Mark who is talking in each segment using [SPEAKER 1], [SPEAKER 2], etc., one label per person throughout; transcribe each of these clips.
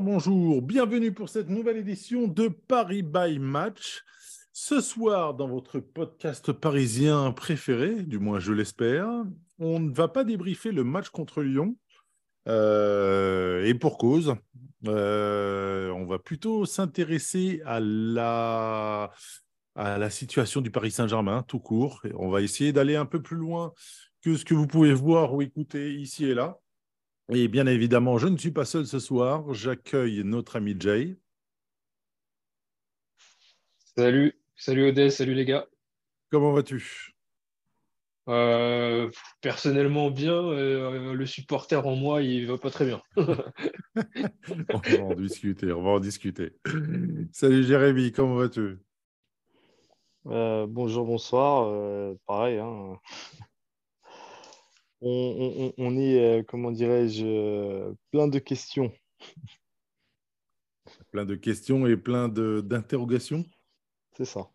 [SPEAKER 1] Bonjour, bienvenue pour cette nouvelle édition de Paris by Match. Ce soir, dans votre podcast parisien préféré, du moins je l'espère, on ne va pas débriefer le match contre Lyon, euh, et pour cause. Euh, on va plutôt s'intéresser à la, situation du Paris Saint-Germain, tout court. On va essayer d'aller un peu plus loin que ce que vous pouvez voir ou écouter ici et là. Et bien évidemment, je ne suis pas seul ce soir. J'accueille notre ami Jay.
[SPEAKER 2] Salut, salut Odès, salut les gars.
[SPEAKER 1] Comment vas-tu?
[SPEAKER 2] Euh, personnellement bien, euh, le supporter en moi, il va pas très bien.
[SPEAKER 1] on va en discuter, on va en discuter. Salut Jérémy, comment vas-tu?
[SPEAKER 3] Euh, Bonjour, bonsoir. pareil, hein. On, on, est, comment dirais-je, plein de questions.
[SPEAKER 1] Plein de questions et plein d'interrogations
[SPEAKER 3] C'est ça.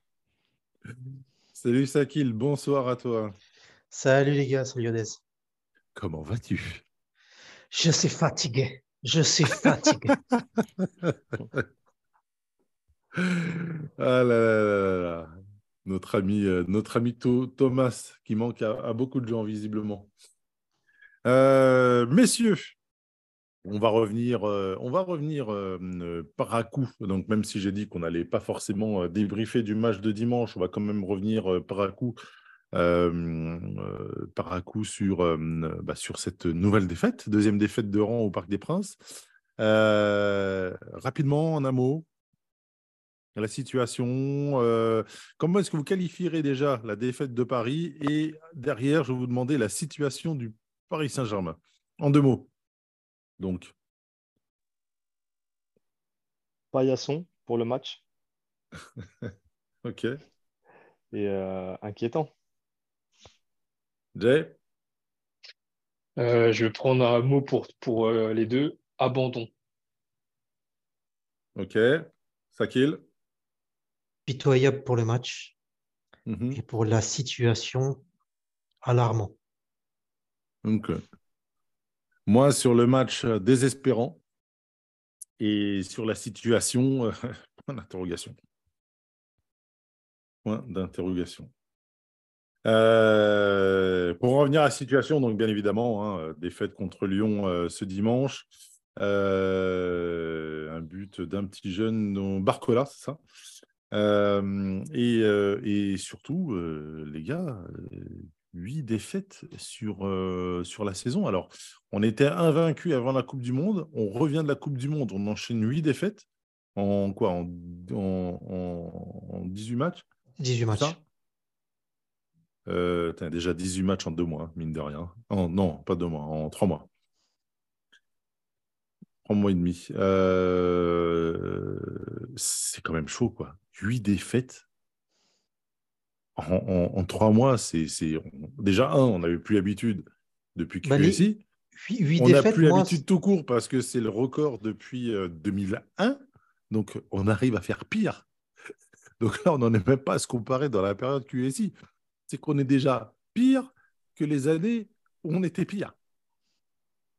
[SPEAKER 1] Salut Sakil, bonsoir à toi.
[SPEAKER 4] Salut les gars, salut.
[SPEAKER 1] Comment vas-tu?
[SPEAKER 4] Je suis fatigué. Je suis fatigué.
[SPEAKER 1] ah là là là là. Notre ami, euh, notre ami Thomas qui manque à, beaucoup de gens visiblement. Euh, messieurs, on va revenir, euh, on va revenir par à coup. Donc même si j'ai dit qu'on n'allait pas forcément débriefer du match de dimanche, on va quand même revenir par à coup par coup sur, bah, sur cette nouvelle défaite, deuxième défaite de rang au Parc des Princes. rapidement, en un mot, la situation, comment est-ce que vous qualifierez déjà la défaite de Paris? Et derrière, je vais vous demander la situation du Paris Saint-Germain. En deux mots. Donc.
[SPEAKER 3] Paillasson pour le match.
[SPEAKER 1] ok.
[SPEAKER 3] Et inquiétant.
[SPEAKER 1] Jay?
[SPEAKER 2] Euh, Je vais prendre un mot pour, pour euh, les deux abandon.
[SPEAKER 1] Ok. Sakil?
[SPEAKER 4] Pitoyable pour le match
[SPEAKER 1] mhm.
[SPEAKER 4] et pour la situation alarmant.
[SPEAKER 1] Donc, moi, sur le match euh, désespérant et sur la situation, point d'interrogation. Point d'interrogation. Euh, pour revenir à la situation, donc bien évidemment, hein, défaite contre Lyon euh, ce dimanche. Euh, un but d'un petit jeune, Barcola, c'est ça? Et, et, surtout, les gars, huit défaites sur, sur la saison. Alors, on était invaincu avant la Coupe du Monde. On revient de la Coupe du Monde. On enchaîne huit défaites. En quoi? En, en, en, 18 matchs?
[SPEAKER 4] 18 matchs.
[SPEAKER 1] Euh, déjà 18 matchs en deux mois, mine de rien. non, pas deux mois, en trois mois. Trois mois et demi. Euh, c'est quand même chaud, quoi. Huit défaites en, trois mois. C'est déjà un, on n'avait plus l'habitude depuis que bah, ici. on n'a plus l'habitude tout court parce que c'est le record depuis 2001. Euh, Donc, on arrive à faire pire. Donc là, on n'en est même pas à se comparer dans la période QSI c'est qu'on est déjà pire que les années où on était pire.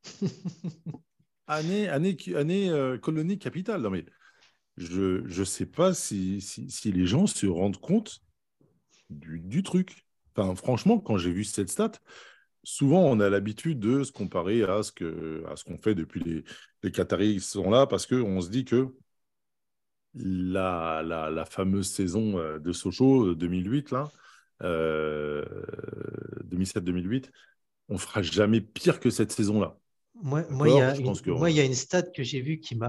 [SPEAKER 1] année, année, année euh, colonie capitale. Non, mais je ne sais pas si, si, les gens se rendent compte du, truc. Enfin, franchement, quand j'ai vu cette stat, souvent on a l'habitude de se comparer à ce que à ce qu'on fait depuis les, les Qataris qui sont là parce qu'on se dit que la, la, la fameuse saison euh, de Sochaux 2008 là, 2007-2008, euh, on fera jamais pire que cette saison-là.
[SPEAKER 4] Moi, moi, il y, a une, moi il y a une stat que j'ai vue qui m'a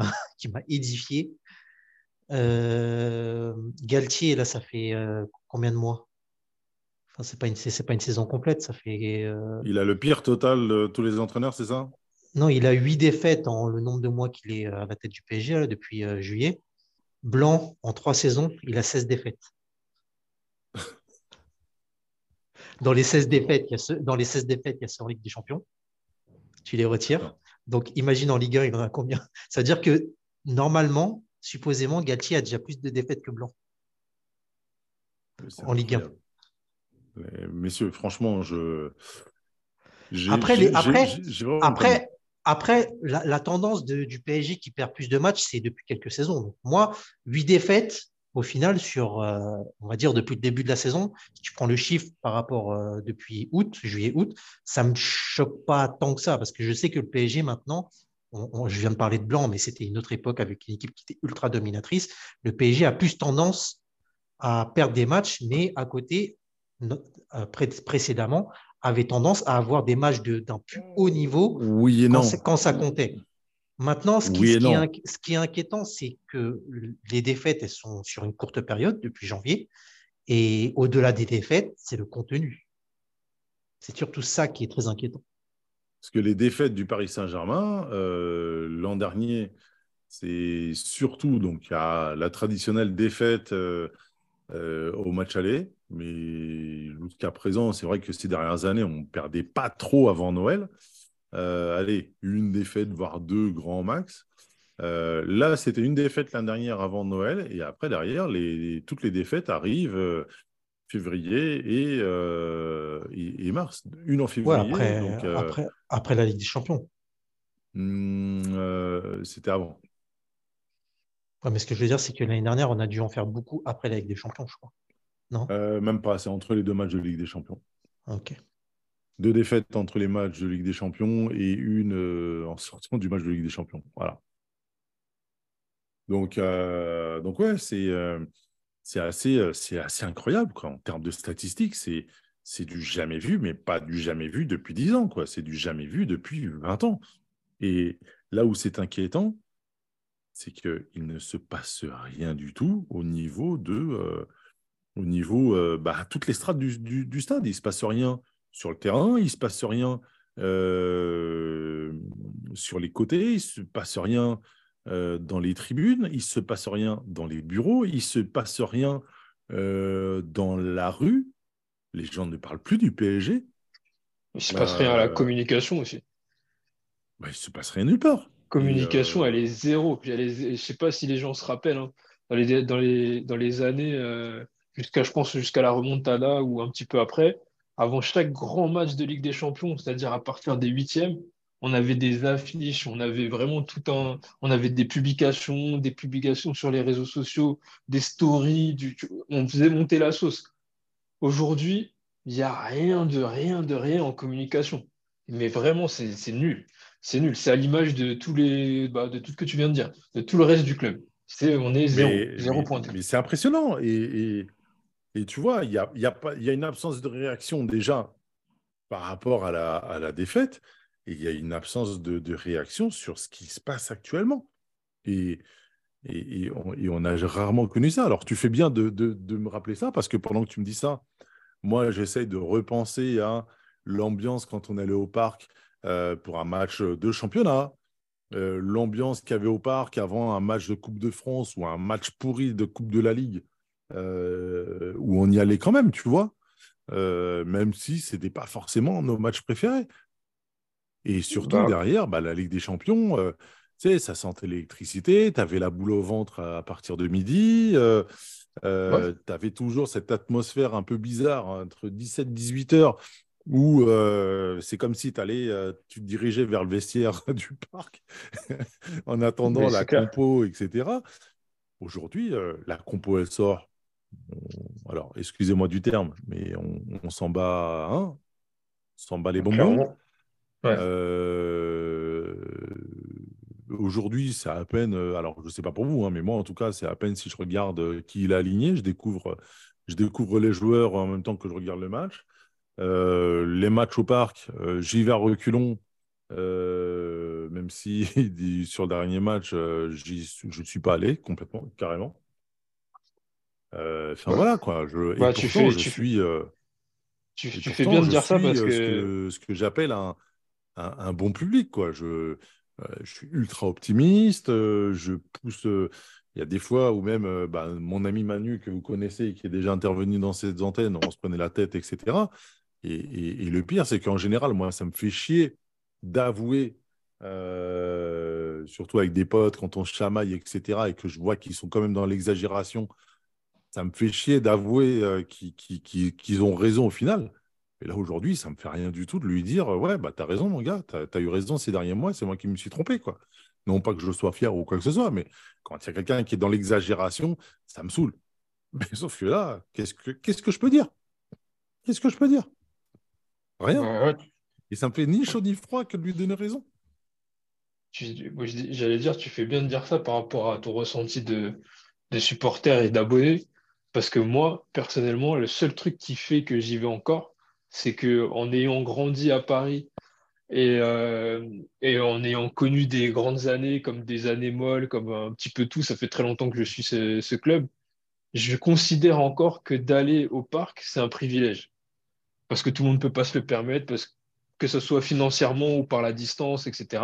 [SPEAKER 4] édifié. Euh, Galtier, là, ça fait euh, combien de mois? Enfin, C'est pas, une, pas une saison complète. Ça fait,
[SPEAKER 1] Il a le pire total de tous les entraîneurs, c'est ça?
[SPEAKER 4] Non, il a huit défaites en le nombre de mois qu'il est à la tête du PSG depuis juillet. Blanc, en trois saisons, il a 16 défaites. Dans les 16 défaites, il y a dans les 16 défaites, il y a en Ligue des Champions. Tu les retires. Donc, imagine en Ligue 1, il en a combien? C'est-à-dire que normalement, supposément, Galtier a déjà plus de défaites que Blanc. En Ligue 1.
[SPEAKER 1] Messieurs, franchement, je.
[SPEAKER 4] Après, les- après- Après, après la, la tendance de- du PSG qui perd plus de matchs, c'est depuis quelques saisons. Donc, moi, huit défaites au final sur, euh, on va dire, depuis le début de la saison. Si tu prends le chiffre par rapport euh, depuis août, juillet-août, ça me choque pas tant que ça parce que je sais que le PSG maintenant, on- on- je viens de parler de Blanc, mais c'était une autre époque avec une équipe qui était ultra dominatrice. Le PSG a plus tendance à perdre des matchs, mais à côté, pré- précédemment, avait tendance à avoir des matchs de- d'un plus haut niveau
[SPEAKER 1] Oui et
[SPEAKER 4] quand,
[SPEAKER 1] non.
[SPEAKER 4] quand ça comptait. Maintenant, ce qui,
[SPEAKER 1] Oui et
[SPEAKER 4] ce qui est,
[SPEAKER 1] non.
[SPEAKER 4] inqui- ce qui est inquiétant, c'est que les défaites, elles sont sur une courte période, depuis janvier, et au-delà des défaites, c'est le contenu. C'est surtout ça qui est très inquiétant.
[SPEAKER 1] Parce que les défaites du Paris Saint-Germain, euh, l'an dernier, c'est surtout donc, il y a la traditionnelle défaite euh, euh, au match aller. Mais jusqu'à présent, c'est vrai que ces dernières années, on ne perdait pas trop avant Noël. Euh, allez, une défaite, voire deux grands max. Euh, là, c'était une défaite l'année dernière avant Noël. Et après, derrière, les, toutes les défaites arrivent février et, et, et mars. Une en
[SPEAKER 4] Ouais,
[SPEAKER 1] février.
[SPEAKER 4] après,
[SPEAKER 1] donc, euh,
[SPEAKER 4] après, après la Ligue des Champions.
[SPEAKER 1] Hmm, c'était avant.
[SPEAKER 4] Ouais, mais ce que je veux dire, c'est que l'année dernière, on a dû en faire beaucoup après la Ligue des Champions, je crois. Non?
[SPEAKER 1] Euh, même pas, c'est entre les deux matchs de Ligue des Champions.
[SPEAKER 4] Ok.
[SPEAKER 1] Deux défaites entre les matchs de Ligue des Champions et une euh, en sortant du match de Ligue des Champions. Voilà. Donc, euh, donc ouais, c'est euh, c'est assez, c'est assez incroyable quoi. En termes de statistiques, c'est c'est du jamais vu, mais pas du jamais vu depuis 10 ans. quoi. C'est du jamais vu depuis 20 ans. Et là où c'est inquiétant, c'est qu'il ne se passe rien du tout au niveau de, euh, au niveau, euh, bah, toutes les strates du, du- du stade. Il ne se passe rien sur le terrain, il ne se passe rien euh, sur les côtés, il ne se passe rien dans les tribunes, il ne se passe rien dans les bureaux, il ne se passe rien dans la rue. Les gens ne parlent plus du PSG.
[SPEAKER 2] Il se passe rien à la communication aussi.
[SPEAKER 1] Bah, il ne se passe rien nulle part.
[SPEAKER 2] Communication,
[SPEAKER 1] euh,
[SPEAKER 2] elle est zéro. Puis elle est- je sais pas si les gens se rappellent, hein, dans les, dans les, dans les années, euh, jusqu'à, je pense, jusqu'à la remontada ou un petit peu après, avant chaque grand match de Ligue des Champions, c'est-à-dire à partir des huitièmes, on avait des affiches, on avait vraiment tout un, on avait des publications, des publications sur les réseaux sociaux, des stories, du, on faisait monter la sauce. Aujourd'hui, il n'y a rien de rien de rien en communication. Mais vraiment, c'est c'est nul. C'est nul. C'est à l'image de tous les, bah, de tout ce que tu viens de dire, de tout le reste du club. C'est, on est zéro,
[SPEAKER 1] mais,
[SPEAKER 2] zéro point.
[SPEAKER 1] mais c'est impressionnant. Et, et, et tu vois, il y a, y, a y a une absence de réaction déjà par rapport à la, à la défaite, et il y a une absence de, de réaction sur ce qui se passe actuellement. Et on, et on a rarement connu ça. Alors, tu fais bien de, de, de me rappeler ça, parce que pendant que tu me dis ça, moi, j'essaye de repenser à l'ambiance quand on allait au parc euh, pour un match de championnat, euh, l'ambiance qu'il y avait au parc avant un match de Coupe de France ou un match pourri de Coupe de la Ligue, euh, où on y allait quand même, tu vois, même si ce n'était pas forcément nos matchs préférés. Et surtout,
[SPEAKER 2] Bah.
[SPEAKER 1] derrière, bah, la Ligue des Champions, tu sais, ça sentait l'électricité, tu avais la boule au ventre à, à partir de midi, euh, tu avais toujours cette atmosphère un peu bizarre hein, entre 17 et 18 heures où euh, c'est comme si allais, euh, tu te dirigeais vers le vestiaire du parc en attendant
[SPEAKER 2] Mais
[SPEAKER 1] la
[SPEAKER 2] clair.
[SPEAKER 1] compo, etc. Aujourd'hui, euh, la compo, elle sort. Alors, excusez-moi du terme, mais on, on s'en bat, hein, s'en bat les bonbons.
[SPEAKER 2] Ouais.
[SPEAKER 1] Aujourd'hui, c'est à peine, alors je ne sais pas pour vous, hein, mais moi en tout cas, c'est à peine si je regarde qui il a aligné, je découvre, je découvre les joueurs en même temps que je regarde le match. Euh, les matchs au parc, euh, j'y vais à reculons, euh, même si sur le dernier match, je ne suis pas allé complètement, carrément. Enfin
[SPEAKER 2] Ouais.
[SPEAKER 1] voilà quoi. Je, et
[SPEAKER 2] tu
[SPEAKER 1] pourtant,
[SPEAKER 2] fais-
[SPEAKER 1] je
[SPEAKER 2] tu-
[SPEAKER 1] suis.
[SPEAKER 2] Tu, fais bien de dire ça parce que,
[SPEAKER 1] ce que, ce que j'appelle un, un, un bon public. Quoi. Je, je suis ultra optimiste. je pousse. Il y a des fois où même bah, mon ami Manu, que vous connaissez, qui est déjà intervenu dans ces antennes, on se prenait la tête, etc. Et, le pire, c'est qu'en général, moi, ça me fait chier d'avouer euh, surtout avec des potes, quand on chamaille, etc., et que je vois qu'ils sont quand même dans l'exagération, ça me fait chier d'avouer euh, qu'ils ont raison au final. Et là, aujourd'hui, ça me fait rien du tout de lui dire Ouais, bah, t'as raison, mon gars, t'as as eu raison ces derniers mois, c'est moi qui me suis trompé, quoi. Non pas que je sois fier ou quoi que ce soit, mais quand il y a quelqu'un qui est dans l'exagération, ça me saoule. Mais sauf que là, qu'est-ce que, qu'est-ce que je peux dire? Qu'est-ce que je peux dire? Rien.
[SPEAKER 2] Ouais, ouais,
[SPEAKER 1] Et ça me fait ni chaud ni froid que de lui donner raison.
[SPEAKER 2] j'allais dire, tu fais bien de dire ça par rapport à ton ressenti de, de supporters et d'abonnés. Parce que moi, personnellement, le seul truc qui fait que j'y vais encore, c'est que en ayant grandi à Paris et, euh, et en ayant connu des grandes années comme des années molles, comme un petit peu tout, ça fait très longtemps que je suis ce, ce club, je considère encore que d'aller au parc, c'est un privilège. Parce que tout le monde ne peut pas se le permettre, parce que, ce soit financièrement ou par la distance, etc.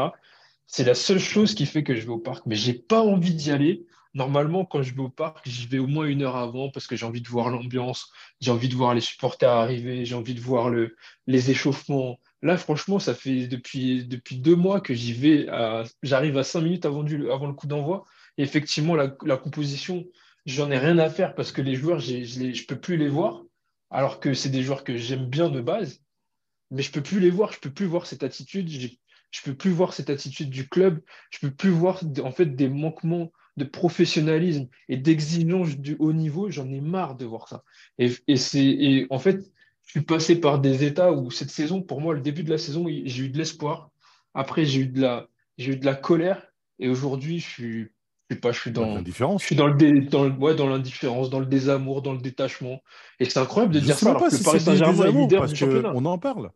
[SPEAKER 2] C'est la seule chose qui fait que je vais au parc. Mais j'ai pas envie d'y aller. Normalement, quand je vais au parc, j'y vais au moins une heure avant parce que j'ai envie de voir l'ambiance, j'ai envie de voir les supporters arriver, j'ai envie de voir le, les échauffements. Là, franchement, ça fait depuis, depuis deux mois que j'y vais. J'arrive à cinq minutes avant, avant le coup d'envoi. Et effectivement, la, la composition, j'en ai rien à faire parce que les joueurs, je ne peux plus les voir. Alors que c'est des joueurs que j'aime bien de base. Mais je peux plus les voir. Je peux plus voir cette attitude. Je peux plus voir cette attitude du club. Je peux plus voir en fait des manquements de professionnalisme et d'exigence du haut niveau. J'en ai marre de voir ça. Et, en fait, je suis passé par des états où cette saison, pour moi, le début de la saison, j'ai eu de l'espoir. Après, j'ai eu j'ai eu de la colère. Et aujourd'hui, je suis, je sais pas, je suis dans,
[SPEAKER 1] L'indifférence.
[SPEAKER 2] je suis dans le dé- dans le- ouais, dans l'indifférence, dans le désamour, dans le détachement. Et c'est incroyable de
[SPEAKER 1] Je
[SPEAKER 2] dire ça alors que
[SPEAKER 1] si
[SPEAKER 2] Paris Saint-Germain est leader
[SPEAKER 1] parce
[SPEAKER 2] du championnat.
[SPEAKER 1] qu'on en parle.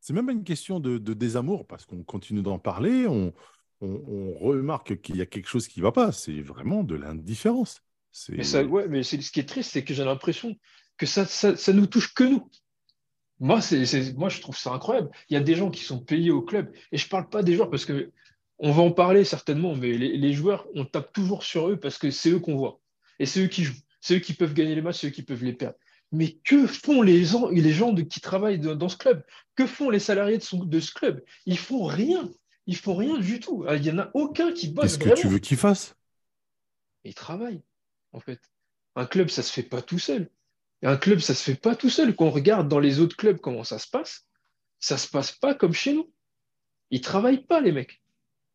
[SPEAKER 1] C'est même pas une question de, de désamour, parce qu'on continue d'en parler, on, on- on remarque qu'il y a quelque chose qui ne va pas. C'est vraiment de l'indifférence. C'est-
[SPEAKER 2] Mais ça, ouais, mais c'est ce qui est triste, c'est que j'ai l'impression que ça, ça, ça nous touche que nous. Moi, c'est, c'est- moi, je trouve ça incroyable. Il y a des gens qui sont payés au club, et je parle pas des joueurs parce que on va en parler certainement, mais les, les joueurs, on tape toujours sur eux parce que c'est eux qu'on voit. Et c'est eux qui jouent. C'est eux qui peuvent gagner les matchs, c'est eux qui peuvent les perdre. Mais que font les gens, les gens de- qui travaillent dans, dans ce club? Que font les salariés de, son- de ce club? Ils font rien. Ils font rien du tout. Ah, Il y en a aucun qui bosse
[SPEAKER 1] Qu'est-ce que tu veux qu'il fasse
[SPEAKER 2] Ils travaillent, en fait. Un club, ça se fait pas tout seul. Et un club, ça se fait pas tout seul. Quand on regarde dans les autres clubs comment ça se passe, ça se passe pas comme chez nous. Ils travaillent pas, les mecs.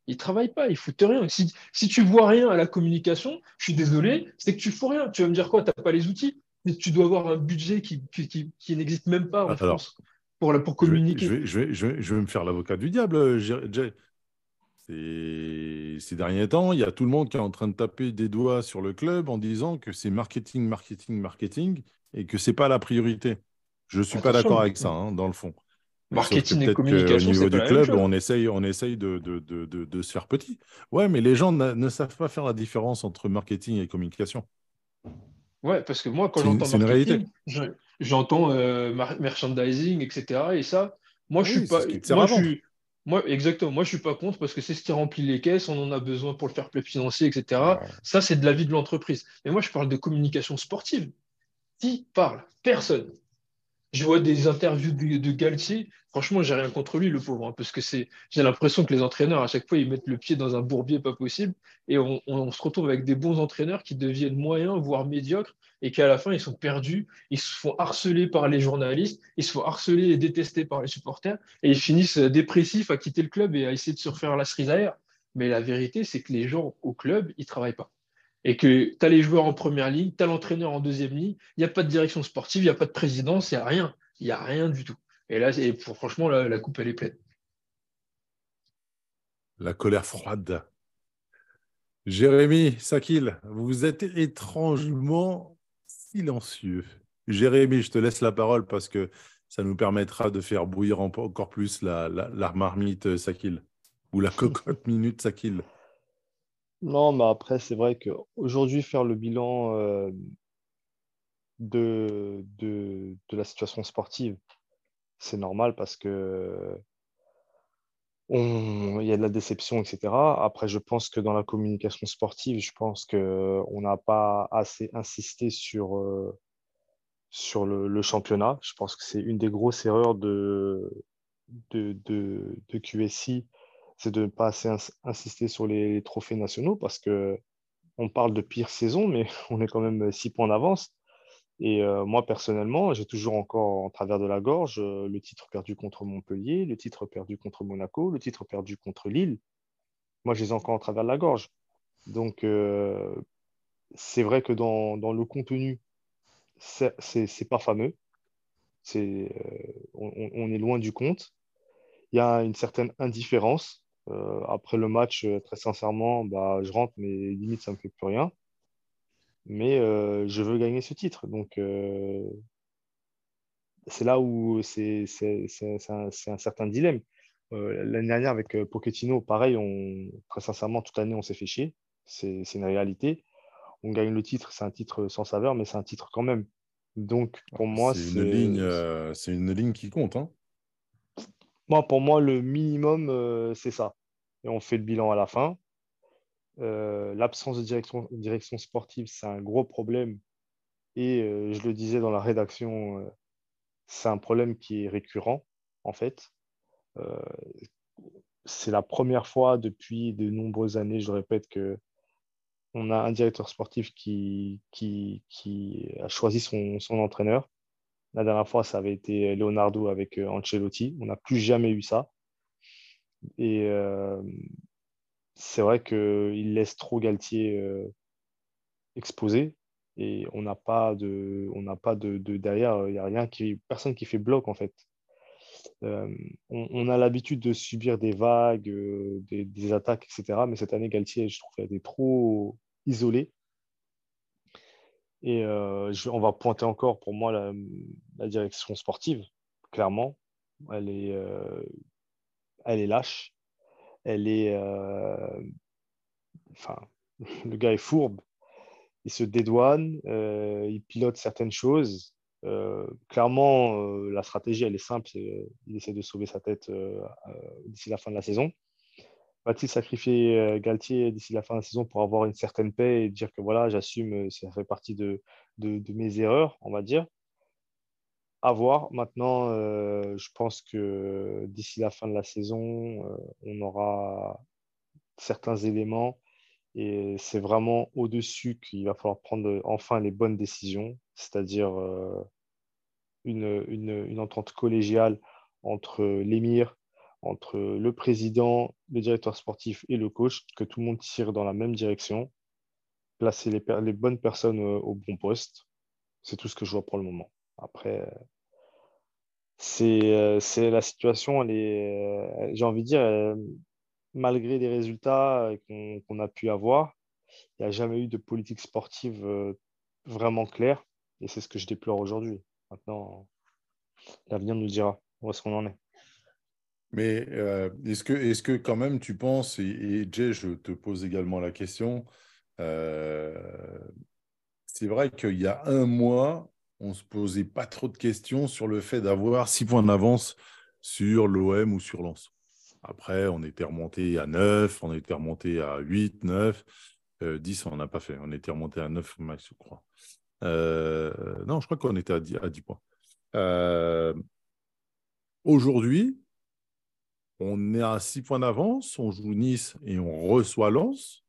[SPEAKER 2] Ils travaillent pas, ils foutent rien. Si, si tu vois rien à la communication, je suis désolé, c'est que tu fous rien. Tu vas me dire quoi? T'as pas les outils? Mais tu dois avoir un budget qui, qui, qui- qui n'existe même pas en
[SPEAKER 1] Alors,
[SPEAKER 2] France pour, la- communiquer.
[SPEAKER 1] je vais- je vais- je vais- je vais me faire l'avocat du diable. euh, Jay- Ces derniers temps, il y a tout le monde qui est en train de taper des doigts sur le club en disant que c'est marketing, marketing, marketing et que c'est pas la priorité. Je suis pas d'accord avec ça, hein, dans le fond.
[SPEAKER 2] Marketing et communication,
[SPEAKER 1] niveau
[SPEAKER 2] c'est
[SPEAKER 1] du club, on essaye, on essaye de, de, de, de, de se faire petit. Ouais, mais les gens ne savent pas faire la différence entre marketing et communication.
[SPEAKER 2] Ouais, parce que moi, quand j'entends
[SPEAKER 1] c'est une
[SPEAKER 2] marketing, j'entends euh, merchandising, etc. Et ça, moi, je suis pas. Moi, je suis. Moi, exactement. Moi, je suis pas contre parce que c'est ce qui remplit les caisses. On en a besoin pour le fair play financier, etc.
[SPEAKER 1] Ouais.
[SPEAKER 2] Ça, c'est de la vie de l'entreprise. Mais moi, je parle de communication sportive. Qui parle? Personne. Je vois des interviews de, Galtier. Franchement, j'ai rien contre lui, le pauvre, hein, parce que c'est, j'ai l'impression que les entraîneurs, à chaque fois, ils mettent le pied dans un bourbier pas possible, et on, se retrouve avec des bons entraîneurs qui deviennent moyens, voire médiocres, et qu'à la fin, ils sont perdus, ils se font harceler par les journalistes, ils se font harceler et détester par les supporters, et ils finissent dépressifs à quitter le club et à essayer de se refaire la cerise aère. Mais la vérité, c'est que les gens au club, ils travaillent pas. Et que tu as les joueurs en première ligne, tu as l'entraîneur en deuxième ligne, il n'y a pas de direction sportive, il n'y a pas de présidence, il n'y a rien. Il n'y a rien du tout. Et là, et pour- franchement, la, la coupe, elle est pleine.
[SPEAKER 1] La colère froide. Jérémy Sakil, vous êtes étrangement silencieux. Jérémy, je te laisse la parole parce que ça nous permettra de faire bouillir en- encore plus la, la, la marmite Sakil ou la cocotte minute Sakil.
[SPEAKER 3] Non, mais après, c'est vrai qu'aujourd'hui, faire le bilan euh, de, de, la situation sportive, c'est normal parce que il y a de la déception, etc. Après, je pense que dans la communication sportive, je pense qu'on n'a pas assez insisté sur, euh, sur le, championnat. Je pense que c'est une des grosses erreurs de, de, de QSI c'est de ne pas assez insister sur les, trophées nationaux parce que on parle de pire saison, mais on est quand même six points d'avance. Et euh, moi, personnellement, j'ai toujours encore en travers de la gorge euh, le titre perdu contre Montpellier, le titre perdu contre Monaco, le titre perdu contre Lille. Moi, je les ai encore en travers de la gorge. Donc, euh, c'est vrai que dans, dans le contenu, c'est pas fameux. C'est, on, on, est loin du compte. Il y a une certaine indifférence. Après le match, très sincèrement, bah, je rentre, mais limite, ça ne me fait plus rien mais euh, je veux gagner ce titre. Donc, euh, c'est là où c'est un, un, certain dilemme. Euh, l'année dernière, avec Pochettino, pareil, on, très sincèrement, toute l'année, on s'est fait chier. C'est une réalité. On gagne le titre, c'est un titre sans saveur, mais c'est un titre quand même. Donc, pour moi,
[SPEAKER 1] c'est une, ligne, c'est une ligne qui compte. Hein.
[SPEAKER 3] Moi, pour moi, le minimum, c'est ça. Et on fait le bilan à la fin. Euh, l'absence de direction, sportive, c'est un gros problème. Et euh, je le disais dans la rédaction, euh, c'est un problème qui est récurrent, en fait. c'est la première fois depuis de nombreuses années, je répète, que on a un directeur sportif qui, a choisi son, entraîneur. La dernière fois, ça avait été Leonardo avec Ancelotti. On n'a plus jamais eu ça. Et c'est vrai qu'il laisse trop Galtier euh, exposé et on n'a pas de, derrière, il n'y a rien qui, personne qui fait bloc en fait. Euh, on, a l'habitude de subir des vagues, euh, des, attaques, etc. Mais cette année, Galtier, je trouve a été trop isolé. Et on va pointer encore pour moi la, direction sportive, clairement. Elle est, elle est lâche elle est. Euh, le gars est fourbe. Il se dédouane, euh, il pilote certaines choses. Euh, clairement, la stratégie, elle est simple. il essaie de sauver sa tête d'ici la fin de la saison. Va-t-il sacrifier Galtier d'ici la fin de la saison pour avoir une certaine paix et dire que voilà, j'assume, ça fait partie de, mes erreurs, on va dire? À voir. Maintenant, euh, je pense que d'ici la fin de la saison, euh, on aura certains éléments et c'est vraiment au-dessus qu'il va falloir prendre enfin les bonnes décisions, c'est-à-dire euh, une, une, entente collégiale entre l'émir, entre le président, le directeur sportif et le coach, que tout le monde tire dans la même direction, placer les, bonnes personnes au bon poste. C'est tout ce que je vois pour le moment. Après, c'est euh, la situation, euh, j'ai envie de dire, euh, malgré les résultats qu'on a pu avoir, il n'y a jamais eu de politique sportive vraiment claire. Et c'est ce que je déplore aujourd'hui. Maintenant, l'avenir nous dira où est-ce qu'on en est.
[SPEAKER 1] Mais est-ce que, est que quand même tu penses, et, Jay, je te pose également la question, c'est vrai qu'il y a un mois, on ne se posait pas trop de questions sur le fait d'avoir six points d'avance sur l'OM ou sur Lens. Après, on était remonté à 9, on était remonté à 8, 9, 10, on n'a pas fait. On était remonté à 9 max, je crois. Euh, non, je crois qu'on était à 10, à 10 points. Euh, aujourd'hui, on est à 6 points d'avance, on joue Nice et on reçoit Lens.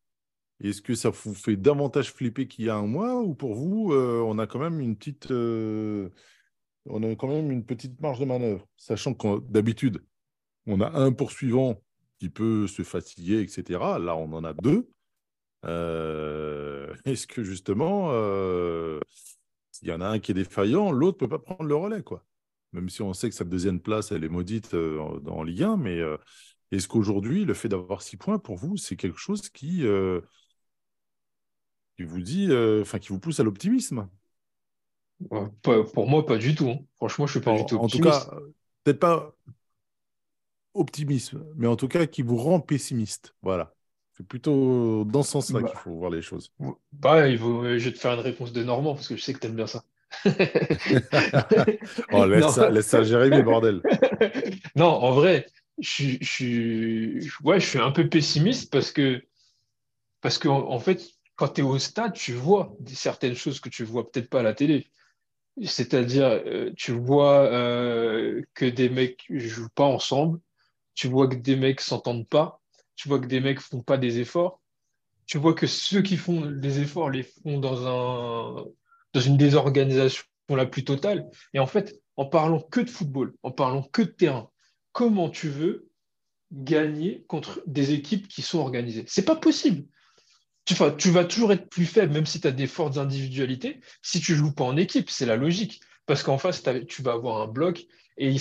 [SPEAKER 1] Est-ce que ça vous fait davantage flipper qu'il y a un mois ou pour vous, euh, on a quand même une petite, euh, on a quand même une petite marge de manœuvre, sachant que d'habitude, on a un poursuivant qui peut se fatiguer, etc. Là, on en a deux. Euh, est-ce que justement, s'il y en a un qui est défaillant, l'autre peut pas prendre le relais, quoi Même si on sait que sa deuxième place, elle est maudite dans Ligue 1, mais est-ce qu'aujourd'hui, le fait d'avoir six points, pour vous, c'est quelque chose qui qui vous dit, euh, enfin, qui vous pousse à l'optimisme?
[SPEAKER 2] Pour moi, pas du tout. Hein. Franchement, je suis pas du tout optimiste.
[SPEAKER 1] En tout cas, peut-être pas optimisme, mais en tout cas qui vous rend pessimiste. Voilà. C'est plutôt dans ce sens-là bah. qu'il faut voir les choses.
[SPEAKER 2] Bah, il je vais te faire une réponse de Normand parce que je sais que tu aimes bien ça.
[SPEAKER 1] oh, laisse, ça, laisse ça Jérémy, bordel.
[SPEAKER 2] non, en vrai, je, je, ouais, je suis un peu pessimiste parce que, parce que en fait, quand tu es au stade, tu vois certaines choses que tu vois peut-être pas à la télé. C'est-à-dire, euh, tu vois euh, que des mecs ne jouent pas ensemble, tu vois que des mecs s'entendent pas, tu vois que des mecs font pas des efforts, tu vois que ceux qui font des efforts les font dans, un, dans une désorganisation la plus totale. Et en fait, en parlant que de football, en parlant que de terrain, comment tu veux gagner contre des équipes qui sont organisées? C'est pas possible. Tu, vas toujours être plus faible, même si tu as des fortes individualités, si tu joues pas en équipe, c'est la logique. Parce qu'en face, tu vas avoir un bloc et,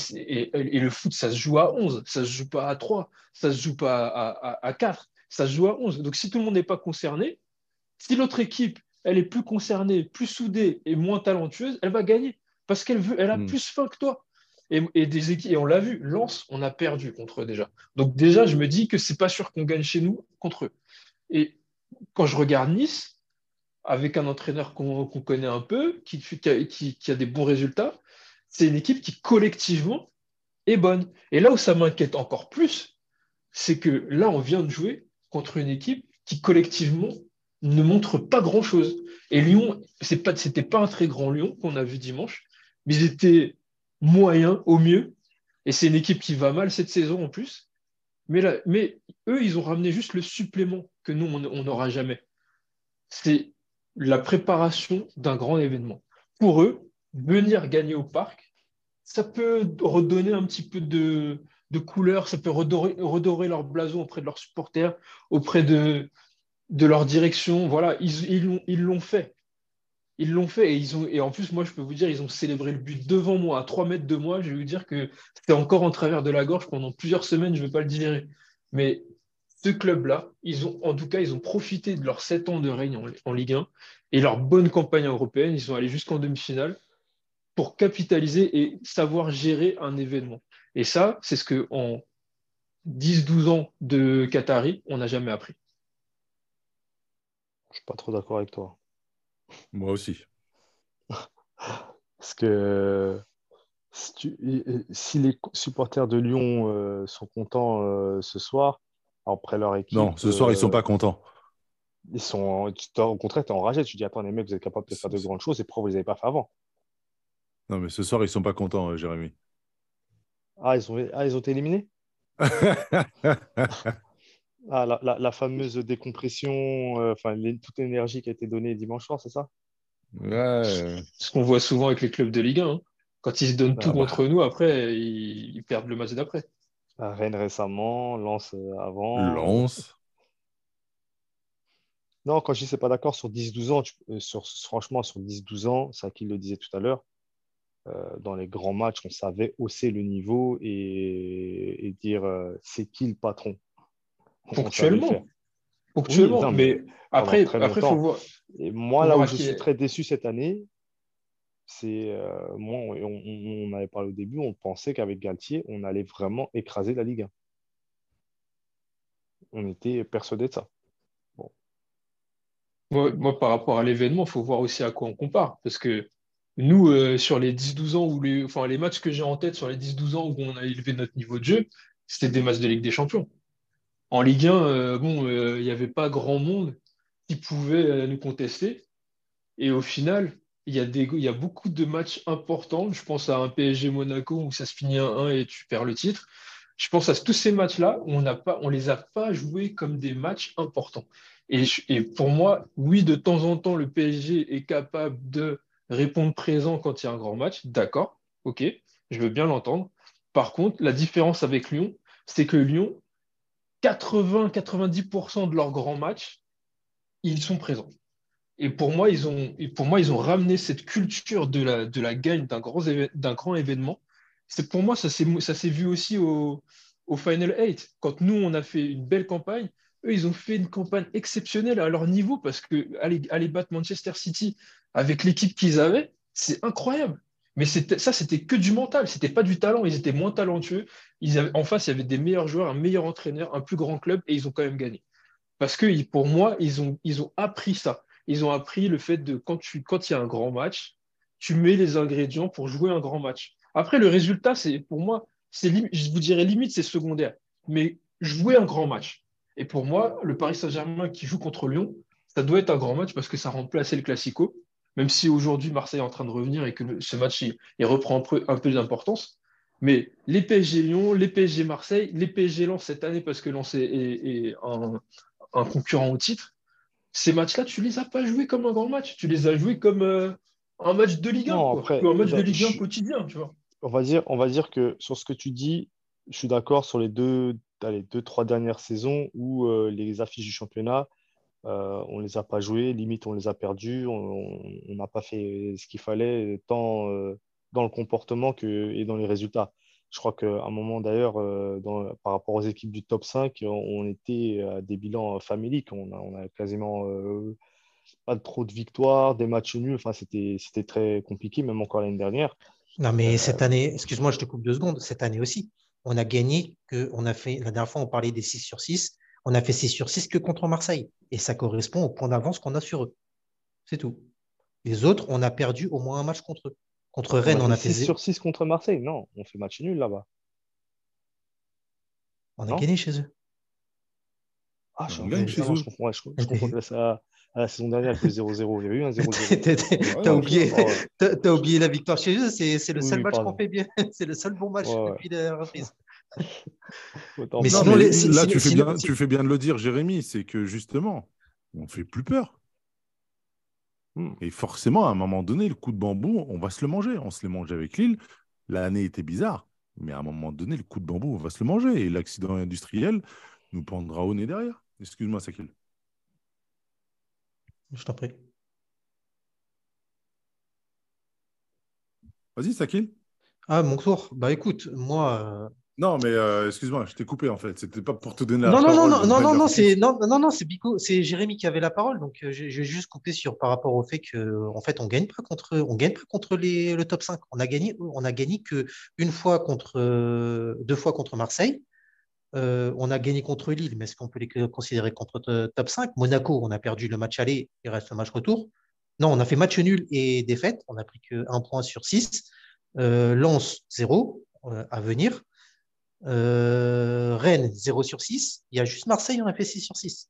[SPEAKER 2] le foot, ça se joue à 11, ça se joue pas à 3, ça se joue pas à, à, 4, ça se joue à 11. Donc si tout le monde n'est pas concerné, si l'autre équipe, elle est plus concernée, plus soudée et moins talentueuse, elle va gagner. Parce qu'elle veut, elle a hmm. plus faim que toi. Et, des équipes, et on l'a vu, Lens, on a perdu contre eux déjà. Donc déjà, je me dis que c'est pas sûr qu'on gagne chez nous contre eux. Et quand je regarde Nice, avec un entraîneur qu'on connaît un peu, qui, qui, a des bons résultats, c'est une équipe qui collectivement est bonne. Et là où ça m'inquiète encore plus, c'est que là, on vient de jouer contre une équipe qui collectivement ne montre pas grand-chose. Et Lyon, ce n'était pas, pas un très grand Lyon qu'on a vu dimanche, mais ils étaient moyens au mieux. Et c'est une équipe qui va mal cette saison en plus. Mais, là, mais eux, ils ont ramené juste le supplément que nous, on n'aura jamais. C'est la préparation d'un grand événement. Pour eux, venir gagner au parc, ça peut redonner un petit peu de, couleur, ça peut redorer, leur blason auprès de leurs supporters, auprès de, de leur direction. Voilà, ils l'ont fait. Ils l'ont fait et, en plus, moi, je peux vous dire, ils ont célébré le but devant moi, à 3 mètres de moi. Je vais vous dire que c'était encore en travers de la gorge pendant plusieurs semaines, je ne vais pas le digérer. Mais ce club-là, en tout cas, ils ont profité de leurs sept ans de règne en, Ligue 1 et leur bonne campagne européenne. Ils sont allés jusqu'en demi-finale pour capitaliser et savoir gérer un événement. Et ça, c'est ce que en 10-12 ans de Qatari, on n'a jamais appris.
[SPEAKER 3] Je suis pas trop d'accord avec toi.
[SPEAKER 1] Moi aussi.
[SPEAKER 3] Parce que si, les supporters de Lyon euh, sont contents euh, ce soir, après leur équipe.
[SPEAKER 1] Non, ce soir, ils ne sont euh, pas contents.
[SPEAKER 3] Ils sont, au contraire, tu es enragé. Tu dis Attends, les mecs, vous êtes capables de faire de grandes choses et pourquoi vous ne les avez pas fait avant?
[SPEAKER 1] Non, mais ce soir, ils ne sont pas contents, Jérémy.
[SPEAKER 3] Ah, ils, ont, ah, ils ont été éliminés? ah, la, fameuse décompression, euh, enfin, toute l'énergie qui a été donnée dimanche soir, c'est ça?
[SPEAKER 1] Ouais.
[SPEAKER 2] Ce qu'on voit souvent avec les clubs de Ligue 1. Hein. Quand ils se donnent ah tout bah. contre nous, après, ils perdent le match d'après.
[SPEAKER 3] Rennes récemment, Lens euh, avant.
[SPEAKER 1] Lens.
[SPEAKER 3] Non, quand je dis c'est pas d'accord sur 10-12 ans, euh, sur, franchement, sur 10-12 ans, c'est qui le disait tout à l'heure, euh, dans les grands matchs, on savait hausser le niveau et, dire c'est qui le patron?
[SPEAKER 2] Ponctuellement. Ponctuellement, mais après, il faut voir.
[SPEAKER 3] Et moi, là où je suis très déçu cette année, c'est euh, moi, on, avait parlé au début, on pensait qu'avec Galtier, on allait vraiment écraser la Ligue 1. On était persuadé de ça.
[SPEAKER 2] Moi, par rapport à l'événement, il faut voir aussi à quoi on compare. Parce que nous, euh, sur les 10-12 ans, ou les, enfin, les matchs que j'ai en tête sur les 10-12 ans où on a élevé notre niveau de jeu, c'était des matchs de Ligue des Champions. En Ligue 1, euh, bon, il n'y avait pas grand monde qui pouvait nous contester. Et au final, il y, a y a beaucoup de matchs importants. Je pense à un PSG Monaco où ça se finit 1-1 et tu perds le titre. Je pense à tous ces matchs-là on ne les a pas joués comme des matchs importants. Et, et, pour moi, oui, de temps en temps, le PSG est capable de répondre présent quand il y a un grand match. D'accord, ok, je veux bien l'entendre. Par contre, la différence avec Lyon, c'est que Lyon, 80-90% de leurs grands matchs, ils sont présents. Et pour moi, ils ont, pour moi, ils ont ramené cette culture de la, de gagne d'un grand, événement. C'est pour moi, ça s'est vu aussi au, Final 8. Quand nous, on a fait une belle campagne, eux, ils ont fait une campagne exceptionnelle à leur niveau parce que aller, battre Manchester City avec l'équipe qu'ils avaient, c'est incroyable. Mais ça, c'était que du mental, c'était pas du talent. Ils étaient moins talentueux. En face, il y avait des meilleurs joueurs, un meilleur entraîneur, un plus grand club, et ils ont quand même gagné. Parce que pour moi, ils ont, appris ça ils ont appris le fait de quand, tu, quand il y a un grand match, tu mets les ingrédients pour jouer un grand match. Après, le résultat, c'est pour moi, je vous dirais limite, c'est secondaire. Mais jouer un grand match. Et pour moi, le Paris Saint-Germain qui joue contre Lyon, ça doit être un grand match parce que ça remplace le Classico. Même si aujourd'hui Marseille est en train de revenir et que ce match il, reprend un peu, d'importance. Mais les PSG Lyon, les PSG Marseille, les PSG Lens cette année parce que Lens est, est- est un, un concurrent au titre, ces matchs-là, tu les as pas joués comme un grand match, tu les as joués comme euh, un match de Ligue 1,
[SPEAKER 3] Non,
[SPEAKER 2] quoi.
[SPEAKER 3] après,
[SPEAKER 2] Ou un match de Ligue 1
[SPEAKER 3] je-
[SPEAKER 2] quotidien, tu vois.
[SPEAKER 3] On va dire, on va dire que sur ce que tu dis, je suis d'accord sur les deux, allez, deux, trois dernières saisons où euh, les affiches du championnat, euh, on ne les a pas jouées, limite on les a perdues, on n'a pas fait ce qu'il fallait, tant euh, dans le comportement que, et dans les résultats. Je crois qu'à un moment d'ailleurs, euh, par rapport aux équipes du top 5, on, était à des bilans faméliques. On a, on a quasiment pas trop de victoires, des matchs nuls. Enfin, c'était, c'était très compliqué, même encore l'année dernière.
[SPEAKER 4] Non, mais cette année, excuse-moi, je te coupe deux secondes. Cette année aussi, on a gagné que, on a fait, la dernière fois, on parlait des 6 sur 6. On a fait 6 sur 6 que contre Marseille. Et ça correspond au point d'avance qu'on a sur eux. C'est tout. Les autres, on a perdu au moins un match contre eux. Contre Rennes, on a fait
[SPEAKER 3] 6
[SPEAKER 4] zéro.
[SPEAKER 3] sur 6 contre Marseille. Non, on fait match nul là-bas.
[SPEAKER 4] On a
[SPEAKER 3] non
[SPEAKER 4] gagné chez eux.
[SPEAKER 3] Ah, je,
[SPEAKER 1] On gagne chez
[SPEAKER 3] non, je
[SPEAKER 1] eux.
[SPEAKER 3] comprends, ouais, je, je comprends ça, à la saison dernière, le 0-0. Il y avait eu un 0-0.
[SPEAKER 4] T'as- oublié, t'as oublié la victoire chez eux. C'est le
[SPEAKER 3] Oui,
[SPEAKER 4] seul
[SPEAKER 3] oui,
[SPEAKER 4] match qu'on fait bien. C'est le seul bon match
[SPEAKER 3] Ouais, ouais.
[SPEAKER 4] depuis la reprise. Mais sinon, les- si-
[SPEAKER 1] là,
[SPEAKER 4] si-
[SPEAKER 1] tu, fais
[SPEAKER 4] sinon-
[SPEAKER 1] bien,
[SPEAKER 4] si-
[SPEAKER 1] tu fais bien de le dire, Jérémy, c'est que justement, on fait plus peur.
[SPEAKER 3] Hmm.
[SPEAKER 1] Et forcément, à un moment donné, le coup de bambou, on va se le manger. On se l'est mangé avec Lille. L'année était bizarre, mais à un moment donné, le coup de bambou, on va se le manger. Et l'accident industriel nous prendra au nez derrière. Excuse-moi, Sakil.
[SPEAKER 4] Je t'en prie.
[SPEAKER 1] Vas-y, Sakil.
[SPEAKER 4] Ah, mon tour. Bah écoute, moi,
[SPEAKER 1] Non, mais euh, excuse-moi, je t'ai coupé en fait. C'était pas pour te donner la
[SPEAKER 4] Non, non,
[SPEAKER 1] parole.
[SPEAKER 4] non, non, non, non, non, c'est non, non, non, c'est Bico, c'est Jérémy qui avait la parole, donc euh, j'ai juste coupé sur par rapport au fait que en fait on gagne pas contre on gagne pas contre les, le top 5. On a gagné on a gagné que une fois contre euh, deux fois contre Marseille. Euh, on a gagné contre Lille, mais est-ce qu'on peut les considérer contre top 5 Monaco, on a perdu le match aller, il reste le match retour. Non, on a fait match nul et défaite, on a pris que un point sur 6. Euh, Lens, 0 euh, à venir. Euh, Rennes, 0 sur 6. Il y a juste Marseille, on a fait 6 sur 6.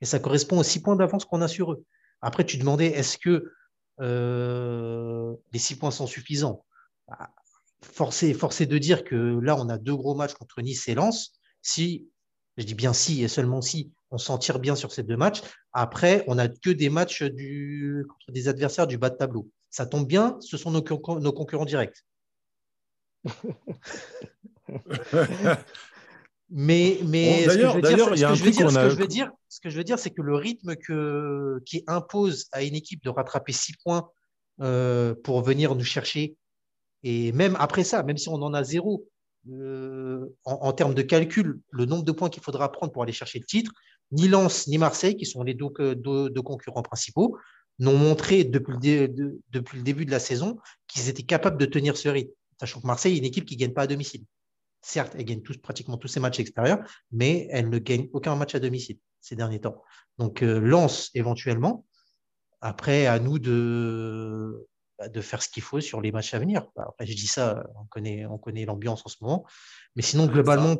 [SPEAKER 4] Et ça correspond aux 6 points d'avance qu'on a sur eux. Après, tu demandais, est-ce que euh, les 6 points sont suffisants? Bah, Forcé, de dire que là, on a deux gros matchs contre Nice et Lens. Si, je dis bien si et seulement si, on s'en tire bien sur ces deux matchs. Après, on n'a que des matchs contre des adversaires du bas de tableau. Ça tombe bien, ce sont nos concurrents directs. Mais, mais
[SPEAKER 1] Bon,
[SPEAKER 4] ce que
[SPEAKER 1] d'ailleurs-
[SPEAKER 4] je veux dire,
[SPEAKER 1] d'ailleurs,
[SPEAKER 4] ce
[SPEAKER 1] il y a
[SPEAKER 4] que
[SPEAKER 1] un
[SPEAKER 4] je veux
[SPEAKER 1] truc
[SPEAKER 4] dire,
[SPEAKER 1] qu'on
[SPEAKER 4] ce que je veux dire, ce que je veux dire, c'est que le rythme que, qui impose à une équipe de rattraper six points euh, pour venir nous chercher, et même après ça, même si on en a zéro, euh, en, en termes de calcul, le nombre de points qu'il faudra prendre pour aller chercher le titre, ni Lens ni Marseille, qui sont les deux, deux concurrents principaux, n'ont montré depuis le, dé- de- depuis le début de la saison qu'ils étaient capables de tenir ce rythme. Sachant que Marseille est une équipe qui ne gagne pas à domicile. Certes, elle gagne tous, pratiquement tous ses matchs extérieurs, mais elle ne gagne aucun match à domicile ces derniers temps. Donc, euh, Lens éventuellement. Après, à nous de, bah, de faire ce qu'il faut sur les matchs à venir. Bah, Après, je dis ça, on connaît, on connaît l'ambiance en ce moment. Mais sinon, globalement,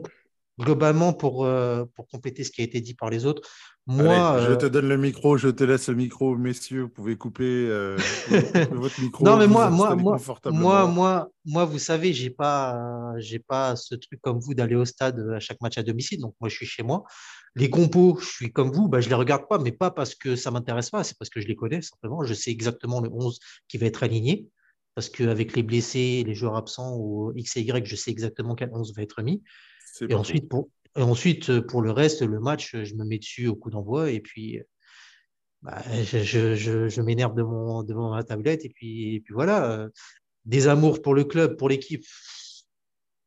[SPEAKER 4] globalement pour, euh, pour compléter ce qui a été dit par les autres, moi.
[SPEAKER 1] Allez, je
[SPEAKER 4] euh,
[SPEAKER 1] te donne le micro, je te laisse le micro, messieurs. Vous pouvez couper euh, votre micro.
[SPEAKER 4] Non, mais moi,
[SPEAKER 1] vous
[SPEAKER 4] moi, moi, moi, moi, moi, vous savez, j'ai pas, euh, j'ai pas ce truc comme vous d'aller au stade à chaque match à domicile. Donc, moi, je suis chez moi. Les compos, je suis comme vous, bah, je les regarde pas, mais pas parce que ça m'intéresse pas, c'est parce que je les connais simplement. Je sais exactement le 11 qui va être aligné. Parce qu'avec les blessés, les joueurs absents ou X et Y, je sais exactement quel 11 va être mis. Et ensuite, pour, et ensuite, euh, pour le reste, le match, je me mets dessus au coup d'envoi et puis bah, je, je, je, m'énerve devant, devant ma tablette et puis, et puis voilà. euh, Des amours pour le club, pour l'équipe.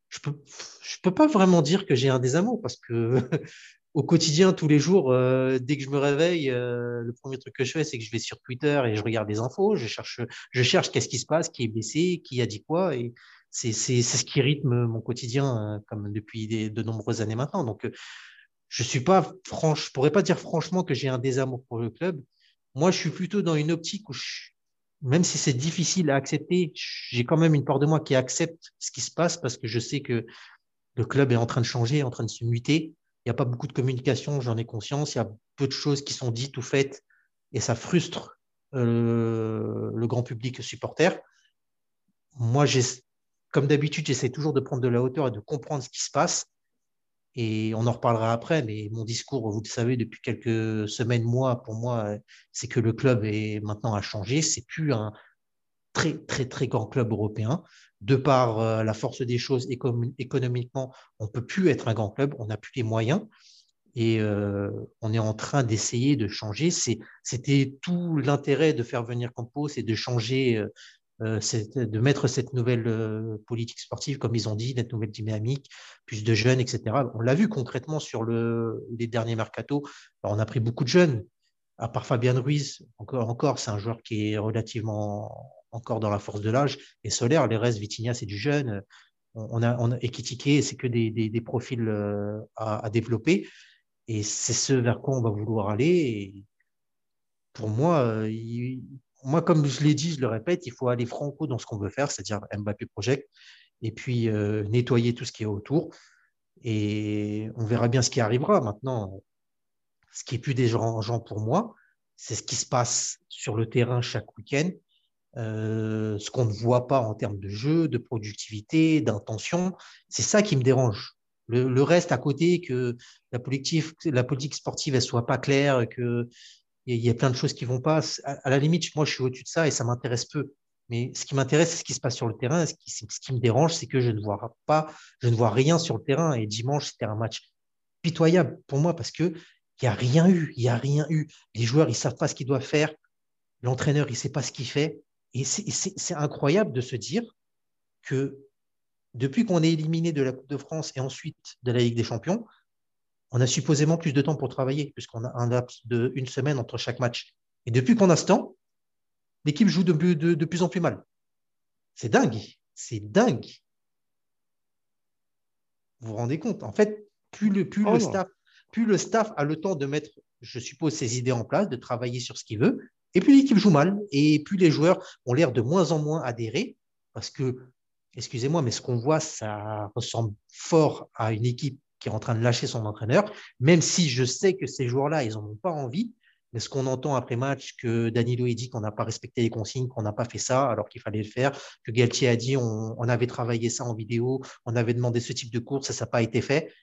[SPEAKER 4] Je peux, je peux pas vraiment dire que j'ai un désamour parce que au quotidien, tous les jours, euh, dès que je me réveille, euh, le premier truc que je fais, c'est que je vais sur Twitter et je regarde les infos. Je cherche, je cherche qu'est-ce qui se passe, qui est blessé, qui a dit quoi. C'est ce qui rythme mon quotidien, euh, comme depuis de nombreuses années maintenant. Donc, euh, je suis pas franche, je pourrais pas dire franchement que j'ai un désamour pour le club. Moi, je suis plutôt dans une optique où, même si c'est difficile à accepter, j'ai quand même une part de moi qui accepte ce qui se passe parce que je sais que le club est en train de changer, en train de se muter. Il n'y a pas beaucoup de communication, j'en ai conscience. Il y a peu de choses qui sont dites ou faites et ça frustre euh, le grand public supporter. Moi, comme d'habitude, j'essaie toujours de prendre de la hauteur et de comprendre ce qui se passe. Et on en reparlera après, mais mon discours, vous le savez, depuis quelques semaines, mois, pour moi, c'est que le club est maintenant à changer. C'est plus un très, très, très grand club européen. De par euh, la force des choses économiquement, on ne peut plus être un grand club, on n'a plus les moyens. Et euh, on est en train d'essayer de changer. C'était tout l'intérêt de faire venir Campos, c'est de changer euh, de mettre cette nouvelle euh, politique sportive, comme ils ont dit, cette nouvelle dynamique, plus de jeunes, etc. On l'a vu concrètement sur le, les derniers mercato. on a pris beaucoup de jeunes, à part Fabien Ruiz, encore, encore c'est un joueur qui est relativement encore dans la force de l'âge, et Solaire, les restes, Vitinha, c'est du jeune. On a, on a c'est que des, des, profils euh, à, développer. Et c'est ce vers quoi on va vouloir aller. Pour moi, il, moi, comme je l'ai dit, je le répète, il faut aller franco dans ce qu'on veut faire, c'est-à-dire Mbappé Project, et puis euh, nettoyer tout ce qui est autour. Et on verra bien ce qui arrivera. Maintenant, ce qui est plus dérangeant pour moi, c'est ce qui se passe sur le terrain chaque week-end, euh, ce qu'on ne voit pas en termes de jeu, de productivité, d'intention. C'est ça qui me dérange. Le, reste à côté, que la politique, sportive ne soit pas claire, que il y a plein de choses qui vont pas. À, la limite, moi, je suis au-dessus de ça et ça m'intéresse peu. Mais ce qui m'intéresse, c'est ce qui se passe sur le terrain. Ce qui, ce qui me dérange, c'est que je ne vois pas, je ne vois rien sur le terrain. Et dimanche, c'était un match pitoyable pour moi parce que il n'y a rien eu. Il n'y a rien eu. Les joueurs, ils savent pas ce qu'ils doivent faire. L'entraîneur, il sait pas ce qu'il fait. Et c'est incroyable de se dire que depuis qu'on est éliminé de la Coupe de France et ensuite de la Ligue des Champions, on a supposément plus de temps pour travailler, puisqu'on a un laps de une semaine entre chaque match. Et depuis qu'on a ce temps, l'équipe joue de, de, plus en plus mal. C'est dingue. C'est dingue. Vous vous rendez compte? En fait, plus le, plus, oh le staff, plus le staff a le temps de mettre, je suppose, ses idées en place, de travailler sur ce qu'il veut, et plus l'équipe joue mal, et plus les joueurs ont l'air de moins en moins adhérer, parce que, excusez-moi, mais ce qu'on voit, ça ressemble fort à une équipe qui est en train de lâcher son entraîneur, même si je sais que ces joueurs-là, ils n'en ont pas envie. Mais ce qu'on entend après match, que Danilo a dit qu'on n'a pas respecté les consignes, qu'on n'a pas fait ça alors qu'il fallait le faire, que Galtier a dit on, avait travaillé ça en vidéo, on avait demandé ce type de course ça n'a pas été fait,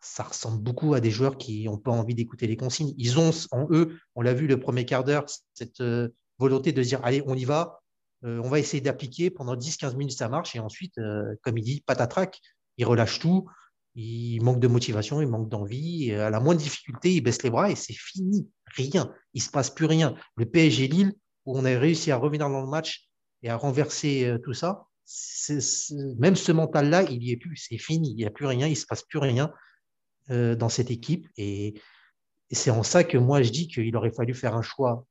[SPEAKER 4] ça ressemble beaucoup à des joueurs qui n'ont pas envie d'écouter les consignes. Ils ont en eux, on l'a vu le premier quart d'heure, cette euh, volonté de dire allez, on y va, euh, on va essayer d'appliquer pendant 10-15 minutes, ça marche, et ensuite, euh, comme il dit, patatrac, ils relâchent tout il manque de motivation, il manque d'envie. À la moindre difficulté, il baisse les bras et c'est fini. Rien. Il ne se passe plus rien. Le PSG Lille, où on a réussi à revenir dans le match et à renverser euh, tout ça, même ce mental-là, il n'y est plus. C'est fini. Il n'y a plus rien. Il ne se passe plus rien euh, dans cette équipe. Et, c'est en ça que moi, je dis qu'il aurait fallu faire un choix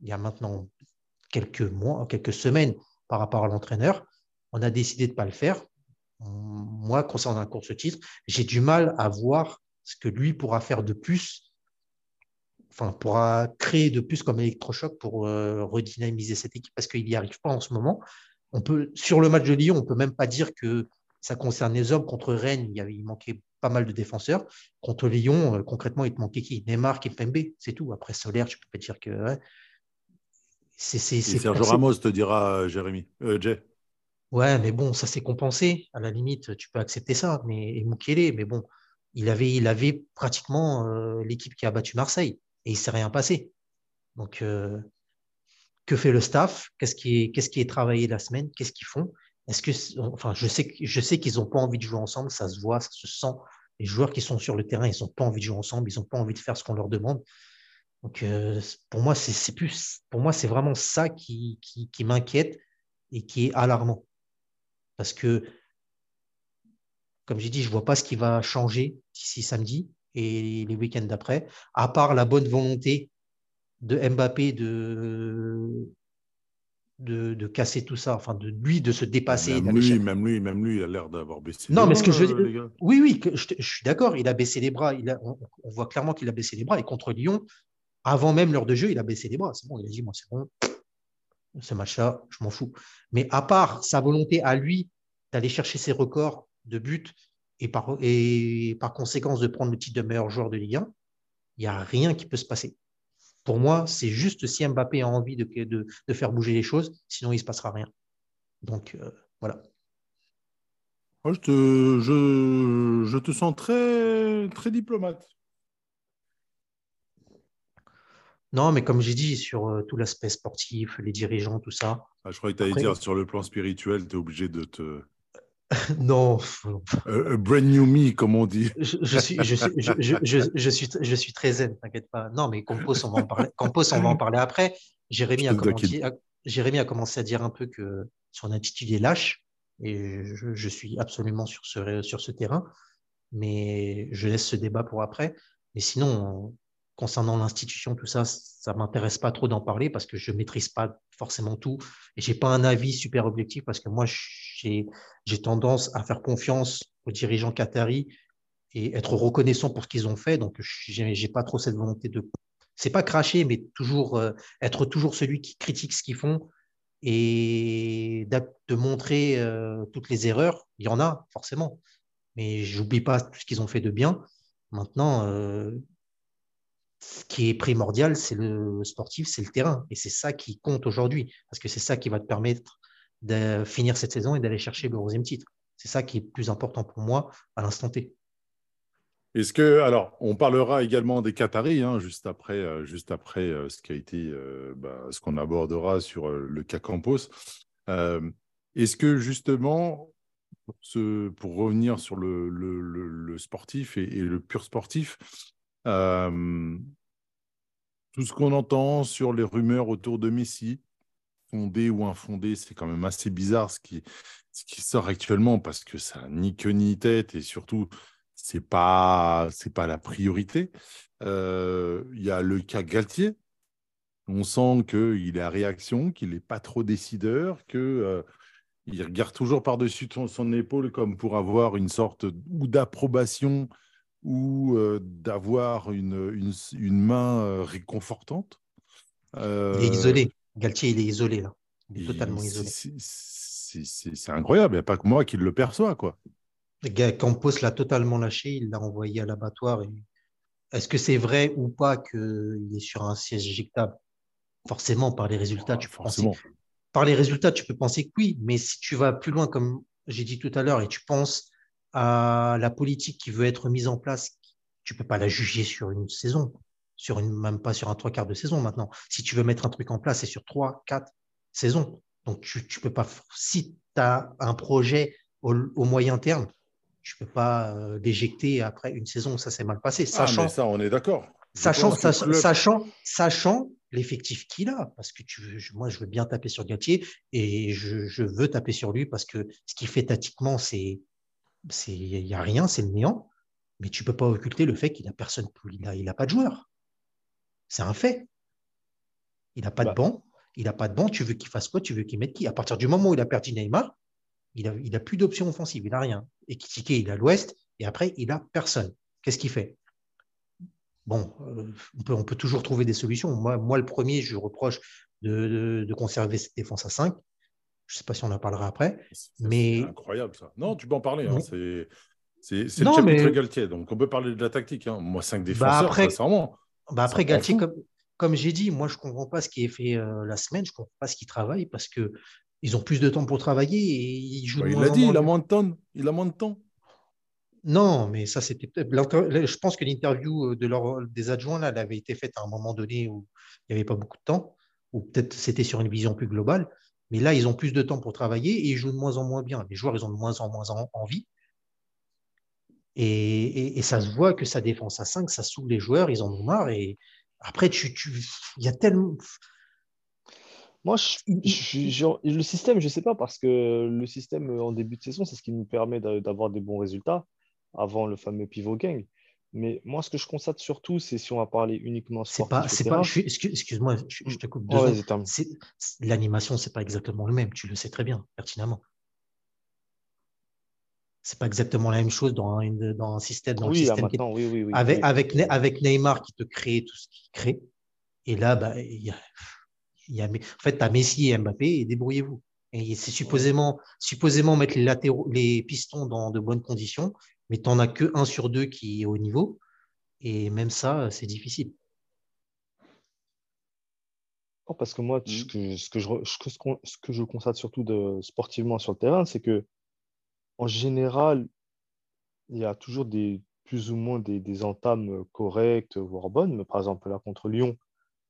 [SPEAKER 4] il y a maintenant quelques mois, quelques semaines par rapport à l'entraîneur. On a décidé de ne pas le faire moi, concernant un course titre, j'ai du mal à voir ce que lui pourra faire de plus, enfin, pourra créer de plus comme électrochoc pour euh, redynamiser cette équipe parce qu'il n'y arrive pas en ce moment. On peut, sur le match de Lyon, on ne peut même pas dire que ça concerne les hommes. Contre Rennes, il, y avait, il manquait pas mal de défenseurs. Contre Lyon, euh, concrètement, il te manquait qui? Neymar, Pembe, c'est tout. Après Solaire, tu peux pas dire que.
[SPEAKER 1] C'est, Sergio Ramos te dira, euh, Jérémy. Jay.
[SPEAKER 4] Ouais, mais bon, ça s'est compensé. À la limite, tu peux accepter ça. Mais Mukele, mais bon, il avait, il avait pratiquement euh, l'équipe qui a battu Marseille et il ne s'est rien passé. Donc, euh, que fait le staff? Qu'est-ce qui est, qui est travaillé la semaine? Qu'est-ce qu'ils font? Est-ce que, enfin, je sais, je sais qu'ils n'ont pas envie de jouer ensemble. Ça se voit, ça se sent. Les joueurs qui sont sur le terrain, ils n'ont pas envie de jouer ensemble. Ils n'ont pas envie de faire ce qu'on leur demande. Donc, euh, pour moi, c'est plus, pour moi, c'est vraiment ça qui, qui, qui m'inquiète et qui est alarmant. Parce que, comme j'ai dit, je ne vois pas ce qui va changer d'ici samedi et les week-ends d'après, à part la bonne volonté de Mbappé de, de, casser tout ça, enfin de lui de se dépasser.
[SPEAKER 1] Même lui, même lui, même lui, il a l'air d'avoir baissé.
[SPEAKER 4] Non, mais ce que je oui, oui, je, suis d'accord, il a baissé les bras. Il on, voit clairement qu'il a baissé les bras. Et contre Lyon, avant même l'heure de jeu, il a baissé les bras. C'est bon, il a dit, moi, c'est bon, ce match-là, je m'en fous. Mais à part sa volonté à lui d'aller chercher ses records de buts et par, et conséquence de prendre le titre de meilleur joueur de Ligue 1, il n'y a rien qui peut se passer. Pour moi, c'est juste si Mbappé a envie de, faire bouger les choses, sinon il ne se passera rien. Donc euh, voilà.
[SPEAKER 1] Je te, je te sens très, très diplomate.
[SPEAKER 4] Non, mais comme j'ai dit, sur euh, tout l'aspect sportif, les dirigeants, tout ça.
[SPEAKER 1] Ah, je croyais que tu allais
[SPEAKER 4] Après-
[SPEAKER 1] dire sur le plan spirituel, tu es obligé de te.
[SPEAKER 4] non,
[SPEAKER 1] Euh, a brand new me, comme on dit.
[SPEAKER 4] je, je suis, je, suis, je, je- je- je suis, je suis très zen, t'inquiète pas. Non, mais Campos, on va en parler, on va en parler après. Jérémy
[SPEAKER 1] Je
[SPEAKER 4] a,
[SPEAKER 1] te taquine.
[SPEAKER 4] commencé, a- Jérémy a commencé à dire un peu que son attitude est lâche, et je, je suis absolument sur ce, sur ce terrain, mais je laisse ce débat pour après. Mais sinon, concernant l'institution, tout ça, ça m'intéresse pas trop d'en parler parce que je maîtrise pas forcément tout et j'ai pas un avis super objectif parce que moi, j'ai tendance à faire confiance aux dirigeants qataris et être reconnaissant pour ce qu'ils ont fait. Donc, j'ai pas trop cette volonté de, c'est pas cracher, mais toujours euh, être toujours celui qui critique ce qu'ils font et de montrer euh, toutes les erreurs. Il y en a forcément, mais j'oublie pas tout ce qu'ils ont fait de bien. Maintenant, euh, ce qui est primordial, c'est le sportif, c'est le terrain, et c'est ça qui compte aujourd'hui, parce que c'est ça qui va te permettre de finir cette saison et d'aller chercher le 11e titre. C'est ça qui est plus important pour moi à l'instant T.
[SPEAKER 1] Est-ce que, alors, on parlera également des Qataris, hein, juste après, euh, juste après euh, ce qui a été, euh, bah, ce qu'on abordera sur le cas Est-ce que justement, pour, revenir sur le, sportif et le pur sportif, euh, tout ce qu'on entend sur les rumeurs autour de Messi, fondées ou infondées, c'est quand même assez bizarre ce qui, sort actuellement parce que ça n'a ni queue ni tête et surtout c'est pas pas la priorité. Euh, Il y a le cas Galtier. On sent qu'il est à réaction, qu'il n'est pas trop décideur, que euh, il regarde toujours par-dessus son, son épaule comme pour avoir une sorte ou d'approbation ou d'avoir une, une, une main réconfortante.
[SPEAKER 4] Il est isolé. Galtier, il est isolé là. Il est totalement isolé.
[SPEAKER 1] c'est- incroyable, il n'y a pas que moi qui le perçois, quoi.
[SPEAKER 4] Campos l'a totalement lâché, il l'a envoyé à l'abattoir. Et... Est-ce que c'est vrai ou pas qu'il est sur un siège éjectable? Forcément, par les résultats, tu peux penser
[SPEAKER 1] Forcément.
[SPEAKER 4] par les résultats, tu peux penser que oui, mais si tu vas plus loin, comme j'ai dit tout à l'heure, et tu penses à la politique qui veut être mise en place, tu peux pas la juger sur une saison, sur une, même pas sur un trois quarts de saison maintenant. Si tu veux mettre un truc en place, c'est sur trois, quatre saisons. Donc, tu, tu peux pas, si tu as un projet au, au moyen terme, tu peux pas euh, l'éjecter après une saison où ça s'est mal passé,
[SPEAKER 1] Ah,
[SPEAKER 4] sachant
[SPEAKER 1] ça, on est d'accord.
[SPEAKER 4] Sachant, sachant, sachant l'effectif qu'il a, parce que tu je- moi, je veux bien taper sur Galtier et je, je veux taper sur lui parce que ce qu'il fait tactiquement, c'est, il y a rien, c'est le néant. Mais tu peux pas occulter le fait qu'il a personne, il a, il a pas de joueur. C'est un fait. Il n'a pas
[SPEAKER 3] Bah.
[SPEAKER 4] de banc. Il n'a pas de banc. Tu veux qu'il fasse quoi? Tu veux qu'il mette qui? À partir du moment où il a perdu Neymar, il a, il a plus d'options offensives. Il n'a rien. Et Kitike, il a l'Ouest. Et après, il a personne. Qu'est-ce qu'il fait? Bon, euh, on, peut, on peut toujours trouver des solutions. Moi, moi le premier, je reproche de, de- de conserver cette défense à 5. Je ne sais pas si on en parlera après.
[SPEAKER 1] C'est-
[SPEAKER 4] mais-
[SPEAKER 1] incroyable, ça. Non, tu peux en parler. hein. C'est le chapitre
[SPEAKER 4] mais-
[SPEAKER 1] Galtier, donc on peut parler de la tactique. hein. Moi, cinq défenseurs,
[SPEAKER 4] après-
[SPEAKER 1] sincèrement.
[SPEAKER 4] Bah après, Galtier, comme, comme j'ai dit, moi, je ne comprends pas ce qui est fait euh, la semaine. Je ne comprends pas ce qu'ils travaillent parce que ils ont plus de temps pour travailler et ils jouent
[SPEAKER 1] Bah,
[SPEAKER 4] de
[SPEAKER 1] il l'a dit, il a moins de temps. Il a moins de temps.
[SPEAKER 4] Non, mais ça, c'était Je pense que l'interview de leur, des adjoints, là, elle avait été faite à un moment donné où il n'y avait pas beaucoup de temps, ou peut-être c'était sur une vision plus globale. Mais là, ils ont plus de temps pour travailler et ils jouent de moins en moins bien. Les joueurs, ils ont de moins en moins en- envie. Et, et- ça se voit que sa défense à 5, ça saoule les joueurs, ils en ont marre. Et après, tu, il y a tellement.
[SPEAKER 3] Moi, le système, je ne sais pas, parce que le système en début de saison, c'est ce qui nous permet d'a- d'avoir des bons résultats avant le fameux pivot gang. Mais moi, ce que je constate surtout, c'est si on va parler uniquement
[SPEAKER 4] C'est
[SPEAKER 3] sportif.
[SPEAKER 4] pas,
[SPEAKER 3] et
[SPEAKER 4] c'est pas, excuse-moi, je, je te coupe deux
[SPEAKER 3] Oh,
[SPEAKER 4] c'est- L'animation, c'est pas exactement le même. Tu le sais très bien, pertinemment. C'est pas exactement la même chose dans un, dans un système, dans le
[SPEAKER 3] Oui, là,
[SPEAKER 4] système qui
[SPEAKER 3] oui, oui, oui.
[SPEAKER 4] avec, avec, avec Neymar qui te crée tout ce qu'il crée. Et là, bah, il y a, y a, en fait, tu as Messi et Mbappé et débrouillez-vous. Et c'est supposément, supposément mettre les, latéraux, les pistons dans de bonnes conditions, mais tu n'en as que un sur deux qui est au niveau. Et même ça, c'est difficile.
[SPEAKER 3] Non, parce que moi, ce, que, ce, que je, re- ce que- ce qu'on- ce que je constate surtout de, sportivement sur le terrain, c'est que en général, il y a toujours des, plus ou moins des, des entames correctes, voire bonnes. Mais par exemple, là, contre Lyon,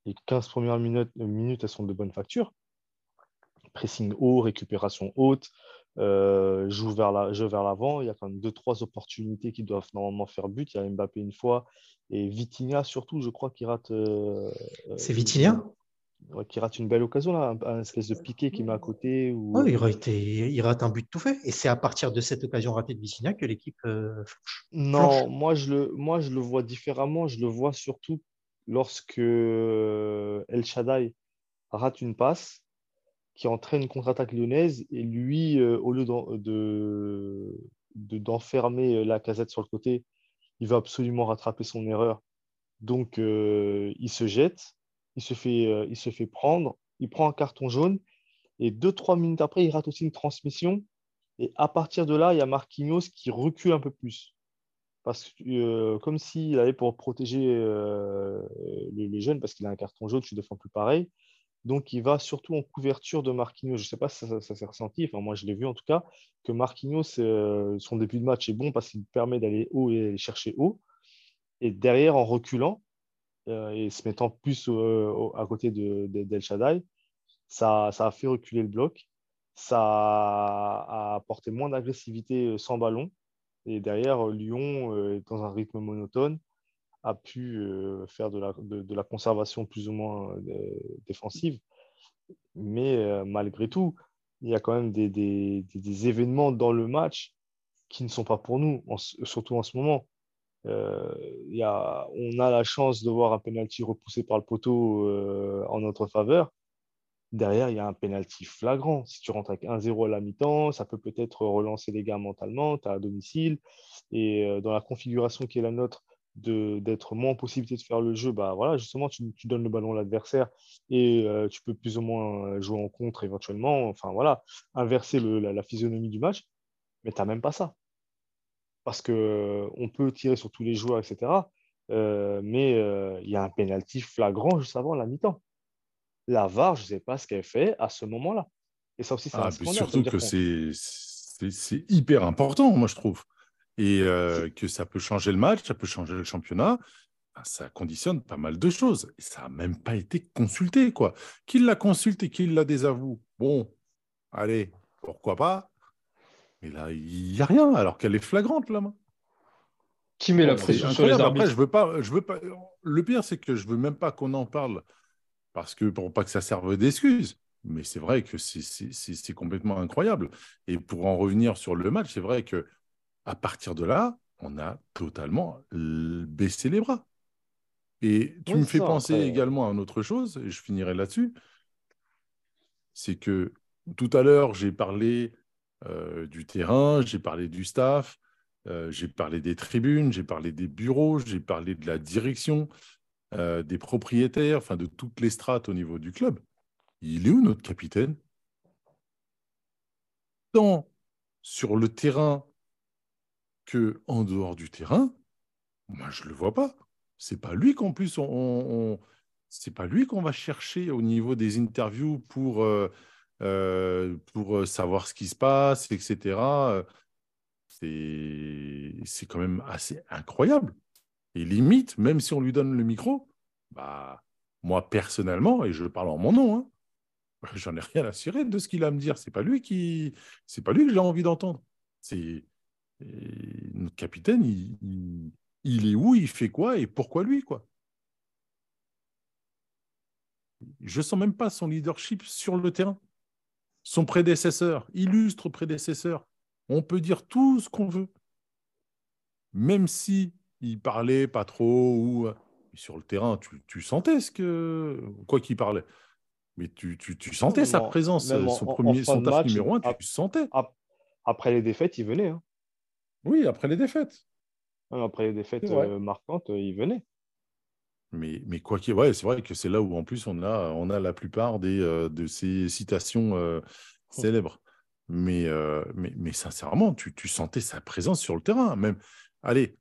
[SPEAKER 3] les 15 premières minutes, minutes elles sont de bonne facture. Pressing haut, récupération haute, euh, joue vers la, jeu vers l'avant. Il y a quand même deux, trois opportunités qui doivent normalement faire but. Il y a Mbappé une fois et Vitinha surtout, je crois, qui rate. euh,
[SPEAKER 4] C'est
[SPEAKER 3] euh,
[SPEAKER 4] Vitinha
[SPEAKER 3] ouais, qui rate une belle occasion, là, un, un espèce de piqué qui met à côté. Ou...
[SPEAKER 4] Oh, il, rate, il rate un but tout fait. Et c'est à partir de cette occasion ratée de Vitinha que l'équipe. euh,
[SPEAKER 3] Non,
[SPEAKER 4] Flanche.
[SPEAKER 3] moi je, le, moi je le vois différemment. Je le vois surtout lorsque El Shaddai rate une passe qui entraîne une contre-attaque lyonnaise et lui, euh, au lieu d'en- de, de- d'enfermer la casette sur le côté, il va absolument rattraper son erreur. Donc euh, il se jette, il se fait, euh, il se fait prendre, il prend un carton jaune et deux, trois minutes après, il rate aussi une transmission. Et à partir de là, il y a Marquinhos qui recule un peu plus. Parce que, euh, comme s'il allait pour protéger euh, le, le jeune, parce qu'il a un carton jaune, je ne défends plus pareil. Donc, il va surtout en couverture de Marquinhos. Je ne sais pas si ça, s'est ressenti, enfin, moi je l'ai vu en tout cas, que Marquinhos, euh, son début de match est bon parce qu'il permet d'aller haut et aller chercher haut. Et derrière, en reculant euh, et se mettant plus à côté de, de- d'El Shaddai, ça, ça a fait reculer le bloc. Ça a apporté moins d'agressivité euh, sans ballon. Et derrière, Lyon, euh, dans un rythme monotone, a pu euh, faire de la, conservation plus ou moins euh, défensive. Mais euh, malgré tout, il y a quand même des, événements dans le match qui ne sont pas pour nous, surtout en ce moment. Y a, on a la chance de voir un penalty repoussé par le poteau en notre faveur. Derrière, il y a un penalty flagrant. Si tu rentres avec 1-0 à la mi-temps, ça peut peut-être relancer les gars mentalement, tu es à domicile. Et dans la configuration qui est la nôtre, d'être moins en possibilité de faire le jeu, bah voilà, justement, tu, tu donnes le ballon à l'adversaire et euh, tu peux plus ou moins euh, jouer en contre éventuellement. Enfin voilà, inverser le- la, la physionomie du match, mais tu n'as même pas ça. Parce que euh, on peut tirer sur tous les joueurs, etc. euh, mais il y a un penalty flagrant juste avant la mi-temps. La VAR, je ne sais pas ce qu'elle fait à ce moment-là. Et ça aussi, c'est
[SPEAKER 1] Ah, surtout que
[SPEAKER 3] qu'on-
[SPEAKER 1] c'est hyper important, moi, je trouve. Et euh, que ça peut changer le match, ça peut changer le championnat. Ben, ça conditionne pas mal de choses. Et ça n'a même pas été consulté, quoi. Qu'il l'a consulté, qu'il la désavoue? Bon, allez, pourquoi pas? Mais là, il n'y a rien, alors qu'elle est flagrante, là. main.
[SPEAKER 2] Qui met la pression sur les arbitres
[SPEAKER 1] Après, je veux pas, je veux pas. Le pire, c'est que je veux même pas qu'on en parle parce que pour pas que ça serve d'excuse. Mais c'est vrai que c'est complètement incroyable. Et pour en revenir sur le match, c'est vrai que à partir de là, on a totalement baissé les bras. Et tu
[SPEAKER 3] Oui,
[SPEAKER 1] me fais
[SPEAKER 3] ça,
[SPEAKER 1] penser
[SPEAKER 3] après.
[SPEAKER 1] également à une autre chose, et je finirai là-dessus. C'est que tout à l'heure, j'ai parlé euh, du terrain, j'ai parlé du staff, euh, j'ai parlé des tribunes, j'ai parlé des bureaux, j'ai parlé de la direction, euh, des propriétaires, enfin de toutes les strates au niveau du club. Il est où notre capitaine? Tant sur le terrain que en dehors du terrain, moi je le vois pas. C'est pas lui qu'en plus c'est pas lui qu'on va chercher au niveau des interviews pour euh, euh, euh, savoir ce qui se passe, etc. C'est quand même assez incroyable. Et limite, même si on lui donne le micro, bah moi personnellement, et je parle en mon nom, hein, j'en ai rien à cirer de ce qu'il a à me dire. C'est pas lui c'est pas lui que j'ai envie d'entendre. Et notre capitaine, il, il- il est où, il fait quoi et pourquoi lui, quoi? Je sens même pas son leadership sur le terrain. Son prédécesseur, illustre prédécesseur. On peut dire tout ce qu'on veut, même si il parlait pas trop ou sur le terrain, tu, tu sentais ce que quoi qu'il parlait. Mais tu, tu, tu sentais sa
[SPEAKER 3] en-
[SPEAKER 1] présence,
[SPEAKER 3] en-
[SPEAKER 1] son premier, son taf
[SPEAKER 3] match,
[SPEAKER 1] numéro un, tu
[SPEAKER 3] ap-
[SPEAKER 1] sentais.
[SPEAKER 3] ap- Après les défaites, il venait. hein.
[SPEAKER 1] Oui, après les défaites.
[SPEAKER 3] Après les défaites euh, marquantes, euh, il venait.
[SPEAKER 1] Mais, mais quoi qu'il ouais, c'est vrai que c'est là où en plus on a, on a la plupart des, euh, de ces citations euh, célèbres. Mais, euh, mais, mais sincèrement, tu, tu sentais sa présence sur le terrain. Même, allez,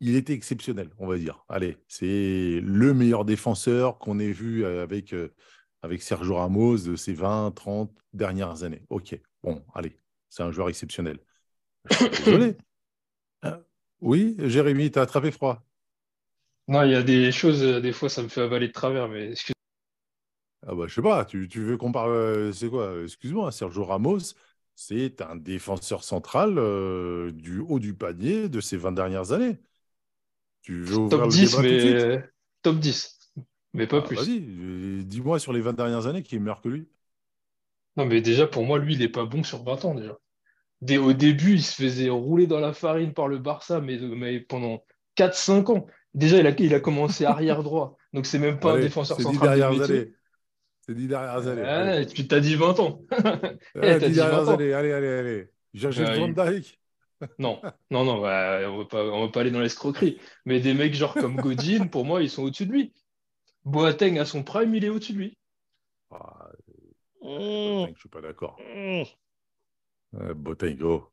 [SPEAKER 1] il était exceptionnel, on va dire. Allez, c'est le meilleur défenseur qu'on ait vu avec, euh, avec Sergio Ramos de ces 20, 30 dernières années. Ok, bon, allez, c'est un joueur exceptionnel. Je suis désolé. Oui, Jérémy, t'as attrapé froid.
[SPEAKER 2] Non, il y a des choses, euh, des fois, ça me fait avaler de travers, mais excuse-
[SPEAKER 1] Ah bah, je sais pas, tu, tu veux qu'on parle. euh, C'est quoi? Excuse-moi, Sergio Ramos, c'est un défenseur central euh, du haut du panier de ces 20 dernières années. Tu veux ouvrir
[SPEAKER 2] top
[SPEAKER 1] le
[SPEAKER 2] 10,
[SPEAKER 1] débat tout de
[SPEAKER 2] mais
[SPEAKER 1] suite?
[SPEAKER 2] euh, top 10, mais pas
[SPEAKER 1] Ah,
[SPEAKER 2] plus.
[SPEAKER 1] vas-y, euh, dis-moi sur les 20 dernières années qui est meilleur que lui?
[SPEAKER 2] Non, mais déjà, pour moi, lui, il est pas bon sur 20 ans, déjà. Dès, au début, il se faisait rouler dans la farine par le Barça, mais, mais pendant 4-5 ans. Déjà, il a, il a commencé arrière droit. Donc, c'est même pas un
[SPEAKER 1] Allez,
[SPEAKER 2] défenseur central de
[SPEAKER 1] dernières
[SPEAKER 2] métier.
[SPEAKER 1] années. Ces dix dernières années.
[SPEAKER 2] Ouais,
[SPEAKER 1] allez.
[SPEAKER 2] tu t'as dit 20 ans.
[SPEAKER 1] Eh,
[SPEAKER 2] t'as
[SPEAKER 1] dix
[SPEAKER 2] dit 20
[SPEAKER 1] dernières
[SPEAKER 2] ans.
[SPEAKER 1] années, allez, allez, allez. Cherchez
[SPEAKER 2] Bah,
[SPEAKER 1] le
[SPEAKER 2] il-
[SPEAKER 1] Van Dijk.
[SPEAKER 2] Non, non, non, bah, on on va pas aller dans l'escroquerie. Mais des mecs genre comme Godin, pour moi, ils sont au-dessus de lui. Boateng, à son prime, il est au-dessus de lui.
[SPEAKER 1] Ah,
[SPEAKER 3] Mmh,
[SPEAKER 1] Boateng, je suis pas d'accord.
[SPEAKER 3] mmh.
[SPEAKER 1] Euh, Boateng, oh.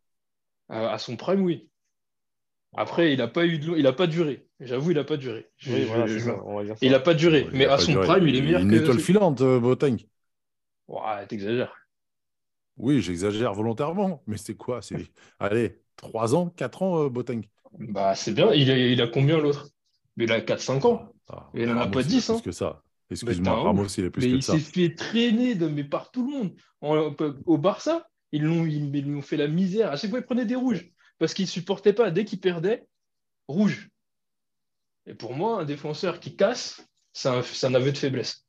[SPEAKER 2] À, son prime, oui. Après, il a pas eu de... il a pas duré. J'avoue, il a pas duré.
[SPEAKER 3] Oui, voilà,
[SPEAKER 2] je-
[SPEAKER 3] ça.
[SPEAKER 2] Il a pas duré.
[SPEAKER 1] Il
[SPEAKER 2] mais à son
[SPEAKER 1] duré.
[SPEAKER 2] prime, il est meilleur
[SPEAKER 1] Une
[SPEAKER 2] que.
[SPEAKER 1] étoile filante, euh, Boateng.
[SPEAKER 2] Ouais, t'exagères.
[SPEAKER 1] Oui, j'exagère volontairement, mais c'est quoi? C'est, allez, 3 ans, 4 ans, euh, Boateng.
[SPEAKER 2] Bah, c'est bien. Il a, il a combien l'autre? Il a 4-5 ans.
[SPEAKER 1] Ah,
[SPEAKER 2] Il en a pas
[SPEAKER 1] il
[SPEAKER 2] 10,
[SPEAKER 1] plus
[SPEAKER 2] hein.
[SPEAKER 1] que ça. Excuse-moi, Ramos, il est plus
[SPEAKER 2] Mais
[SPEAKER 1] que
[SPEAKER 2] il
[SPEAKER 1] ça.
[SPEAKER 2] s'est fait traîner de, mais par tout le monde. En- au Barça, ils l'ont, ils, ils lui ont fait la misère. À chaque fois, il prenait des rouges parce qu'il supportait pas. Dès qu'il perdait, rouge. Et pour moi, un défenseur qui casse, c'est un, c'est un aveu de faiblesse.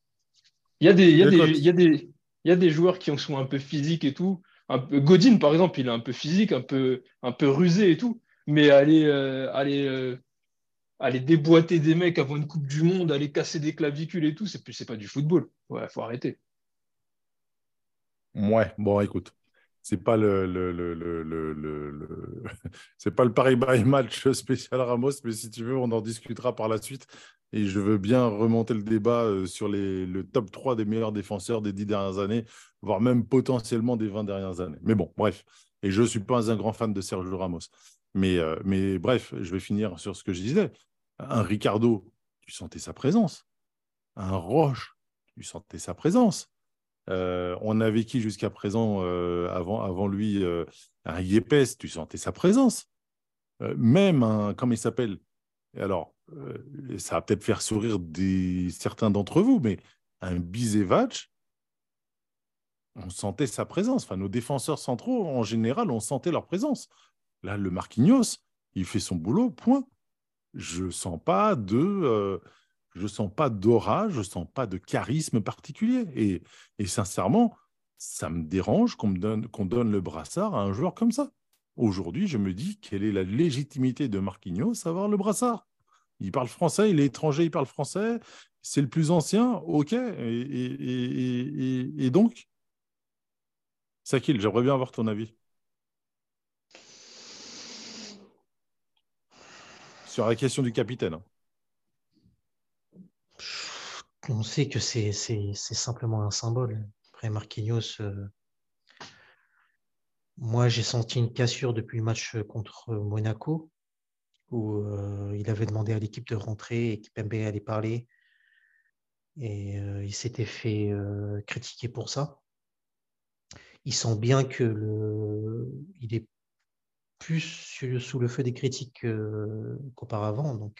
[SPEAKER 2] Il y a des, il y a des,
[SPEAKER 1] Écoute.
[SPEAKER 2] il y a des, il y a des joueurs qui sont un peu physiques et tout. Un peu, Godin, par exemple, il est un peu physique, un peu, un peu rusé et tout. Mais aller, euh, aller, euh, aller déboîter des mecs avant une Coupe du Monde, aller casser des clavicules et tout, c'est plus, c'est pas du football. Ouais, faut arrêter.
[SPEAKER 1] Ouais, bon, écoute, c'est pas pas le Paris by match spécial Ramos, mais si tu veux, on en discutera par la suite. Et je veux bien remonter le débat euh, sur le top 3 des meilleurs défenseurs des 10 dernières années, voire même potentiellement des 20 dernières années. Mais bon, bref. Et je ne suis pas un grand fan de Sergio Ramos. Mais, euh, mais bref, je vais finir sur ce que je disais. Un Ricardo, tu sentais sa présence. Un Roche, tu sentais sa présence. Euh, on avait qui jusqu'à présent, euh, avant, lui, euh, un Yepes, tu sentais sa présence. Même un, comment il s'appelle? Alors, ça va peut-être faire sourire certains d'entre vous, mais un Bizevac, on sentait sa présence. Enfin, nos défenseurs centraux, en général, on sentait leur présence. Là, le Marquinhos, il fait son boulot, point. Je sens pas de, je sens pas d'aura, je sens pas de charisme particulier. Et, sincèrement, ça me dérange qu'on donne, donne le brassard à un joueur comme ça. Aujourd'hui, je me dis quelle est la légitimité de Marquinhos à avoir le brassard? Il parle français, il est étranger, il parle français, c'est le plus ancien, ok. Et, et- et- donc, Sakil, j'aimerais bien avoir ton avis. Sur la question du capitaine.
[SPEAKER 4] On sait que c'est simplement un symbole. Après Marquinhos, euh, moi j'ai senti une cassure depuis le match contre Monaco, où euh, il avait demandé à l'équipe de rentrer et Kipembe allait parler. Et euh, il s'était fait critiquer pour ça. Il sent bien que il est plus sous le feu des critiques qu'auparavant.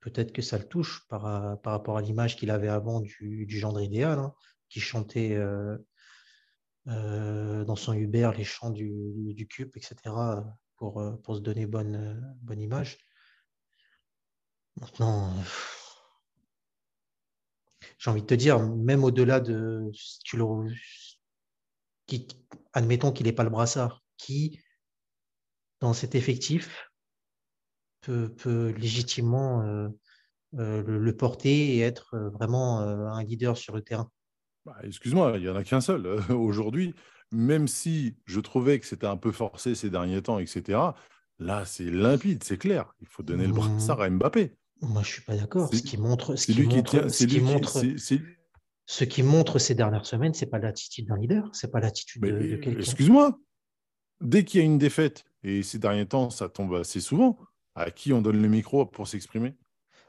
[SPEAKER 4] Peut-être que ça le touche par, ra- par rapport à l'image qu'il avait avant du, gendre idéal, hein, qui chantait euh, euh, dans son Uber les chants du, du CUP, etc., pour, euh, se donner bonne, euh, bonne image. Maintenant, euh, j'ai envie de te dire, même au-delà de qui, admettons qu'il n'ait pas le brassard, qui dans cet effectif peut, peut légitimement euh, euh, le, le porter et être euh, vraiment un leader sur le terrain.
[SPEAKER 1] Bah, Excuse-moi, il n'y en a qu'un seul. Aujourd'hui, même si je trouvais que c'était un peu forcé ces derniers temps, etc., là, c'est limpide, c'est clair. Il faut donner le
[SPEAKER 4] Mmh.
[SPEAKER 1] brassard à Mbappé.
[SPEAKER 4] Moi, je suis pas d'accord. Ce qui montre, ce qui montre,
[SPEAKER 1] tient.
[SPEAKER 4] ce qui montre,
[SPEAKER 1] c'est- c'est-
[SPEAKER 4] ce qui montre ces dernières semaines, c'est pas l'attitude d'un leader, c'est pas l'attitude de, de quelqu'un.
[SPEAKER 1] excuse-moi, dès qu'il y a une défaite, et ces derniers temps, ça tombe assez souvent, à qui on donne le micro pour s'exprimer?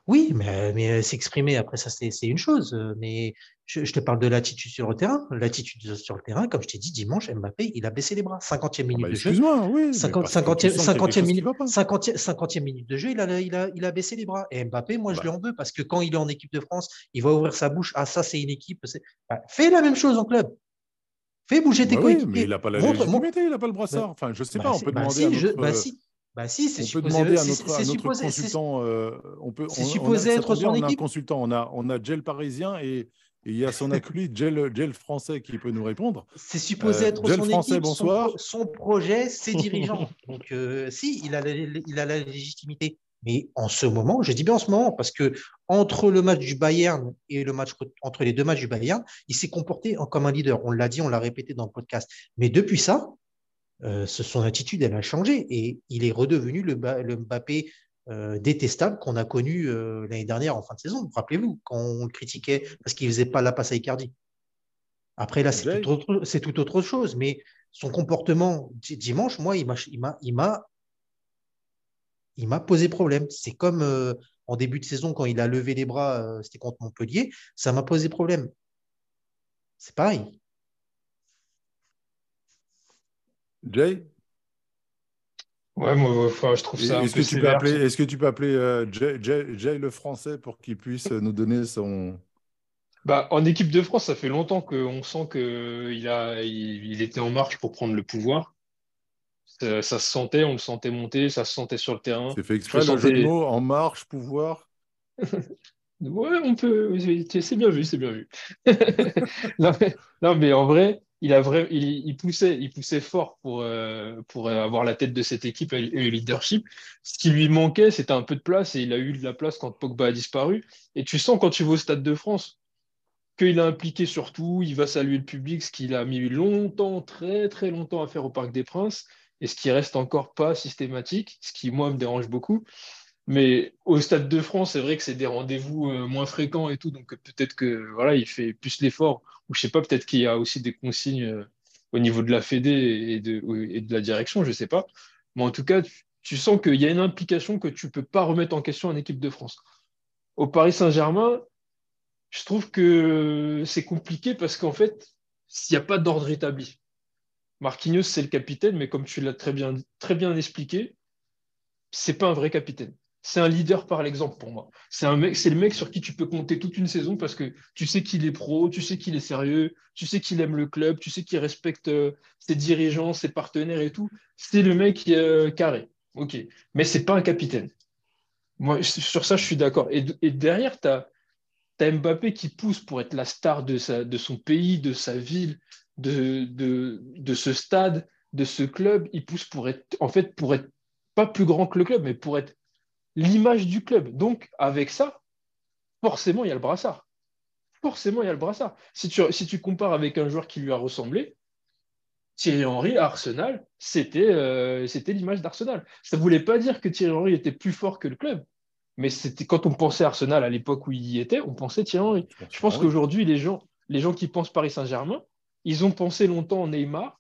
[SPEAKER 4] Oui, mais, mais s'exprimer après ça, c'est une chose. euh, Mais je, je te parle de l'attitude sur le terrain. L'attitude sur le terrain, comme je t'ai dit, dimanche, Mbappé, il a baissé les bras. 50e
[SPEAKER 1] Ah
[SPEAKER 4] minute
[SPEAKER 1] bah,
[SPEAKER 4] de jeu.
[SPEAKER 1] Oui. mais
[SPEAKER 4] 50,
[SPEAKER 1] parce que tu
[SPEAKER 4] 50e,
[SPEAKER 1] sens qu'il y a quelque
[SPEAKER 4] 50e
[SPEAKER 1] chose qui
[SPEAKER 4] minute,
[SPEAKER 1] va pas.
[SPEAKER 4] 50e, 50e minute de jeu, il a, il, a, il a baissé les bras. Et Mbappé, moi, je
[SPEAKER 1] Bah.
[SPEAKER 4] lui en veux parce que quand il est en équipe de France, il va ouvrir sa bouche. Ah, ça, c'est une équipe. Bah, fais la même chose en club. Fais bouger tes
[SPEAKER 1] Bah oui,
[SPEAKER 4] coéquipiers.
[SPEAKER 1] mais il n'a pas la
[SPEAKER 4] Montre- montre-
[SPEAKER 1] il n'a pas le brassard. Enfin, je sais
[SPEAKER 4] Bah,
[SPEAKER 1] pas, on peut
[SPEAKER 4] bah,
[SPEAKER 1] demander
[SPEAKER 4] si,
[SPEAKER 1] à
[SPEAKER 4] je-
[SPEAKER 1] notre.
[SPEAKER 4] bah, si. Bah, si, c'est
[SPEAKER 1] On peut
[SPEAKER 4] supposé,
[SPEAKER 1] demander à notre, à
[SPEAKER 4] supposé-
[SPEAKER 1] consultant. euh, on peut,
[SPEAKER 4] c'est
[SPEAKER 1] on- on a-
[SPEAKER 4] supposé être son
[SPEAKER 1] On a un
[SPEAKER 4] équipe.
[SPEAKER 1] consultant, on a, on a Gel parisien et, et il y a son acolyte Gel, Gel français qui peut nous répondre.
[SPEAKER 4] C'est supposé
[SPEAKER 1] Euh,
[SPEAKER 4] être
[SPEAKER 1] Gel
[SPEAKER 4] son
[SPEAKER 1] français,
[SPEAKER 4] équipe,
[SPEAKER 1] bonsoir.
[SPEAKER 4] son projet, ses dirigeants. Donc, euh, si, il a, la, il a la légitimité. Mais en ce moment, je dis bien en ce moment, parce que entre le match du Bayern et le match entre les deux matchs du Bayern, il s'est comporté comme un leader. On l'a dit, on l'a répété dans le podcast. Mais depuis ça, euh, son attitude, elle a changé et il est redevenu le, Ba- le Mbappé euh, détestable qu'on a connu euh, l'année dernière en fin de saison. Rappelez-vous, quand on le critiquait parce qu'il faisait pas la passe à Icardi. Après, là, c'est tout, autre, c'est tout autre chose. Mais son comportement di- dimanche, moi, il m'a, posé problème. C'est comme euh, en début de saison, quand il a levé les bras, c'était contre Montpellier, ça m'a posé problème. C'est pareil.
[SPEAKER 1] Jay,
[SPEAKER 2] Ouais, moi, enfin, je trouve ça
[SPEAKER 1] est-ce que, tu peux appeler, que tu peux appeler euh, Jay, Jay- Jay le français pour qu'il puisse nous donner son.
[SPEAKER 2] Bah, en équipe de France, ça fait longtemps qu'on sent qu'il a, il, il était en marche pour prendre le pouvoir. Ça, ça se sentait, on le sentait monter, ça se sentait sur le terrain.
[SPEAKER 1] C'est fait exprès
[SPEAKER 2] Je
[SPEAKER 1] le jeu de mots en marche, pouvoir.
[SPEAKER 2] Ouais, on peut. C'est c'est bien vu, c'est bien vu. Non mais, non, mais en vrai, il poussait, il poussait fort pour, euh, pour avoir la tête de cette équipe et le leadership. Ce qui lui manquait, c'était un peu de place et il a eu de la place quand Pogba a disparu. Et tu sens quand tu vas au Stade de France qu'il a impliqué surtout, il va saluer le public, ce qu'il a mis longtemps, très très longtemps à faire au Parc des Princes et ce qui reste encore pas systématique, ce qui moi me dérange beaucoup. Mais au Stade de France, c'est vrai que c'est des rendez-vous euh, moins fréquents et tout, donc peut-être que voilà, il fait plus l'effort. Ou je sais pas, peut-être qu'il y a aussi des consignes euh, au niveau de la Fédé et de, et de la direction, je sais pas. Mais en tout cas, tu, tu sens qu'il y a une implication que tu peux pas remettre en question en équipe de France. Au Paris Saint-Germain, je trouve que c'est compliqué parce qu'en fait, s'il n'y a pas d'ordre établi. Marquinhos, c'est le capitaine, mais comme tu l'as très bien, très bien expliqué, c'est pas un vrai capitaine. C'est un leader par l'exemple pour moi. C'est un mec, c'est le mec sur qui tu peux compter toute une saison parce que tu sais qu'il est pro, tu sais qu'il est sérieux, tu sais qu'il aime le club, tu sais qu'il respecte euh, ses dirigeants, ses partenaires et tout. C'est le mec euh, carré. Ok. Mais c'est pas un capitaine. Moi, sur ça, je suis d'accord. Et, derrière, tu as, Mbappé qui pousse pour être la star de, son pays, de sa ville, de, de, de ce stade, de ce club. Il pousse pour être, en fait, pour être pas plus grand que le club, mais pour être l'image du club. Donc, avec ça, forcément, il y a le brassard. Forcément, il y a le brassard. Si tu, si tu compares avec un joueur qui lui a ressemblé, Thierry Henry Arsenal, c'était euh, c'était l'image d'Arsenal. Ça ne voulait pas dire que Thierry Henry était plus fort que le club, mais c'était quand on pensait Arsenal à l'époque où il y était, on pensait Thierry Henry. Je pense qu'aujourd'hui, les gens, les gens qui pensent Paris Saint-Germain, ils ont pensé longtemps en Neymar,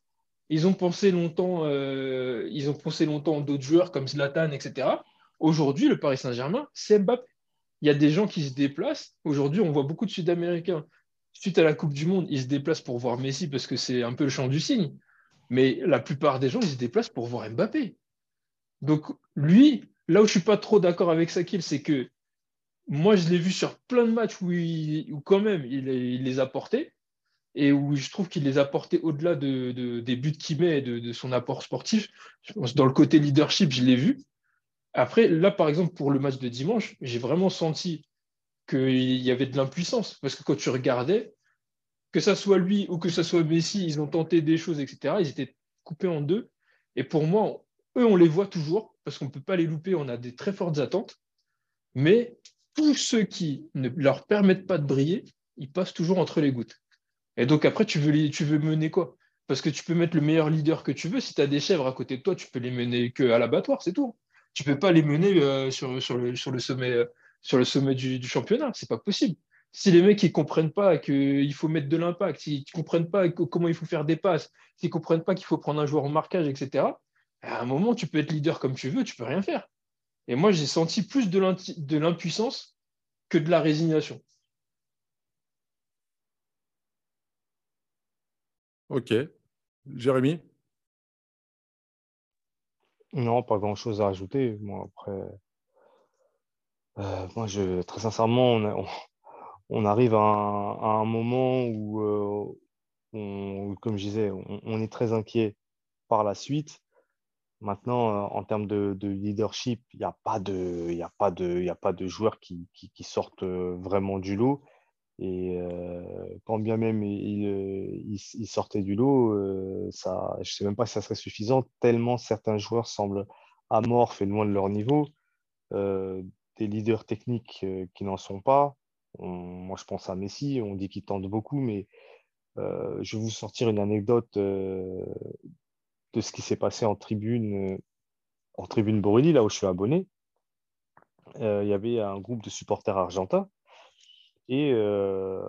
[SPEAKER 2] ils ont pensé longtemps, euh, ils ont pensé longtemps en d'autres joueurs comme Zlatan, etc. Aujourd'hui, le Paris Saint-Germain, c'est Mbappé. Il y a des gens qui se déplacent. Aujourd'hui, on voit beaucoup de Sud-Américains. Suite à la Coupe du Monde, ils se déplacent pour voir Messi parce que c'est un peu le champ du signe. Mais la plupart des gens, ils se déplacent pour voir Mbappé. Donc, lui, là où je ne suis pas trop d'accord avec Sakil, c'est que moi, je l'ai vu sur plein de matchs où, quand même, il, les a portés et où je trouve qu'il les a portés au-delà de, de, des buts qu'il met et de, de, son apport sportif. Je pense dans le côté leadership, je l'ai vu. Après, là, par exemple, pour le match de dimanche, j'ai vraiment senti qu'il y avait de l'impuissance. Parce que quand tu regardais, que ça soit lui ou que ça soit Messi, ils ont tenté des choses, etc. Ils étaient coupés en deux. Et pour moi, eux, on les voit toujours, parce qu'on ne peut pas les louper, on a des très fortes attentes. Mais tous ceux qui ne leur permettent pas de briller, ils passent toujours entre les gouttes. Et donc après, tu veux, tu veux mener quoi? Parce que tu peux mettre le meilleur leader que tu veux. Si tu as des chèvres à côté de toi, tu peux les mener qu'à l'abattoir, c'est tout. Tu ne peux pas les mener euh, euh, sur le sommet du, du championnat. C'est pas possible. Si les mecs ne comprennent pas qu'il faut mettre de l'impact, s'ils ne comprennent pas comment il faut faire des passes, s'ils ne comprennent pas qu'il faut prendre un joueur en marquage, etc., à un moment, tu peux être leader comme tu veux, tu peux rien faire. Et moi, j'ai senti plus de l'impuissance que de la résignation.
[SPEAKER 1] Ok. Jérémy?
[SPEAKER 3] Non, pas grand-chose à ajouter. Moi, après, euh, moi, je, très sincèrement, on, on, arrive à un, moment où, euh, on, comme je disais, on, est très inquiet par la suite. Maintenant, euh, en termes de, leadership, il n'y a, pas de, a, a pas de joueurs qui, qui, sortent vraiment du lot. Et quand bien même il, il, sortait du lot, ça, je ne sais même pas si ça serait suffisant, tellement certains joueurs semblent amorphes et loin de leur niveau. des leaders techniques qui n'en sont pas. moi, je pense à Messi, on dit qu'il tente beaucoup, mais je vais vous sortir une anecdote de ce qui s'est passé en tribune, en tribune Borelli, là où je suis abonné. il y avait un groupe de supporters argentins et euh,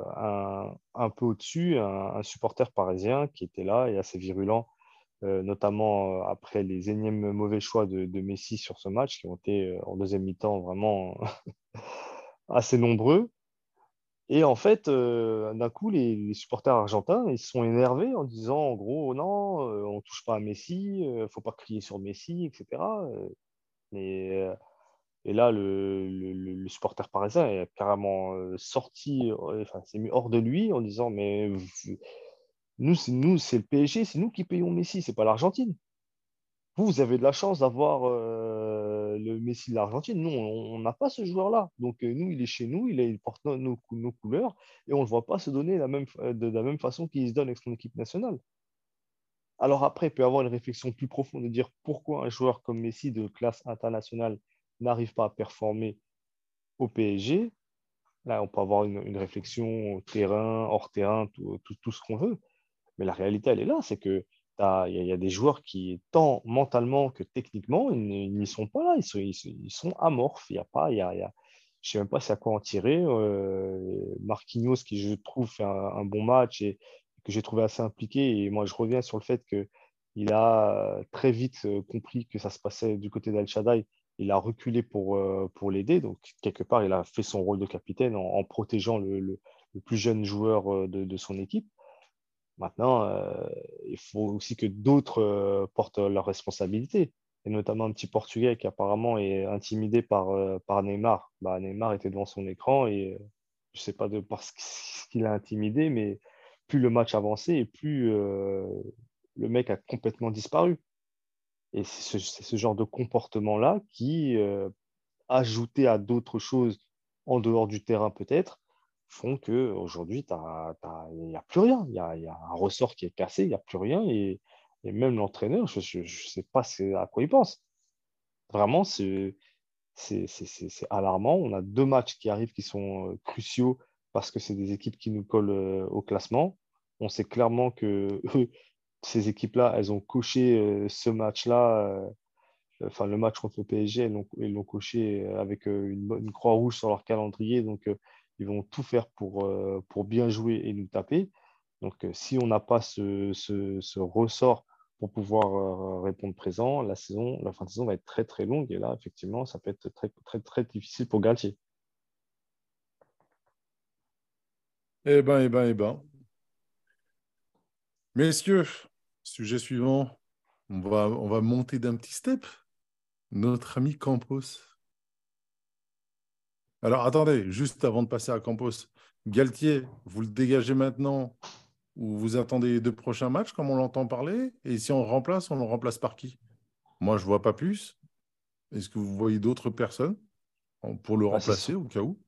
[SPEAKER 3] un, peu au-dessus, un, supporter parisien qui était là et assez virulent, euh, notamment euh, après les énièmes mauvais choix de, Messi sur ce match, qui ont été en deuxième mi-temps vraiment assez nombreux. Et en fait, d'un coup, les, supporters argentins, ils se sont énervés en disant, en gros, non, on ne touche pas à Messi, il ne faut pas crier sur Messi, etc. Mais et là, le, supporter parisien est carrément euh, sorti, euh, enfin, s'est mis hors de lui en disant Mais nous, c'est nous, c'est le PSG, c'est nous qui payons Messi, c'est pas l'Argentine. Vous, vous avez de la chance d'avoir euh, le Messi de l'Argentine. Nous, on n'a pas ce joueur-là. Donc, nous, il est chez nous, il, porte nos, couleurs et on ne le voit pas se donner de la même façon qu'il se donne avec son équipe nationale. Alors après, il peut y avoir une réflexion plus profonde de dire pourquoi un joueur comme Messi de classe internationale n'arrive pas à performer au PSG, là, on peut avoir une, réflexion terrain, hors terrain, tout, tout, ce qu'on veut. Mais la réalité, elle est là, c'est que il y, a des joueurs qui, tant mentalement que techniquement, ils n'y sont pas là, ils sont, amorphes. Il y a pas, il y a, je ne sais même pas c'est à quoi en tirer. Euh, Marquinhos, qui je trouve fait un, bon match et que j'ai trouvé assez impliqué, et moi je reviens sur le fait qu'il a très vite euh, compris que ça se passait du côté d'Al Shaddai il a reculé pour, euh, pour l'aider. Donc, quelque part, il a fait son rôle de capitaine en, protégeant le, plus jeune joueur euh, de, de son équipe. Maintenant, euh, il faut aussi que d'autres portent leurs responsabilités, et notamment un petit Portugais qui apparemment est intimidé par, par Neymar. Bah, Neymar était devant son écran et je ne sais pas de parce qu'il a intimidé, mais plus le match avançait et plus le mec a complètement disparu. Et c'est ce, genre de comportement-là qui, euh, ajouté à d'autres choses en dehors du terrain peut-être, font qu'aujourd'hui, il n'y a plus rien. Il y, a, un ressort qui est cassé, il n'y a plus rien. Et, même l'entraîneur, je ne sais pas à quoi il pense. Vraiment, c'est alarmant. On a deux matchs qui arrivent qui sont euh, cruciaux parce que c'est des équipes qui nous collent euh, au classement. On sait clairement que ces équipes-là, elles ont coché euh, ce match-là, euh, enfin le match contre le PSG, elles l'ont coché euh, avec une, croix rouge sur leur calendrier. Donc, ils vont tout faire pour, pour bien jouer et nous taper. Donc, si on n'a pas ce, ce, ressort pour pouvoir répondre présent, la, saison, la fin de saison va être très très longue. Et là, effectivement, ça peut être très très, très difficile pour Galtier.
[SPEAKER 1] Eh ben, eh ben, eh ben. Messieurs, Sujet suivant, on va, on va monter d'un petit step. Notre ami Campos. Alors attendez, juste avant de passer à Campos, Galtier, vous le dégagez maintenant ou vous attendez les deux prochains matchs comme on l'entend parler? Et si on remplace, on le remplace par qui? Moi, je ne vois pas plus. Est-ce que vous voyez d'autres personnes pour le ah, remplacer au cas où?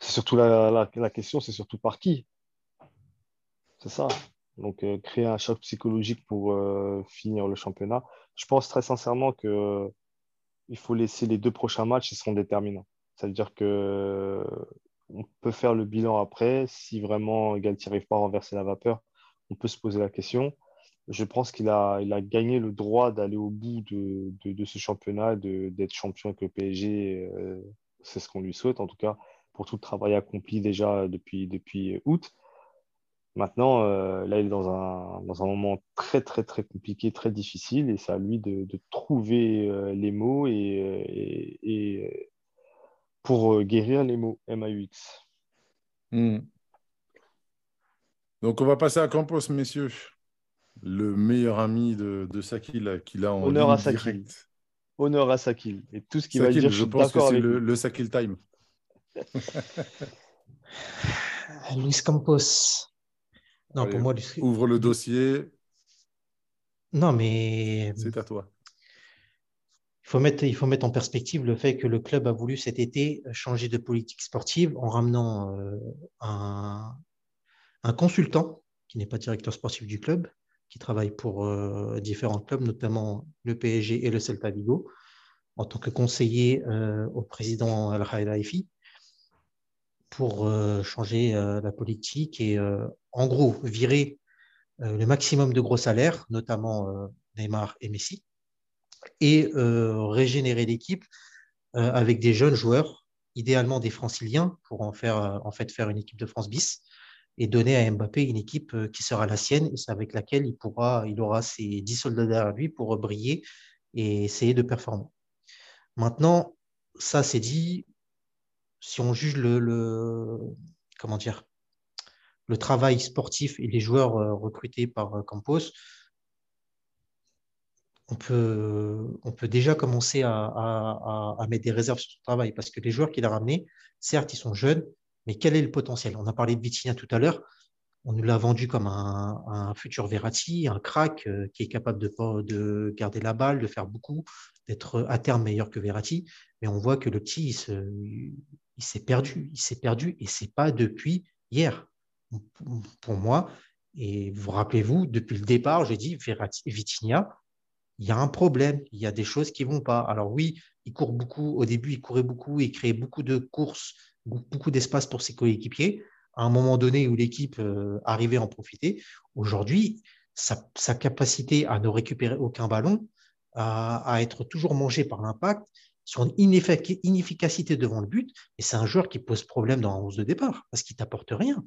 [SPEAKER 3] C'est surtout la, la question, c'est surtout par qui? C'est ça. Donc, euh, créer un choc psychologique pour euh, finir le championnat. Je pense très sincèrement qu'il euh, faut laisser les deux prochains matchs, ils seront déterminants. Ça veut dire que on peut faire le bilan après. Si vraiment Galtier n'arrive pas à renverser la vapeur, on peut se poser la question. Je pense qu'il a, gagné le droit d'aller au bout de, ce championnat, d'être champion avec le PSG. c'est ce qu'on lui souhaite, en tout cas, pour tout le travail accompli déjà depuis, depuis août. Maintenant, euh, là, il est dans un, dans un moment très, très, très compliqué, très difficile, et c'est à lui de, de trouver euh, les mots et, et, pour euh, guérir les mots MAUX.
[SPEAKER 1] Hmm. Donc, on va passer à Campos, messieurs. Le meilleur ami de, de Sakil qu'il a en
[SPEAKER 3] Honneur à Sakil.
[SPEAKER 1] directe.
[SPEAKER 3] Honneur à Sakil. Et tout ce qu'il va dire,
[SPEAKER 1] je
[SPEAKER 3] je
[SPEAKER 1] pense que c'est le Sakil time.
[SPEAKER 4] Luis Campos. Non,
[SPEAKER 1] Allez,
[SPEAKER 4] pour moi, Luis-
[SPEAKER 1] Ouvre le dossier,
[SPEAKER 4] Non, mais
[SPEAKER 1] c'est à toi.
[SPEAKER 4] il faut, mettre, il faut mettre en perspective le fait que le club a voulu cet été changer de politique sportive en ramenant euh, un, un consultant qui n'est pas directeur sportif du club, qui travaille pour euh, différents clubs, notamment le PSG et le Celta Vigo, en tant que conseiller euh, au président Al Khelaifi pour euh, changer euh, la politique et euh, en gros virer le maximum de gros salaires, notamment Neymar et Messi, et régénérer l'équipe avec des jeunes joueurs, idéalement des franciliens, pour en faire en fait faire une équipe de France bis et donner à Mbappé une équipe qui sera la sienne et avec laquelle il pourra, il aura ses 10 soldats derrière lui pour briller et essayer de performer. Maintenant, ça c'est dit, si on juge le, travail sportif et les joueurs euh, recrutés par euh, Campos, on peut, déjà commencer à, mettre des réserves sur son travail. Parce que les joueurs qu'il a ramenés, certes, ils sont jeunes, mais quel est le potentiel? On a parlé de Vitinha tout à l'heure. On nous l'a vendu comme un, futur Verratti, un crack euh, qui est capable de garder la balle, de faire beaucoup, d'être à terme meilleur que Verratti. Mais on voit que le petit, il se- il s'est perdu. Il s'est perdu et c'est pas depuis hier. Pour moi, et vous rappelez-vous, depuis le départ, j'ai dit Verratti, Vitinha, il y a un problème, il y a des choses qui vont pas. Alors oui, il court beaucoup. Au début, il courait beaucoup, il créait beaucoup de courses, beaucoup d'espace pour ses coéquipiers. À un moment donné où l'équipe euh, arrivait à en profiter, aujourd'hui, sa capacité à ne récupérer aucun ballon, à, être toujours mangé par l'impact, son ineffic- inefficacité devant le but, et c'est un joueur qui pose problème dans la 11 de départ parce qu'il t'apporte rien.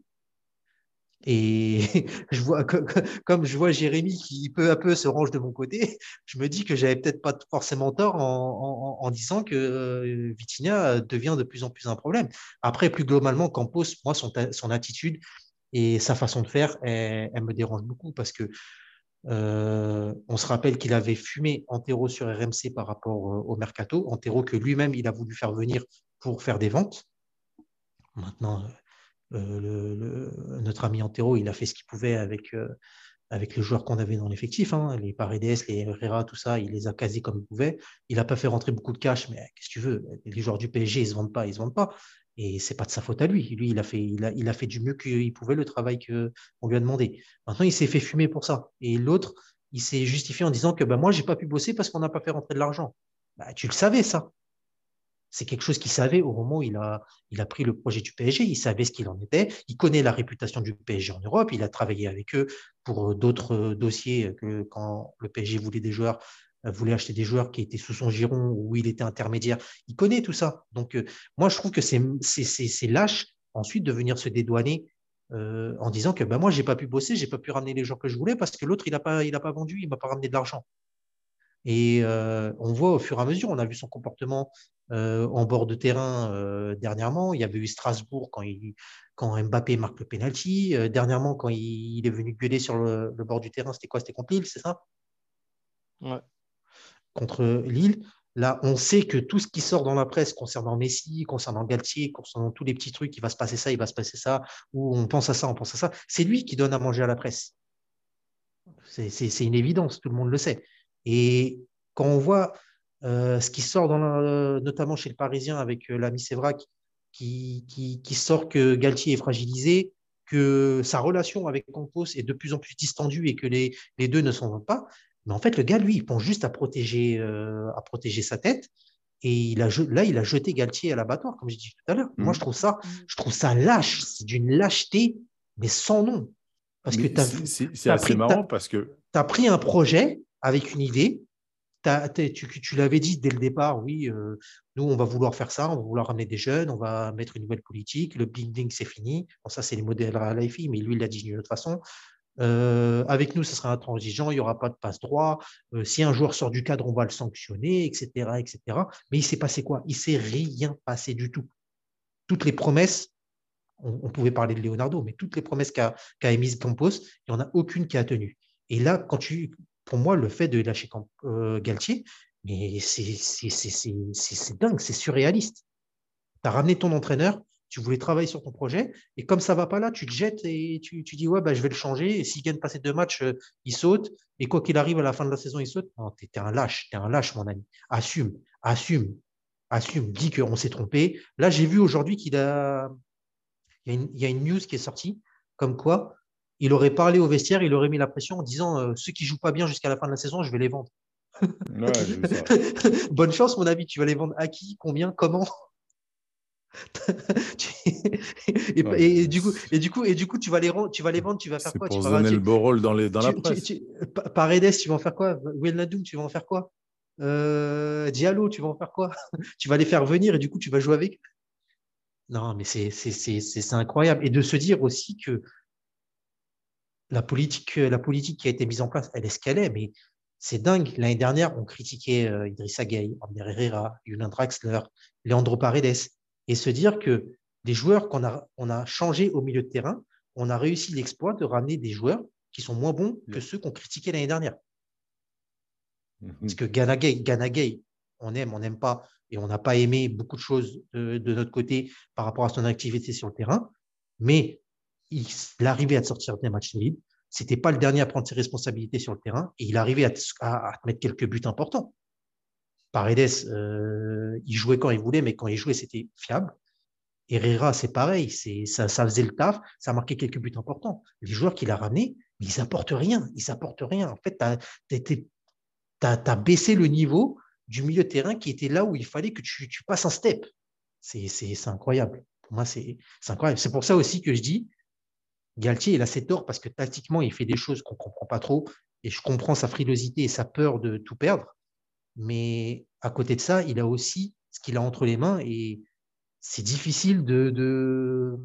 [SPEAKER 4] Et je vois, comme, je vois Jérémy qui peu à peu se range de mon côté, je me dis que j'avais peut-être pas forcément tort en, disant que euh, Vitinha devient de plus en plus un problème. Après, plus globalement, Campos, moi, son attitude et sa façon de faire, elle, elle me dérange beaucoup parce que euh, on se rappelle qu'il avait fumé Antero sur RMC par rapport euh, au mercato, Antero que lui-même il a voulu faire venir pour faire des ventes. Maintenant, euh, notre ami Antero, il a fait ce qu'il pouvait avec, avec les joueurs qu'on avait dans l'effectif, hein, les Paredes, les Herrera, tout ça, il les a casés comme il pouvait. Il n'a pas fait rentrer beaucoup de cash, mais qu'est-ce que tu veux? Les joueurs du PSG, ils ne se vendent pas, ils se vendent pas. Et c'est pas de sa faute à lui. Lui, il a fait, il a, fait du mieux qu'il pouvait le travail qu'on lui a demandé. Maintenant, il s'est fait fumer pour ça. Et l'autre, il s'est justifié en disant que bah, moi, j'ai pas pu bosser parce qu'on n'a pas fait rentrer de l'argent. Bah, tu le savais, ça. C'est quelque chose qu'il savait au moment où il a, il a pris le projet du PSG. Il savait ce qu'il en était. Il connaît la réputation du PSG en Europe. Il a travaillé avec eux pour d'autres euh, dossiers que quand le PSG voulait des joueurs, voulait acheter des joueurs qui étaient sous son giron où il était intermédiaire. Il connaît tout ça. Donc, euh, moi, je trouve que c'est lâche ensuite de venir se dédouaner euh, en disant que ben, moi, j'ai pas pu bosser, j'ai pas pu ramener les gens que je voulais parce que l'autre, il n'a pas, pas vendu, il m'a pas ramené de l'argent. Et euh, on voit au fur et à mesure, on a vu son comportement euh, en bord de terrain euh, dernièrement. Il y avait eu Strasbourg quand, quand Mbappé marque le penalty. Euh, dernièrement, quand il, est venu gueuler sur le, bord du terrain, c'était quoi? C'était Lille, c'est ça?
[SPEAKER 3] Ouais.
[SPEAKER 4] Contre Lille. Là, on sait que tout ce qui sort dans la presse concernant Messi, concernant Galtier, concernant tous les petits trucs, il va se passer ça, il va se passer ça, ou on pense à ça, on pense à ça, c'est lui qui donne à manger à la presse. C'est une évidence, tout le monde le sait. Et quand on voit euh, ce qui sort, notamment chez le Parisien avec euh, l'ami Sévrac, qui, qui, qui sort que Galtier est fragilisé, que sa relation avec Campos est de plus en plus distendue et que les, les deux ne s'en vont pas. Mais en fait, le gars, lui, il pense juste à protéger, euh, à protéger sa tête. Et il a, je- là, il a jeté Galtier à l'abattoir, comme j'ai dit tout à l'heure. Moi, je trouve ça, je trouve ça lâche. C'est d'une lâcheté, mais sans nom. Parce
[SPEAKER 1] Mais
[SPEAKER 4] que
[SPEAKER 1] c'est- c'est c'est
[SPEAKER 4] t'as
[SPEAKER 1] assez
[SPEAKER 4] pris-
[SPEAKER 1] marrant
[SPEAKER 4] t'as-
[SPEAKER 1] parce que
[SPEAKER 4] tu as pris un projet avec une idée. Tu tu l'avais dit dès le départ, oui, euh, nous, on va vouloir faire ça, on va vouloir ramener des jeunes, on va mettre une nouvelle politique, le blinding, c'est fini. Bon, ça, c'est les modèles à l'IFI, mais lui, il l'a dit d'une autre façon. Euh, avec nous, ce sera intransigeant, il n'y aura pas de passe droit. Euh, si un joueur sort du cadre, on va le sanctionner, etc. etc. Mais il s'est passé quoi? Il s'est rien passé du tout. Toutes les promesses, on, pouvait parler de Leonardo, mais toutes les promesses qu'a qu émises Campos, il n'y en a aucune qui a tenu. Et là, quand tu, pour moi, le fait de lâcher euh, Galtier, c'est dingue, c'est surréaliste. Tu as ramené ton entraîneur, tu voulais travailler sur ton projet, et comme ça va pas là, tu te jettes et tu, dis ouais, bah, je vais le changer, et s'il gagne pas ces deux matchs, euh, il saute, et quoi qu'il arrive à la fin de la saison, il saute. Non, tu es, un lâche, tu es un lâche, mon ami. Assume, assume, assume, dis qu'on s'est trompé. Là, j'ai vu aujourd'hui qu'il a. Il y, a une, news qui est sortie, comme quoi il aurait parlé au vestiaire, il aurait mis la pression en disant euh, ceux qui jouent pas bien jusqu'à la fin de la saison, je vais les vendre. Bonne chance, mon ami. Tu vas les vendre à qui Combien Comment? et, du coup, et, du coup, et du coup, tu vas les, tu vas les vendre, tu vas faire quoi?
[SPEAKER 1] Pour
[SPEAKER 4] tu
[SPEAKER 1] vas donner le beau rôle dans, les, dans la presse.
[SPEAKER 4] Tu, Paredes, tu vas en faire quoi? Wijnaldum, tu vas en faire quoi? Euh, Diallo, tu vas en faire quoi? Tu vas les faire venir et du coup, tu vas jouer avec Non, mais c'est incroyable. Et de se dire aussi que la politique, la politique qui a été mise en place, elle est ce qu'elle est, mais c'est dingue. L'année dernière, on critiquait euh, Idrissa Gueye, Ander Herrera, Julian Draxler, Leandro Paredes et se dire que des joueurs qu'on a, on a changés au milieu de terrain, on a réussi l'exploit de ramener des joueurs qui sont moins bons que ceux qu'on critiquait l'année dernière. Mhm. Parce que Ganagay, on aime, on n'aime pas, et on n'a pas aimé beaucoup de choses de, notre côté par rapport à son activité sur le terrain, mais il, arrivait à sortir des matchs libres. C'était pas le dernier à prendre ses responsabilités sur le terrain, et il arrivait à, à, à mettre quelques buts importants. Paredes, euh, il jouait quand il voulait, mais quand il jouait, c'était fiable. Herrera, c'est pareil, ça, ça faisait le taf, ça a marqué quelques buts importants. Les joueurs qu'il a ramenés, ils n'apportent rien, ils n'apportent rien. En fait, tu as, baissé le niveau du milieu de terrain qui était là où il fallait que tu, passes un step. C'est incroyable. Pour moi, c'est incroyable. C'est pour ça aussi que je dis, Galtier, il a ses torts parce que tactiquement, il fait des choses qu'on ne comprend pas trop. Et je comprends sa frilosité et sa peur de tout perdre. Mais à côté de ça, il a aussi ce qu'il a entre les mains et c'est difficile de, de,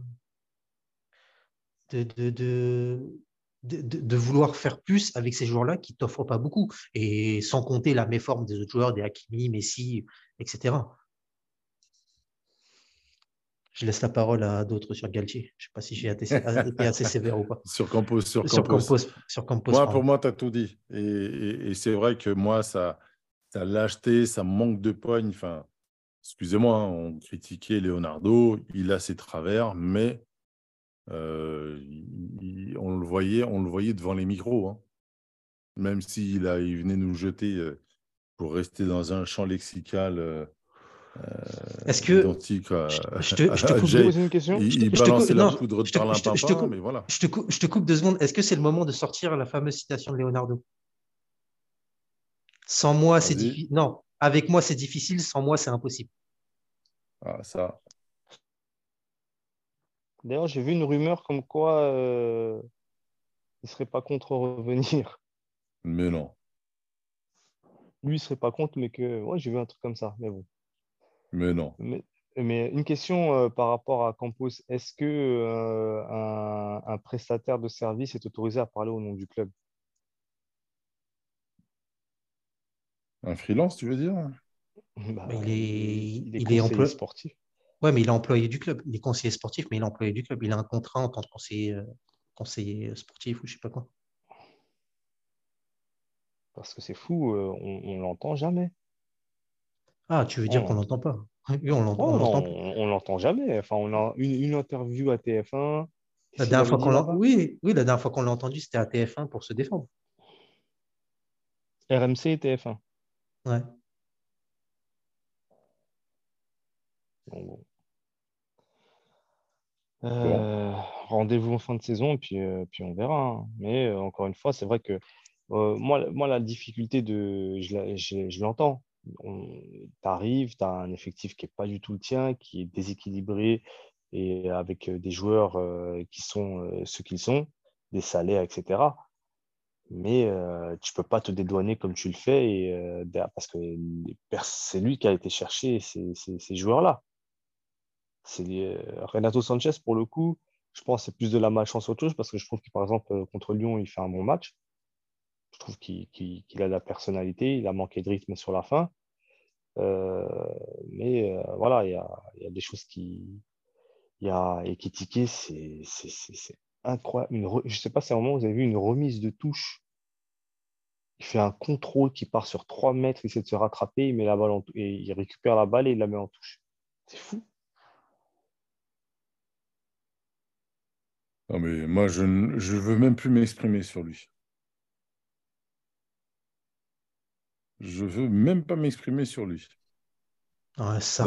[SPEAKER 4] de, vouloir faire plus avec ces joueurs-là qui ne t'offrent pas beaucoup. Et sans compter la méforme des autres joueurs, des Hakimi, Messi, etc. Je laisse la parole à d'autres sur Galtier. Je ne sais pas si j'ai été assez sévère ou pas.
[SPEAKER 1] Sur Campos. Sur
[SPEAKER 4] Campos.
[SPEAKER 1] Moi, pour moi, tu as tout dit. et c'est vrai que moi, ça, ça lâcheté, ça manque de poigne. Enfin, excusez-moi, hein, on critiquait Leonardo, il a ses travers, mais euh, on, le voyait, on le voyait devant les micros. Hein. Même s'il il venait nous jeter euh, pour rester dans un champ lexical. Euh,
[SPEAKER 4] Est-ce que
[SPEAKER 1] identique à,
[SPEAKER 4] je, te, je te coupe
[SPEAKER 3] Jay, une question
[SPEAKER 1] Il, il balançait la poudre de
[SPEAKER 4] parlimpinpin,
[SPEAKER 1] mais voilà.
[SPEAKER 4] Je te, coupe, je te coupe deux secondes. Est-ce que c'est le moment de sortir la fameuse citation de Leonardo? Sans moi, c'est difficile. Non, avec moi, c'est difficile. Sans moi, c'est impossible.
[SPEAKER 1] Ah, ça.
[SPEAKER 3] D'ailleurs, j'ai vu une rumeur comme quoi euh, il ne serait pas contre revenir.
[SPEAKER 1] Mais non.
[SPEAKER 3] Lui, il ne serait pas contre, mais que. Moi, j'ai vu un truc comme ça, mais bon.
[SPEAKER 1] Mais non.
[SPEAKER 3] Mais, une question euh, par rapport à Campos est-ce que euh, un, prestataire de service est autorisé à parler au nom du club?
[SPEAKER 1] Un freelance, tu veux dire?
[SPEAKER 4] Bah, Il est, il est, employé sportif. Ouais, mais il est employé du club. Il est conseiller sportif, mais il est employé du club. Il a un contrat en tant que conseiller, euh, conseiller sportif ou je sais pas quoi.
[SPEAKER 3] Parce que c'est fou, euh, on, ne l'entend jamais.
[SPEAKER 4] Ah, tu veux dire qu'on l'entend pas?
[SPEAKER 3] Oui, on l'entend. on l'entend jamais. Enfin, on a une, interview à TF1.
[SPEAKER 4] La dernière fois qu'on oui, oui, la dernière fois qu'on l'a entendu, c'était à TF1 pour se défendre.
[SPEAKER 3] RMC et TF1.
[SPEAKER 4] Ouais.
[SPEAKER 3] Euh, rendez-vous en fin de saison, et puis, euh, puis on verra. Hein. Mais euh, encore une fois, c'est vrai que moi, moi, la difficulté de. Je, l'entends. Tu arrives, tu as un effectif qui n'est pas du tout le tien, qui est déséquilibré et avec des joueurs qui sont ceux qu'ils sont, des salaires, etc mais euh, tu peux pas te dédouaner comme tu le fais et, euh, parce que c'est lui qui a été chercher ces, joueurs-là. Renato Sanchez, pour le coup, Je pense que c'est plus de la malchance autre chose parce que je trouve que, par exemple, contre Lyon, il fait un bon match. Je trouve qu'il a de la personnalité. Il a manqué de rythme sur la fin. Mais voilà, il y a, des choses qui. Il y a c'est- c'est incroyable. Une Je ne sais pas si à un moment vous avez vu une remise de touche. Il fait un contrôle qui part sur 3 mètres, il essaie de se rattraper, il met la balle en et il récupère la balle et il la met en touche. C'est fou.
[SPEAKER 1] Non, mais moi, je ne je veux même plus m'exprimer sur lui. Je veux même pas m'exprimer sur lui.
[SPEAKER 4] Ça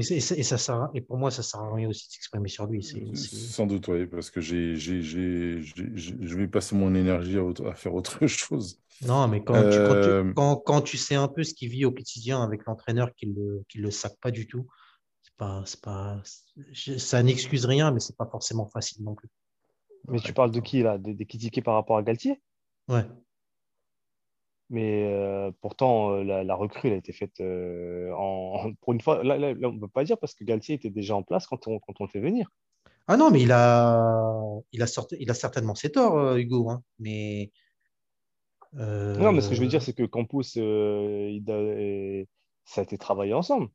[SPEAKER 4] et, ça sert à- et pour moi, ça sert à rien aussi de s'exprimer sur lui. C'est, c'est-
[SPEAKER 1] sans doute, oui, parce que j'ai, j'ai, j'ai, j'ai- j'ai- je vais passer mon énergie à, autre- à faire autre chose.
[SPEAKER 4] Non, mais quand tu, quand, tu,
[SPEAKER 1] Euh,
[SPEAKER 4] quand, quand tu sais un peu ce qu'il vit au quotidien avec l'entraîneur qui le, qui le sac pas du tout, c'est pas, c'est pas, ça n'excuse rien, mais c'est pas forcément facile non plus.
[SPEAKER 3] Mais tu parles de qui là? Des, des critiqués par rapport à Galtier?
[SPEAKER 4] Ouais.
[SPEAKER 3] Mais euh, pourtant, euh, la, la recrue elle a été faite euh, en, pour une fois. Là, là- là, on ne peut pas dire parce que Galtier était déjà en place quand on, quand on le fait venir.
[SPEAKER 4] Ah non, mais il a, il a, sorti- il a certainement ses torts, Hugo, hein, mais
[SPEAKER 3] Non, mais ce que je veux dire, c'est que Campos, il a- ça a été travaillé ensemble.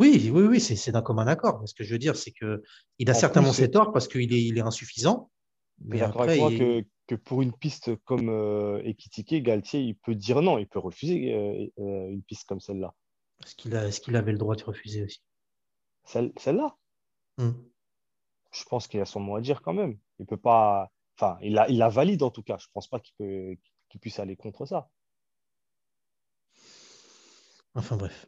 [SPEAKER 4] oui, oui, oui, c'est, d'un commun accord. Mais Ce que je veux dire, c'est que il a
[SPEAKER 3] En
[SPEAKER 4] certainement
[SPEAKER 3] plus,
[SPEAKER 4] ses torts parce qu'il est, il est insuffisant. Mais après, il-
[SPEAKER 3] que, que pour une piste comme euh, Ekitike, Galtier, il peut dire non, il peut refuser euh, euh, une piste comme celle-là.
[SPEAKER 4] est-ce qu'il a, est-ce qu'il avait le droit de refuser aussi?
[SPEAKER 3] Celle, celle-là,
[SPEAKER 4] Hmm.
[SPEAKER 3] je pense qu'il a son mot à dire quand même. Il peut pas. Enfin, il la, il la valide en tout cas. Je pense pas qu'il peut, qu'il puisse aller contre ça.
[SPEAKER 4] Enfin bref.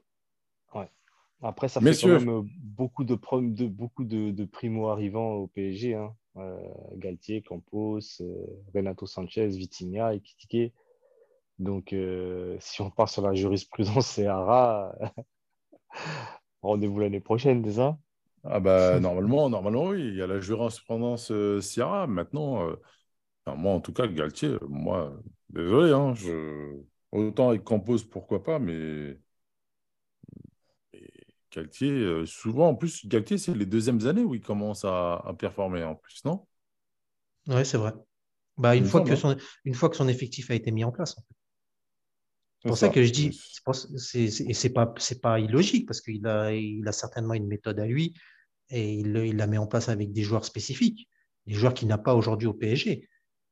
[SPEAKER 3] Après, ça
[SPEAKER 1] Messieurs.
[SPEAKER 3] fait quand même euh, beaucoup de, de, beaucoup de, de primo-arrivants au PSG. hein. Euh, Galtier, Campos, euh, Renato Sanchez, Vitinha, Ekitike. Donc, euh, si on part sur la jurisprudence Seara, rendez-vous l'année prochaine, déjà.
[SPEAKER 1] Ah bah normalement, normalement oui, il y a la jurisprudence euh, Sierra. Maintenant, moi en tout cas, Galtier, moi, désolé, hein, autant avec Campos, pourquoi pas, mais Galtier, euh, souvent en plus, Galtier, c'est les deuxièmes années où il commence à, à performer en plus, non?
[SPEAKER 4] Ouais, c'est vrai. Bah, une fois
[SPEAKER 1] semble,
[SPEAKER 4] que
[SPEAKER 1] hein.
[SPEAKER 4] son, une fois que son effectif a été mis en place. en fait. C'est pour ça
[SPEAKER 1] ça.
[SPEAKER 4] que je dis, et c'est pas, pas illogique parce qu'il a, il a certainement une méthode à lui et il, il la met en place avec des joueurs spécifiques, des joueurs qu'il n'a pas aujourd'hui au PSG.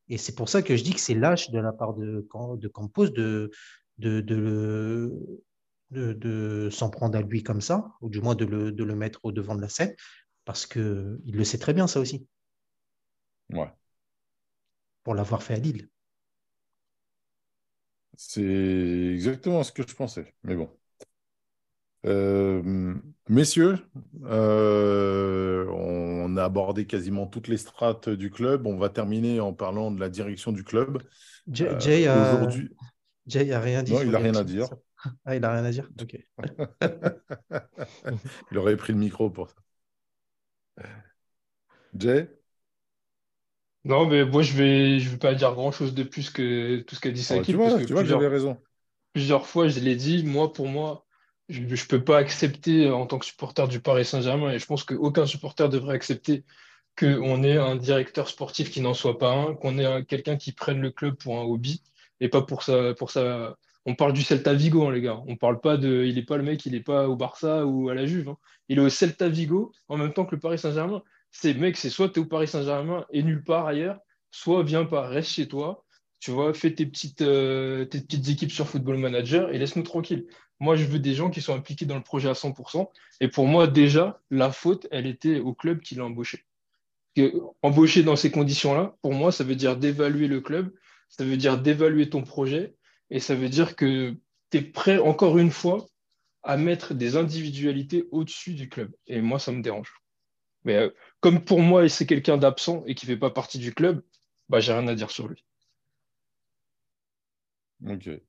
[SPEAKER 4] Et c'est pour ça que je dis que c'est lâche de la part de, de Campos de, de, de, le- de, de s'en prendre à lui comme ça, ou du moins de le, de le mettre au devant de la scène, parce qu'il le sait très bien ça aussi,
[SPEAKER 1] Ouais.
[SPEAKER 4] pour l'avoir fait à Lille.
[SPEAKER 1] C'est exactement ce que je pensais, mais bon. Euh, messieurs, euh, on a abordé quasiment toutes les strates du club. On va terminer en parlant de la direction du club.
[SPEAKER 4] Jay,
[SPEAKER 1] Euh,
[SPEAKER 4] Jay a, Jay a rien dit.
[SPEAKER 1] Non, il a
[SPEAKER 4] les
[SPEAKER 1] rien à dire.
[SPEAKER 4] Ah, il a rien à dire. Ok.
[SPEAKER 1] il aurait pris le micro pour ça. Jay?
[SPEAKER 2] Non, mais moi, je vais, je vais pas dire grand-chose de plus que tout ce qu'a dit
[SPEAKER 1] Oh, tu
[SPEAKER 2] Sakib,
[SPEAKER 1] vois,
[SPEAKER 2] parce que
[SPEAKER 1] tu vois que
[SPEAKER 2] plusieurs,
[SPEAKER 1] j'avais raison.
[SPEAKER 2] plusieurs fois, je l'ai dit, moi, pour moi, je ne peux pas accepter euh, en tant que supporter du Paris Saint-Germain, et je pense qu'aucun supporter devrait accepter qu'on ait un directeur sportif qui n'en soit pas un, qu'on ait un- quelqu'un qui prenne le club pour un hobby, et pas pour ça, pour ça. On parle du Celta Vigo, hein, les gars. On parle pas de. Il n'est pas le mec, il n'est pas au Barça ou à la Juve. hein. Il est au Celta Vigo en même temps que le Paris Saint-Germain. C'est mec, c'est soit tu es au Paris Saint-Germain et nulle part ailleurs, soit viens pas, reste chez toi, tu vois, fais tes petites, euh, tes petites équipes sur Football Manager et laisse-nous tranquille. Moi, je veux des gens qui sont impliqués dans le projet à 100%. Et pour moi, déjà, la faute, elle était au club qui l'a embauché. Embaucher dans ces conditions-là, pour moi, ça veut dire d'évaluer le club, ça veut dire d'évaluer ton projet, et ça veut dire que tu es prêt, encore une fois, à mettre des individualités au-dessus du club. Et moi, ça me dérange. Mais euh, comme pour moi, c'est quelqu'un d'absent et qui ne fait pas partie du club, bah, j'ai rien à dire sur lui.
[SPEAKER 1] Ok.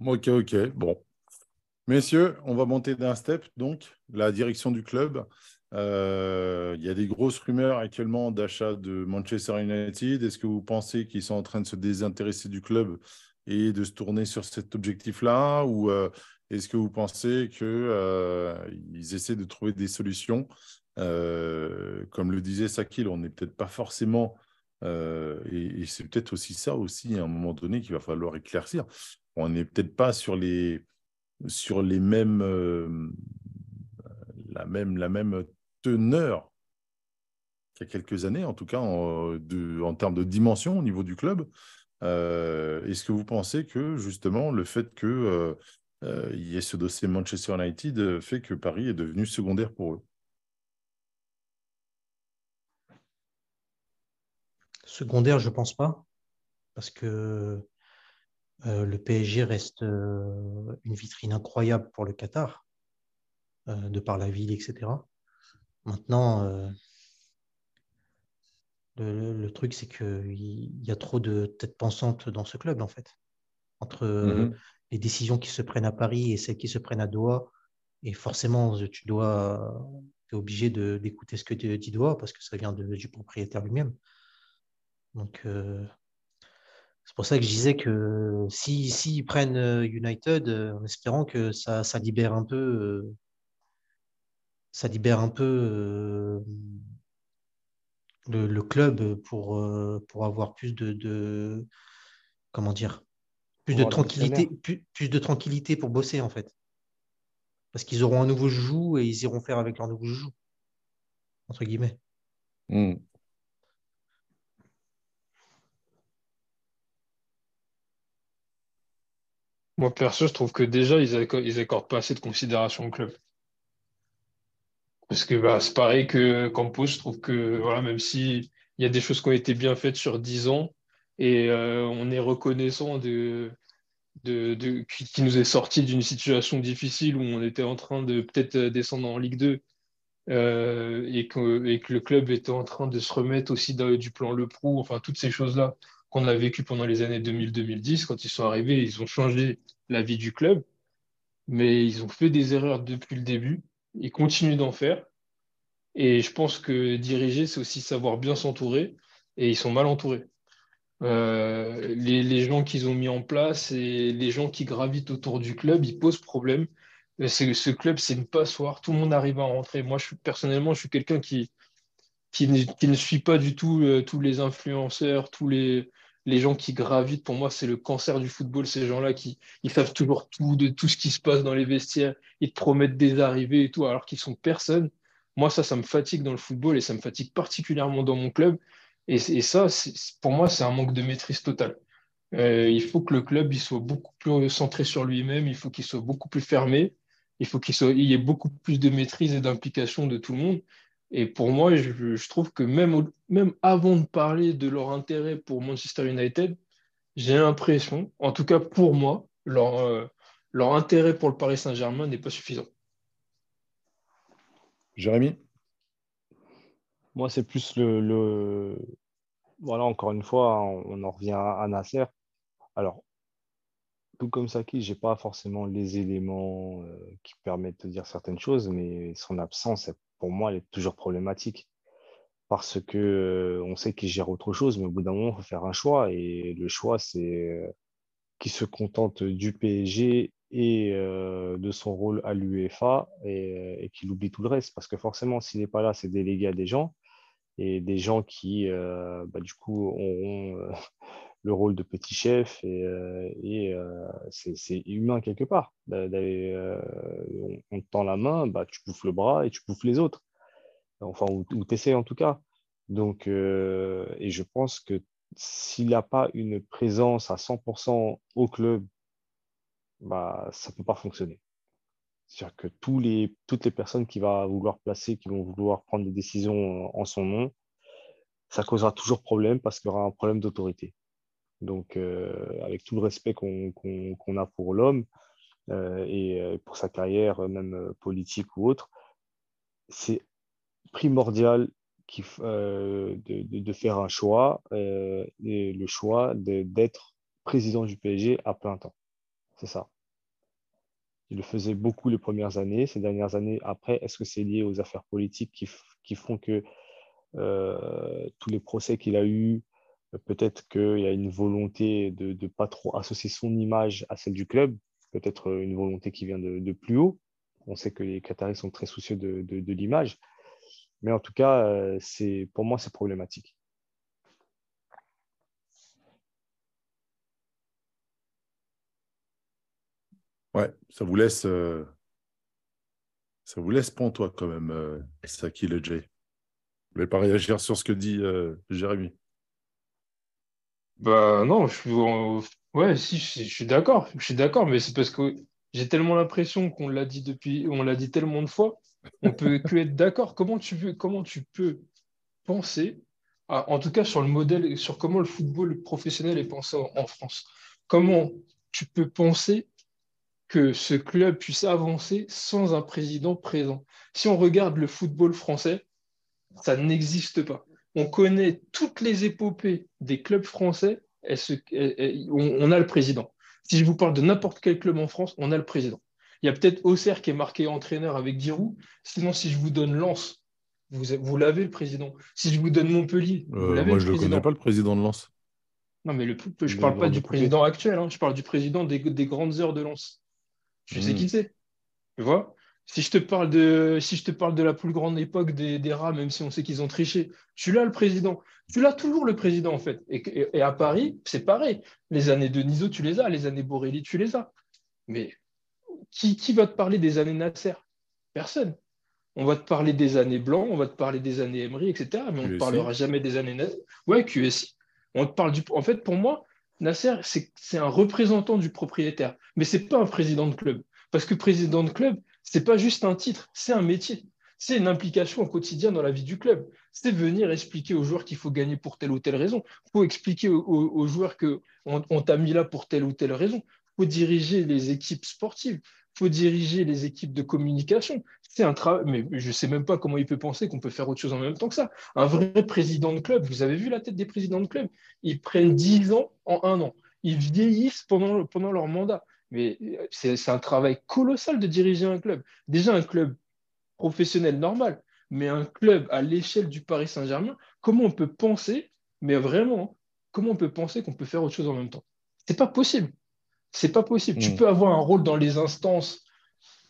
[SPEAKER 1] Ok, ok. Bon. Messieurs, on va monter d'un step, donc, la direction du club. Euh, il y a des grosses rumeurs actuellement d'achat de Manchester United. Est-ce que vous pensez qu'ils sont en train de se désintéresser du club et de se tourner sur cet objectif-là? Ou euh, Est-ce que vous pensez qu'ils essaient de trouver des solutions? Comme le disait Sakil, on n'est peut-être pas forcément, et, c'est peut-être aussi ça aussi à un moment donné qu'il va falloir éclaircir. On n'est peut-être pas sur les, sur les mêmes, la même, la même teneur qu'il y a quelques années, en tout cas en, en termes de dimension au niveau du club. Euh, est-ce que vous pensez que justement le fait qu'il euh, euh, y ait ce dossier Manchester United fait que Paris est devenu secondaire pour eux?
[SPEAKER 4] Secondaire, je pense pas, parce que le PSG reste une vitrine incroyable pour le Qatar, de par la ville, etc. Maintenant, le, truc, c'est qu'il y a trop de têtes pensantes dans ce club, en fait. Entre mhm. les décisions qui se prennent à Paris et celles qui se prennent à Doha. Et forcément, tu dois, es obligé d'écouter ce que dit Doha parce que ça vient du propriétaire lui-même. Donc, euh, c'est pour ça que je disais que s'ils si, prennent euh, United, euh, en espérant que ça, ça libère un peu, ça libère un peu le, club pour, euh, pour avoir plus de, comment dire plus de tranquillité plus, de tranquillité pour bosser en fait parce qu'ils auront un nouveau joujou et ils iront faire avec leur nouveau joujou entre guillemets hmm.
[SPEAKER 2] Moi, perso, je trouve que déjà, ils accordent pas assez de considération au club. Parce que bah, c'est pareil que Campos, je trouve que voilà, même s'il y a des choses qui ont été bien faites sur 10 ans, et euh, on est reconnaissant de, de, qui nous est sorti d'une situation difficile où on était en train de peut-être descendre en Ligue 2 euh, et, que, et, que, le club était en train de se remettre aussi du plan Le Prou, enfin toutes ces choses-là qu'on a vécues pendant les années 2000-2010. Quand ils sont arrivés, ils ont changé la vie du club, mais ils ont fait des erreurs depuis le début ils continuent d'en faire. Et je pense que diriger, c'est aussi savoir bien s'entourer. Et ils sont mal entourés. Euh, les, gens qu'ils ont mis en place et les gens qui gravitent autour du club, ils posent problème. Ce club, c'est une passoire. Tout le monde arrive à rentrer. Moi, personnellement, je suis quelqu'un qui, qui, ne, suit pas du tout euh, tous les influenceurs, tous les, les gens qui gravitent, pour moi, c'est le cancer du football. Ces gens-là qui ils savent toujours tout de tout ce qui se passe dans les vestiaires. Ils te promettent des arrivées et tout, alors qu'ils sont personne. Moi, ça, ça me fatigue dans le football et ça me fatigue particulièrement dans mon club. Et, ça, pour moi, c'est un manque de maîtrise totale. Euh, il faut que le club il soit beaucoup plus centré sur lui-même. Il faut qu'il soit beaucoup plus fermé. Il faut qu'il il y ait beaucoup plus de maîtrise et d'implication de tout le monde. Et pour moi, je, trouve que même, même avant de parler de leur intérêt pour Manchester United, j'ai l'impression, en tout cas pour moi, leur, euh, leur intérêt pour le Paris Saint-Germain n'est pas suffisant.
[SPEAKER 1] Jérémy?
[SPEAKER 3] Moi, c'est plus le, Voilà, encore une fois, on en revient à Nasser. Alors, tout comme Saki, je n'ai pas forcément les éléments euh, qui permettent de dire certaines choses, mais son absence, pour moi, elle est toujours problématique. Parce que euh, on sait qu'il gère autre chose, mais au bout d'un moment, il faut faire un choix. Et le choix, c'est euh, qu'il se contente du PSG et de son rôle à l'UEFA et, qu'il oublie tout le reste. Parce que forcément, s'il n'est pas là, c'est délégué à des gens et des gens qui, bah, du coup, auront le rôle de petit chef et, euh, euh, c'est humain quelque part. Euh, on, te tend la main, bah, tu bouffes le bras et tu bouffes les autres. Enfin, ou, tu essaies en tout cas. Donc, et je pense que s'il n'a pas une présence à 100% au club, bah, ça ne peut pas fonctionner. C'est-à-dire que tous les, toutes les personnes qui vont vouloir placer, qui vont vouloir prendre des décisions en son nom, ça causera toujours problème parce qu'il y aura un problème d'autorité. Donc, euh, avec tout le respect qu'on a pour l'homme euh, et euh, pour sa carrière, même politique ou autre, c'est primordial de, faire un choix, et le choix d'être président du PSG à plein temps. C'est ça. Il le faisait beaucoup les premières années. Ces dernières années, après, est-ce que c'est lié aux affaires politiques qui, qui font que tous les procès qu'il a eus, Peut-être qu'il y a une volonté de ne pas trop associer son image à celle du club. peut-être une volonté qui vient de, de, plus haut. On sait que les Qataris sont très soucieux de, de, l'image. Mais en tout cas, euh, c'est, pour moi, c'est problématique.
[SPEAKER 1] Ouais, ça vous laisse, euh, ça vous laisse toi quand même, euh, Saki le Jay. Vous ne voulez pas réagir sur ce que dit euh, Jérémy
[SPEAKER 2] Bah non, je suis, ouais, si, je, suis d'accord, je suis d'accord, mais c'est parce que j'ai tellement l'impression qu'on l'a dit depuis, on l'a dit tellement de fois, on peut que être d'accord. Comment tu veux, comment tu peux penser, en tout cas sur le modèle, sur comment le football professionnel est pensé en France? Comment tu peux penser que ce club puisse avancer sans un président présent? Si on regarde le football français, ça n'existe pas. On connaît toutes les épopées des clubs français, on, a le président. Si je vous parle de n'importe quel club en France, on a le président. Il y a peut-être Auxerre qui est marqué entraîneur avec Giroud. Sinon, si je vous donne Lens, vous, l'avez le président. Si je vous donne Montpellier, vous
[SPEAKER 1] euh, Moi, je ne connais pas le président de Lens.
[SPEAKER 2] Non, mais le, je ne parle pas du président actuel, hein. je parle du président des, des grandes heures de Lens. Tu sais qui hmm. c'est. Tu vois? Si je, te parle de, si je te parle de la plus grande époque des, des rats, même si on sait qu'ils ont triché, tu l'as le président. Tu l'as toujours le président, en fait. Et, à Paris, c'est pareil. Les années de Niso, tu les as. Les années Borelli, tu les as. Mais qui, qui va te parler des années Nasser? Personne. On va te parler des années Blanc, on va te parler des années Emery, etc. Mais on ne parlera jamais des années Nasser. Ouais, QSI. On te parle du. En fait, pour moi, Nasser, c'est un représentant du propriétaire, mais ce n'est pas un président de club. Parce que président de club, ce n'est pas juste un titre, c'est un métier. C'est une implication au quotidien dans la vie du club. C'est venir expliquer aux joueurs qu'il faut gagner pour telle ou telle raison. Il faut expliquer aux, joueurs qu'on on, t'a mis là pour telle ou telle raison. Il faut diriger les équipes sportives. Il faut diriger les équipes de communication. C'est un travail, mais je ne sais même pas comment il peut penser qu'on peut faire autre chose en même temps que ça. Un vrai président de club, vous avez vu la tête des présidents de club? Ils prennent 10 ans en un an. Ils vieillissent pendant leur mandat. Mais c'est un travail colossal de diriger un club. Déjà un club professionnel normal, mais un club à l'échelle du Paris Saint-Germain, comment on peut penser, mais vraiment, comment on peut penser qu'on peut faire autre chose en même temps? C'est pas possible. C'est pas possible. Tu hmm. peux avoir un rôle dans les instances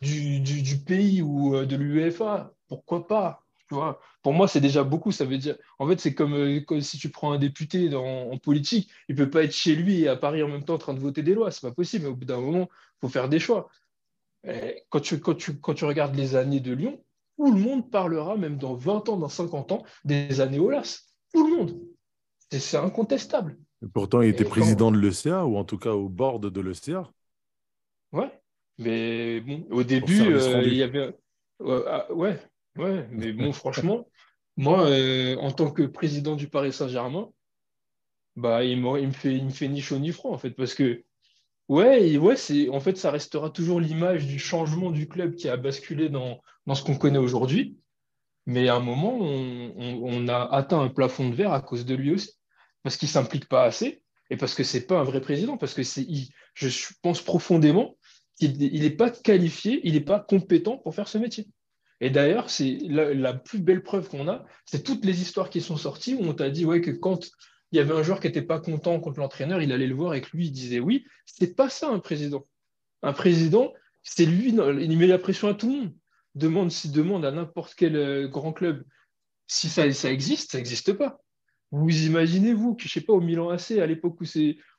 [SPEAKER 2] du, pays ou euh, de l'UEFA, pourquoi pas? Tu vois Pour moi, c'est déjà beaucoup. Ça veut dire, en fait, c'est comme, euh, si tu prends un député dans, en politique, il peut pas être chez lui et à Paris en même temps en train de voter des lois. C'est pas possible. au bout d'un moment, il faut faire des choix. quand, tu, quand, tu, quand tu regardes les années de Lyon, tout le monde parlera, même dans 20 ans, dans 50 ans, des années Olas. Tout le monde. C'est incontestable.
[SPEAKER 1] Et pourtant, il était président de l'ECA, ou en tout cas au bord de l'ECA.
[SPEAKER 2] Ouais. Mais bon, au début, euh, il y avait. Ah, ouais, ouais, mais bon, franchement, moi, euh, en tant que président du Paris Saint-Germain, bah, il, me fait, il me fait ni chaud ni froid, en fait, parce que, ouais, en fait, ça restera toujours l'image du changement du club qui a basculé dans, ce qu'on connaît aujourd'hui. Mais à un moment, on, a atteint un plafond de verre à cause de lui aussi, parce qu'il ne s'implique pas assez et parce que ce n'est pas un vrai président, parce que je pense profondément il n'est pas qualifié, il n'est pas compétent pour faire ce métier. Et d'ailleurs, c'est la, plus belle preuve qu'on a, c'est toutes les histoires qui sont sorties où on t'a dit ouais, que quand il y avait un joueur qui n'était pas content contre l'entraîneur, il allait le voir et que lui, il disait oui. C'est pas ça un président. Un président, c'est lui, il met la pression à tout le monde. Demande s'il demande à n'importe quel euh, grand club si ça, ça existe, ça n'existe pas. Vous imaginez, vous, que je sais pas, au Milan AC, à l'époque où,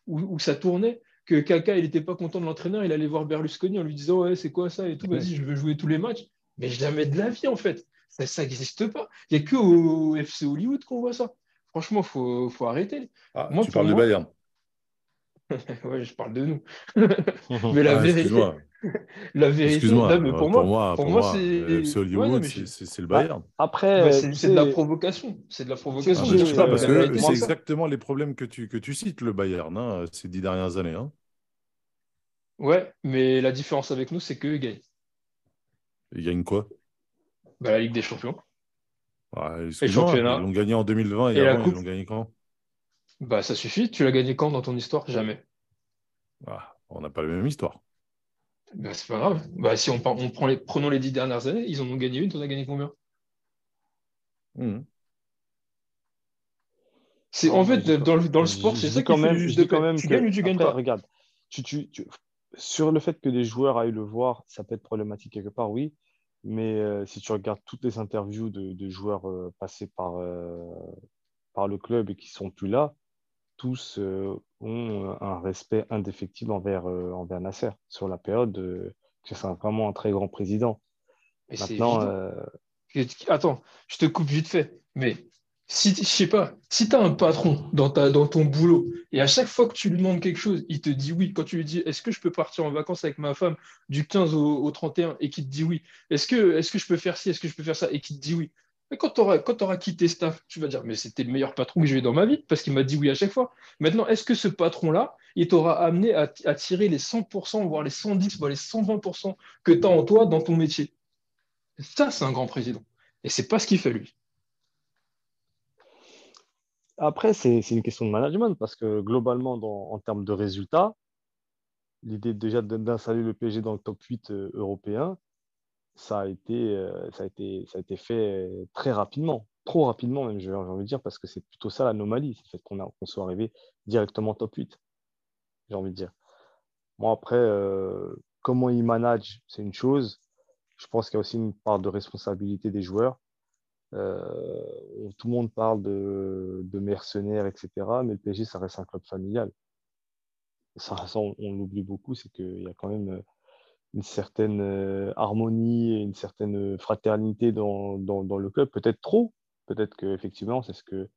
[SPEAKER 2] où, où ça tournait, que Kaka, il n'était pas content de l'entraîneur, il allait voir Berlusconi en lui disant Ouais, c'est quoi ça et tout, vas-y, je veux jouer tous les matchs. Mais jamais de la vie, en fait. Ça n'existe pas. Il n'y a que au FC Hollywood qu'on voit ça. Franchement, il faut, faut, arrêter.
[SPEAKER 1] Ah, moi, tu parles de Bayern.
[SPEAKER 2] ouais, je parle de nous. mais la ah, vérité. La vérité,
[SPEAKER 1] mais pour, moi, pour, moi, c'est Hollywood, c'est le Bayern.
[SPEAKER 2] Après, c'est de la provocation. C'est de la provocation.
[SPEAKER 1] Ah, parce que c'est exactement les problèmes que tu, que tu cites, le Bayern, hein, ces dix dernières années. Hein.
[SPEAKER 2] Ouais, mais la différence avec nous, c'est qu'eux, ils gagnent.
[SPEAKER 1] Ils gagnent quoi?
[SPEAKER 2] Bah, La Ligue des Champions.
[SPEAKER 1] et Ils l'ont gagné en 2020 et, avant, ils l'ont gagné quand?
[SPEAKER 2] Bah, Ça suffit. Tu l'as gagné quand dans ton histoire? Jamais.
[SPEAKER 1] Ah, on n'a pas la même histoire.
[SPEAKER 2] Bah, c'est pas grave. Bah, si on, on prend les, prenons les dix dernières années, ils en ont gagné une, tu en as gagné combien? Hmm. C'est en fait dans le, dans le sport, c'est ça
[SPEAKER 3] quand même. Quand même
[SPEAKER 2] tu gagnes ou tu gagnes pas.
[SPEAKER 3] Regarde, tu, tu, sur le fait que des joueurs aillent le voir, ça peut être problématique quelque part, oui. Mais euh, si tu regardes toutes les interviews de, de joueurs euh, passés par, euh, par le club et qui sont plus là, tous ont un respect indéfectible envers, envers Nasser sur la période que c'est vraiment un très grand président.
[SPEAKER 2] Mais
[SPEAKER 3] Maintenant,
[SPEAKER 2] Attends, je te coupe vite fait. Mais si, je sais pas, si tu as un patron dans, ton boulot et à chaque fois que tu lui demandes quelque chose, il te dit oui. Quand tu lui dis est-ce que je peux partir en vacances avec ma femme du 15 au, au 31 et qu'il te dit oui. Est-ce que, je peux faire ci, est-ce que je peux faire ça et qu'il te dit oui. Mais quand tu auras, quitté staff, tu vas dire mais c'était le meilleur patron que j'ai eu dans ma vie parce qu'il m'a dit oui à chaque fois. Maintenant, est-ce que ce patron-là, il t'aura amené à, à tirer les 100%, voire les 110, voire les 120% que tu as en toi dans ton métier? Ça, c'est un grand président. Et c'est pas ce qu'il fait, lui.
[SPEAKER 3] Après, c'est une question de management parce que globalement, en termes de résultats, l'idée déjà d'installer le PSG dans le top 8 euh, européen, ça a été, euh, ça a été, ça a été fait euh, très rapidement, trop rapidement même, j'ai envie de dire, parce que c'est plutôt ça l'anomalie, c'est le fait qu'on soit arrivé directement top 8, j'ai envie de dire. Moi, après, comment ils managent, c'est une chose. Je pense qu'il y a aussi une part de responsabilité des joueurs. Euh, tout le monde parle de, mercenaires, etc. Mais le PSG, ça reste un club familial. Ça, on, on l'oublie beaucoup, c'est qu'il y a quand même euh, une certaine euh, harmonie et une certaine fraternité dans, dans, le club. Peut-être trop. Peut-être qu'effectivement, c'est ce que,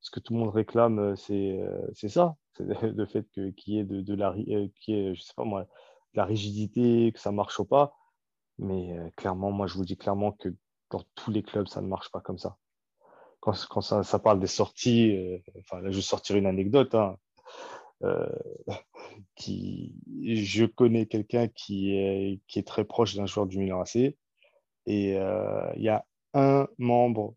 [SPEAKER 3] ce que tout le monde réclame, c'est ça. Le fait qu'il y ait de, la, y ait, je sais pas moi, la rigidité, que ça marche ou pas. Mais clairement, moi, je vous dis clairement que dans tous les clubs, ça ne marche pas comme ça. Quand, ça, parle des sorties, euh, enfin, là, je vais sortir une anecdote. hein, euh, je connais quelqu'un qui est, très proche d'un joueur du Milan AC et euh, il y a un membre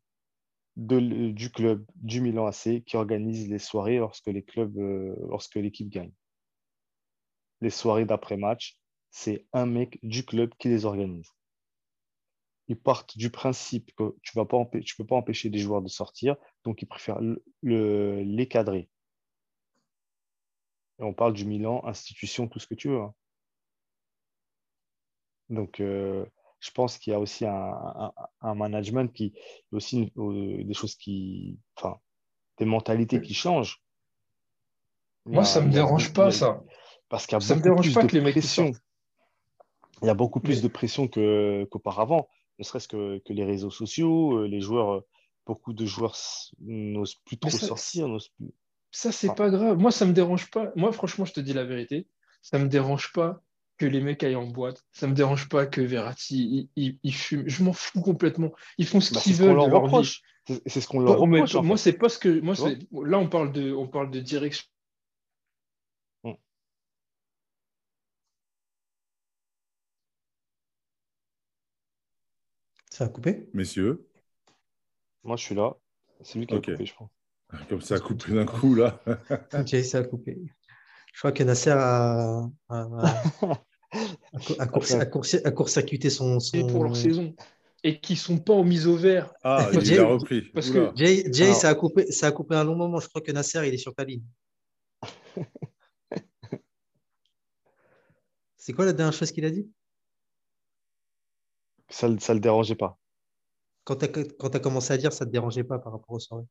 [SPEAKER 3] du club du Milan AC qui organise les soirées lorsque les clubs, lorsque l'équipe gagne. Les soirées d'après-match, c'est un mec du club qui les organise. Ils partent du principe que tu ne peux pas empêcher des joueurs de sortir, donc ils préfèrent le- le- les cadrer. Et on parle du Milan, institution, tout ce que tu veux. hein. Donc, euh, je pense qu'il y a aussi un, un- un management qui, aussi une- euh, des choses qui, enfin, des mentalités qui changent.
[SPEAKER 2] Moi,
[SPEAKER 3] a-
[SPEAKER 2] ça me
[SPEAKER 3] a-
[SPEAKER 2] dérange pas,
[SPEAKER 3] a-
[SPEAKER 2] ça.
[SPEAKER 3] Parce qu'il y a
[SPEAKER 2] Ça me
[SPEAKER 3] beaucoup
[SPEAKER 2] dérange
[SPEAKER 3] plus
[SPEAKER 2] pas
[SPEAKER 3] de
[SPEAKER 2] que les mecs
[SPEAKER 3] pression. Il y a beaucoup plus de pression que, qu'auparavant, ne serait-ce que, que les réseaux sociaux, euh, les joueurs, euh, beaucoup de joueurs n'osent plus trop
[SPEAKER 2] ça,
[SPEAKER 3] sortir, n'osent plus.
[SPEAKER 2] Ça, c'est pas grave. Moi, ça me dérange pas. Moi, franchement, je te dis la vérité. Ça me dérange pas que les mecs aillent en boîte. Ça me dérange pas que Verratti, il, il- il fume. Je m'en fous complètement. Ils font ce
[SPEAKER 3] Bah,
[SPEAKER 2] qu'ils
[SPEAKER 3] c'est ce qu'on
[SPEAKER 2] veulent
[SPEAKER 3] leur reproche. C'est ce qu'on leur reproche.
[SPEAKER 2] moi, c'est pas ce que. Moi, là, on parle de, on parle de direction.
[SPEAKER 4] Ça a coupé?
[SPEAKER 1] Messieurs,
[SPEAKER 3] Moi, je suis là. C'est lui qui a coupé, je pense.
[SPEAKER 1] comme ça a coupé d'un coup là.
[SPEAKER 4] Ok, ça a coupé. Je crois que Nasser a, a, a, a court- a court- a court-circuité son, son...
[SPEAKER 2] pour leur saison et qui sont pas en mise au vert.
[SPEAKER 1] Ah,
[SPEAKER 4] Jay-
[SPEAKER 1] il a repris.
[SPEAKER 2] parce
[SPEAKER 1] Oula.
[SPEAKER 4] Jay, Jay,
[SPEAKER 3] Alors-
[SPEAKER 4] ça, a coupé, ça a coupé un long moment. Je crois que Nasser, il est sur ta ligne. C'est quoi la dernière chose qu'il a dit?
[SPEAKER 3] Ça ne le dérangeait pas.
[SPEAKER 4] Quand tu as, commencé à dire, ça ne te dérangeait pas par rapport aux soirées?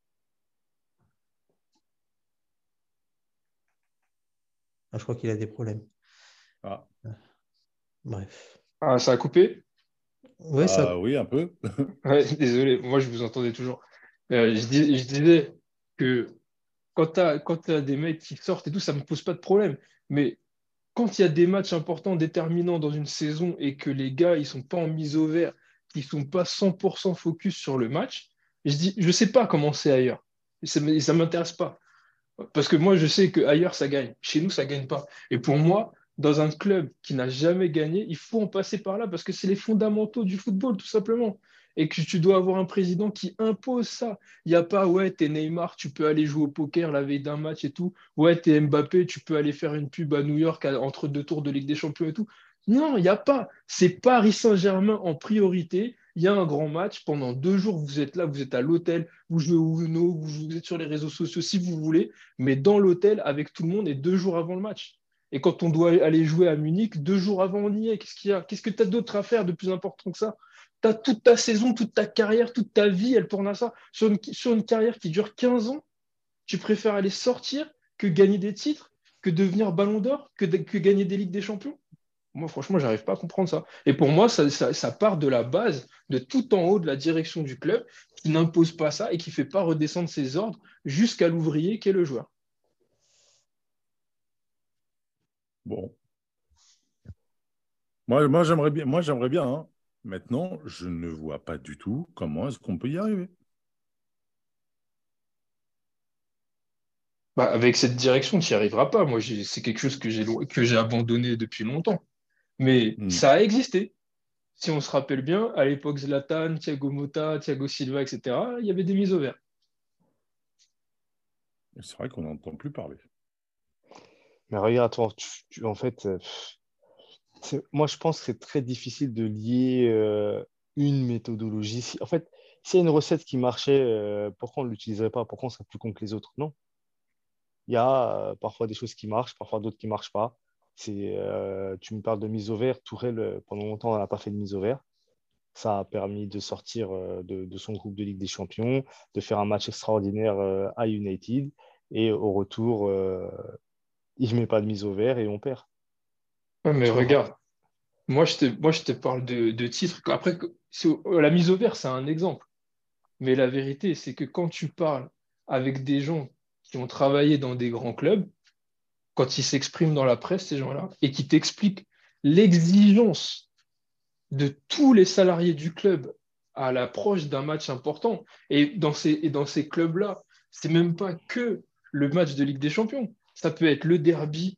[SPEAKER 4] Ah, Je crois qu'il a des problèmes.
[SPEAKER 1] Ah.
[SPEAKER 4] Bref.
[SPEAKER 2] Ah, ça a coupé?
[SPEAKER 4] Ouais, ça...
[SPEAKER 1] Ah oui, un peu.
[SPEAKER 2] Ouais, désolé, moi je vous entendais toujours. Euh, je, dis- je disais que quand tu as, quand t'as des mecs qui sortent et tout, ça ne me pose pas de problème. Mais quand il y a des matchs importants, déterminants dans une saison et que les gars, ils sont pas en mise au vert, qu'ils sont pas 100% focus sur le match, je dis, je sais pas comment c'est ailleurs. Et ça ne m'intéresse pas. Parce que moi, je sais qu'ailleurs, ça gagne. Chez nous, ça gagne pas. Et pour moi, dans un club qui n'a jamais gagné, il faut en passer par là parce que c'est les fondamentaux du football, tout simplement. Et que tu dois avoir un président qui impose ça. Il n'y a pas, ouais, t'es Neymar, tu peux aller jouer au poker la veille d'un match et tout. Ouais, t'es Mbappé, tu peux aller faire une pub à New York entre deux tours de Ligue des Champions et tout. Non, il n'y a pas. C'est Paris Saint-Germain en priorité. Il y a un grand match. Pendant deux jours, vous êtes là, vous êtes à l'hôtel, vous jouez au Uno, vous, êtes sur les réseaux sociaux si vous voulez, mais dans l'hôtel avec tout le monde et deux jours avant le match. Et quand on doit aller jouer à Munich, deux jours avant, on y est. Qu'est-ce qu'il y a? Qu'est-ce que tu as d'autre à faire de plus important que ça? As toute ta saison, toute ta carrière, toute ta vie, elle tourne à ça. Sur une, carrière qui dure 15 ans, tu préfères aller sortir que gagner des titres, que devenir ballon d'or, que, gagner des Ligues des Champions? Moi, franchement, j'arrive pas à comprendre ça. Et pour moi, ça, ça, part de la base, de tout en haut de la direction du club, qui n'impose pas ça et qui fait pas redescendre ses ordres jusqu'à l'ouvrier qui est le joueur.
[SPEAKER 1] Bon. Moi, moi j'aimerais bien. Moi, j'aimerais bien. Hein. Maintenant, je ne vois pas du tout comment est-ce qu'on peut y arriver.
[SPEAKER 2] Bah, avec cette direction, tu n'y arriveras pas. Moi, c'est quelque chose que j'ai abandonné depuis longtemps. Mais hmm. ça a existé. Si on se rappelle bien, à l'époque Zlatan, Thiago Motta, Thiago Silva, etc., il y avait des mises au vert.
[SPEAKER 1] C'est vrai qu'on n'entend plus parler.
[SPEAKER 3] Mais regarde, toi, en fait, euh, moi je pense que c'est très difficile de lier euh, une méthodologie. En fait, s'il y a une recette qui marchait, euh, pourquoi on ne l'utiliserait pas? Pourquoi on serait plus con que les autres? Non. Il y a parfois des choses qui marchent, parfois d'autres qui ne marchent pas. Euh, tu me parles de mise au vert. Tourelle, euh, pendant longtemps, n'a pas fait de mise au vert. Ça a permis de sortir euh, de, son groupe de Ligue des Champions, de faire un match extraordinaire à United. Et au retour, il ne met pas de mise au vert et on perd.
[SPEAKER 2] Mais regarde, moi je, te, moi je te parle de, de titres. Après, la mise au vert, c'est un exemple. Mais la vérité, c'est que quand tu parles avec des gens qui ont travaillé dans des grands clubs, quand ils s'expriment dans la presse, ces gens-là, et qui t'expliquent l'exigence de tous les salariés du club à l'approche d'un match important. Et dans ces, et dans ces clubs-là, c'est même pas que le match de Ligue des Champions. Ça peut être le derby,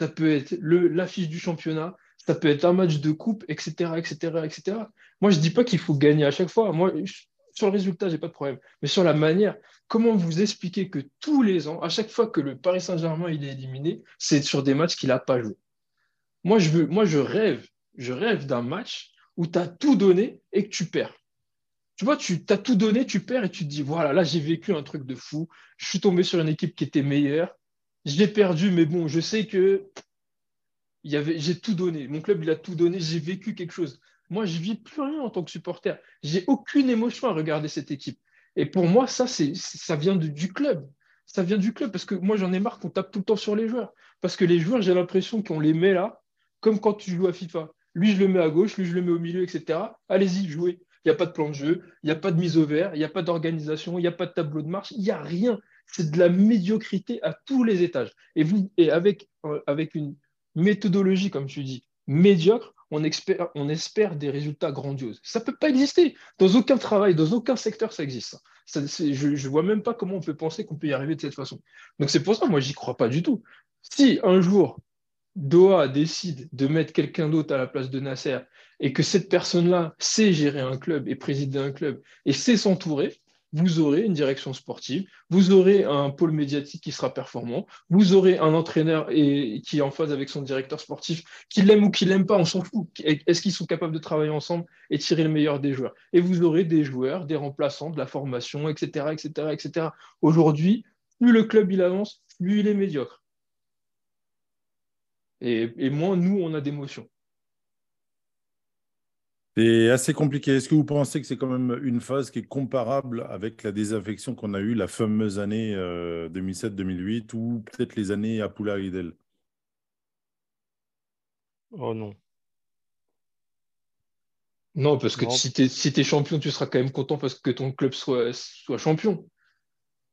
[SPEAKER 2] ça peut être l'affiche du championnat, ça peut être un match de coupe, etc., etc., etc. Moi, je dis pas qu'il faut gagner à chaque fois. Moi, sur le résultat, j'ai pas de problème. Mais sur la manière, comment vous expliquez que tous les ans, à chaque fois que le Paris Saint-Germain est éliminé, c'est sur des matchs qu'il n'a pas joué? Moi je, veux, moi, je rêve, je rêve d'un match où tu as tout donné et que tu perds. Tu vois, tu as tout donné, tu perds et tu te dis, voilà, là, j'ai vécu un truc de fou. Je suis tombé sur une équipe qui était meilleure. J'ai perdu, mais bon, je sais que j'ai tout donné. Mon club, il a tout donné. J'ai vécu quelque chose. Moi, je ne vis plus rien en tant que supporter. J'ai aucune émotion à regarder cette équipe. Et pour moi, ça, ça vient du club. Ça vient du club parce que moi, j'en ai marre qu'on tape tout le temps sur les joueurs. Parce que les joueurs, j'ai l'impression qu'on les met là, comme quand tu joues à FIFA. Lui, je le mets à gauche, lui, je le mets au milieu, etc. Allez-y, jouez. Il n'y a pas de plan de jeu, il n'y a pas de mise au vert, il n'y a pas d'organisation, il n'y a pas de tableau de marche, il n'y a rien. C'est de la médiocrité à tous les étages. Et, euh, avec une méthodologie, comme tu dis, médiocre, on espère, on espère des résultats grandioses. Ça ne peut pas exister. Dans aucun travail, dans aucun secteur, ça existe. je ne vois même pas comment on peut penser qu'on peut y arriver de cette façon. Donc c'est pour ça, moi, j'y crois pas du tout. Si un jour, Doha décide de mettre quelqu'un d'autre à la place de Nasser et que cette personne-là sait gérer un club et présider un club et sait s'entourer, vous aurez une direction sportive, vous aurez un pôle médiatique qui sera performant, vous aurez un entraîneur qui est en phase avec son directeur sportif, qu'il l'aime ou qu'il l'aime pas, on s'en fout. Est-ce qu'ils sont capables de travailler ensemble et tirer le meilleur des joueurs? Et vous aurez des joueurs, des remplaçants, de la formation, etc., etc., etc. Aujourd'hui, plus le club il avance, plus il est médiocre. Et, et moins nous, on a d'émotions.
[SPEAKER 1] C'est assez compliqué. Est-ce que vous pensez que c'est quand même une phase qui est comparable avec la désaffection qu'on a eue la fameuse année 2007-2008 euh, ou peut-être les années à Poula Idel
[SPEAKER 3] Oh non.
[SPEAKER 2] Non, parce que si tu es, champion, tu seras quand même content parce que ton club soit, soit champion.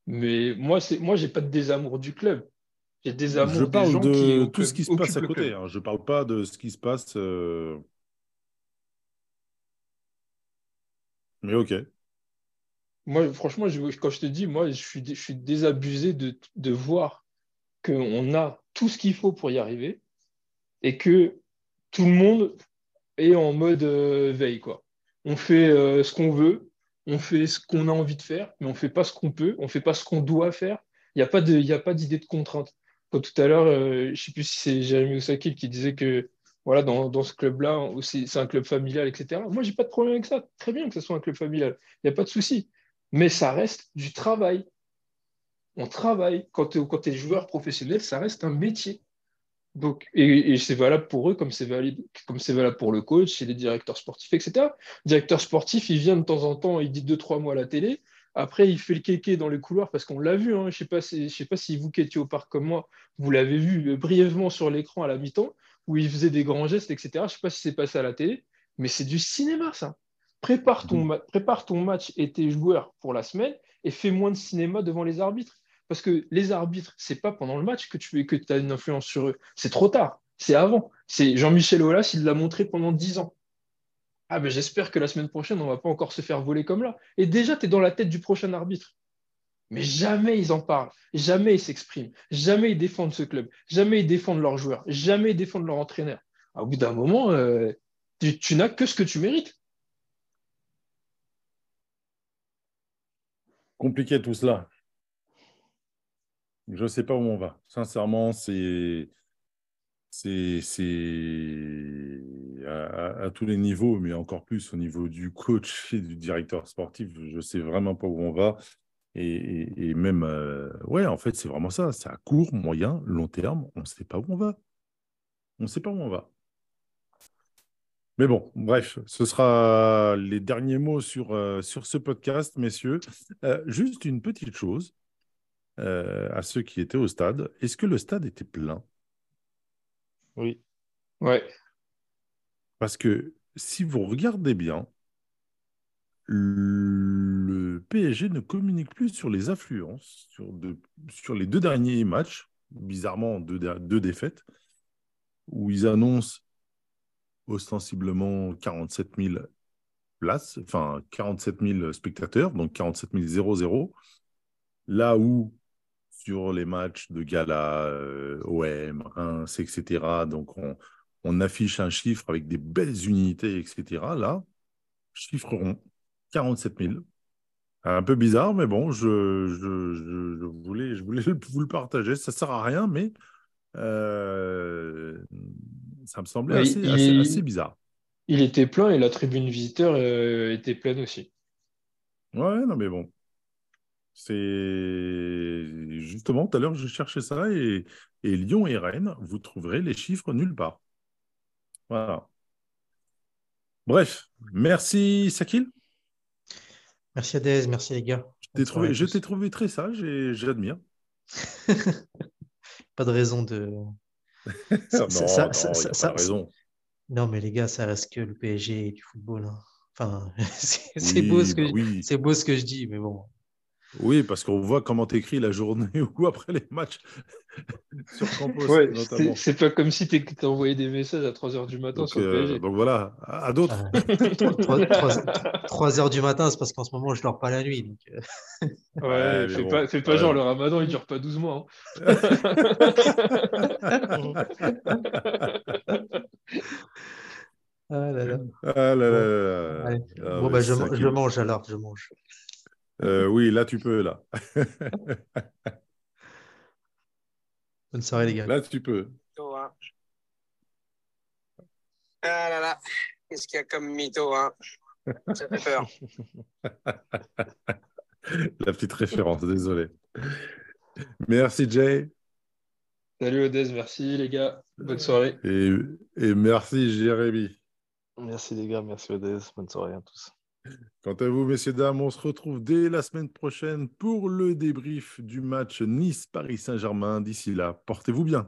[SPEAKER 2] Mais moi, moi, j'ai pas de désamour du club. J'ai des amours
[SPEAKER 1] Je parle de tout ce qui se passe à côté. Hein. Je parle pas de ce qui se passe. Euh, Mais ok.
[SPEAKER 2] Moi, franchement, quand je te dis, moi, je suis, désabusé de, de voir qu'on a tout ce qu'il faut pour y arriver et que tout le monde est en mode euh, veille. Quoi. On fait euh, ce qu'on veut, on fait ce qu'on a envie de faire, mais on ne fait pas ce qu'on peut, on ne fait pas ce qu'on doit faire. Il n'y a pas d'idée de, contrainte. tout à l'heure, euh, je ne sais plus si c'est Jérémy Osakil qui disait que voilà, dans, ce club-là, c'est un club familial, etc. Moi, j'ai pas de problème avec ça. Très bien que ce soit un club familial. Il n'y a pas de souci. Mais ça reste du travail. On travaille. Quand tu es, joueur professionnel, ça reste un métier. Et, c'est valable pour eux comme c'est valable, pour le coach et les directeurs sportifs, etc. Directeur sportif, il vient de temps en temps, il dit deux, trois mots à la télé. Après, il fait le kéké dans les couloirs parce qu'on l'a vu. hein. Je ne sais, pas si- sais pas si vous qui au parc comme moi, vous l'avez vu euh, brièvement sur l'écran à la mi-temps, où il faisait des grands gestes, etc. Je ne sais pas si c'est passé à la télé, mais c'est du cinéma, ça. Prépare ton, ma- prépare ton match et tes joueurs pour la semaine et fais moins de cinéma devant les arbitres. Parce que les arbitres, c'est pas pendant le match que tu que as une influence sur eux. C'est trop tard. C'est avant. C'est Jean-Michel Aulas, il l'a montré pendant 10 ans. Ah ben j'espère que la semaine prochaine, on va pas encore se faire voler comme là. Et déjà, tu es dans la tête du prochain arbitre. Mais jamais ils en parlent, jamais ils s'expriment, jamais ils défendent ce club, jamais ils défendent leurs joueurs, jamais ils défendent leur entraîneur. Au bout d'un moment, euh, tu, n'as que ce que tu mérites.
[SPEAKER 1] Compliqué tout cela. Je ne sais pas où on va. Sincèrement, c'est. C'est à tous les niveaux, mais encore plus au niveau du coach et du directeur sportif. Je ne sais vraiment pas où on va. Et, et- et même, euh, ouais, en fait, c'est vraiment ça. C'est à court, moyen, long terme. On ne sait pas où on va. On ne sait pas où on va. Mais bon, bref, ce sera les derniers mots sur, euh, sur ce podcast, messieurs. Euh, juste une petite chose euh, à ceux qui étaient au stade. Est-ce que le stade était plein?
[SPEAKER 3] Oui.
[SPEAKER 2] Ouais.
[SPEAKER 1] Parce que si vous regardez bien, le PSG ne communique plus sur les affluences sur, les deux derniers matchs, bizarrement deux, dé- deux défaites, où ils annoncent ostensiblement 47 000 places, enfin 47 000 spectateurs, donc 47 000 Là où sur les matchs de gala, euh, OM, 1, etc., donc on, affiche un chiffre avec des belles unités, etc. Là, chiffre rond, 47 000. Un peu bizarre, mais bon, je, je, je- je voulais, je voulais vous le partager. Ça ne sert à rien, mais euh, ça me semblait
[SPEAKER 2] Ouais,
[SPEAKER 1] assez,
[SPEAKER 2] il-
[SPEAKER 1] assez, assez bizarre.
[SPEAKER 2] Il était plein et la tribune visiteur euh, était pleine aussi.
[SPEAKER 1] Ouais, non, mais bon. C'est justement tout à l'heure, je cherchais ça et, et Lyon et Rennes, vous trouverez les chiffres nulle part. Voilà. Bref, merci Sakil.
[SPEAKER 4] Merci Adez, merci les gars.
[SPEAKER 1] Je t'ai trouvé, je très sage et j'admire.
[SPEAKER 4] Pas de raison de.
[SPEAKER 1] Non,
[SPEAKER 4] Ça-
[SPEAKER 1] non,
[SPEAKER 4] ça- ça-
[SPEAKER 1] pas de raison.
[SPEAKER 4] Non, mais les gars, ça reste que le PSG et du football. hein. Enfin, c'est beau ce que
[SPEAKER 1] bah
[SPEAKER 4] je-
[SPEAKER 1] oui.
[SPEAKER 4] c'est beau ce que je dis, mais bon.
[SPEAKER 1] Oui, parce qu'on voit comment tu écris la journée ou après les matchs sur Campos,
[SPEAKER 2] Ouais,
[SPEAKER 1] notamment.
[SPEAKER 2] c'est pas comme si tu t'as envoyé des messages à 3h du matin
[SPEAKER 1] Donc,
[SPEAKER 2] sur le
[SPEAKER 1] euh,
[SPEAKER 2] PSG.
[SPEAKER 1] donc voilà, à, à d'autres.
[SPEAKER 4] Ah, 3 heures du matin, c'est parce qu'en ce moment, je dors pas la nuit. donc, euh,
[SPEAKER 2] Ouais, fais
[SPEAKER 1] bon,
[SPEAKER 2] pas, fais pas
[SPEAKER 1] ouais.
[SPEAKER 2] genre le ramadan, il dure pas 12 mois.
[SPEAKER 4] Ah là là.
[SPEAKER 1] Ah là là.
[SPEAKER 4] Allez.
[SPEAKER 1] Ah,
[SPEAKER 4] bon, bah, je, je mange alors, je mange.
[SPEAKER 1] Euh, oui, là tu peux, là.
[SPEAKER 4] Bonne soirée, les gars.
[SPEAKER 1] Là tu peux.
[SPEAKER 5] hein. Ah là là, qu'est-ce qu'il y a comme mytho, hein Ça fait peur.
[SPEAKER 1] La petite référence, désolé. Merci Jay
[SPEAKER 2] Salut Odez, merci les gars. Bonne soirée.
[SPEAKER 1] et, et merci Jérémy.
[SPEAKER 3] Merci les gars, merci Odez. Bonne soirée à tous.
[SPEAKER 1] Quant à vous, messieurs, dames, on se retrouve dès la semaine prochaine pour le débrief du match Nice-Paris Saint-Germain. D'ici là, portez-vous bien.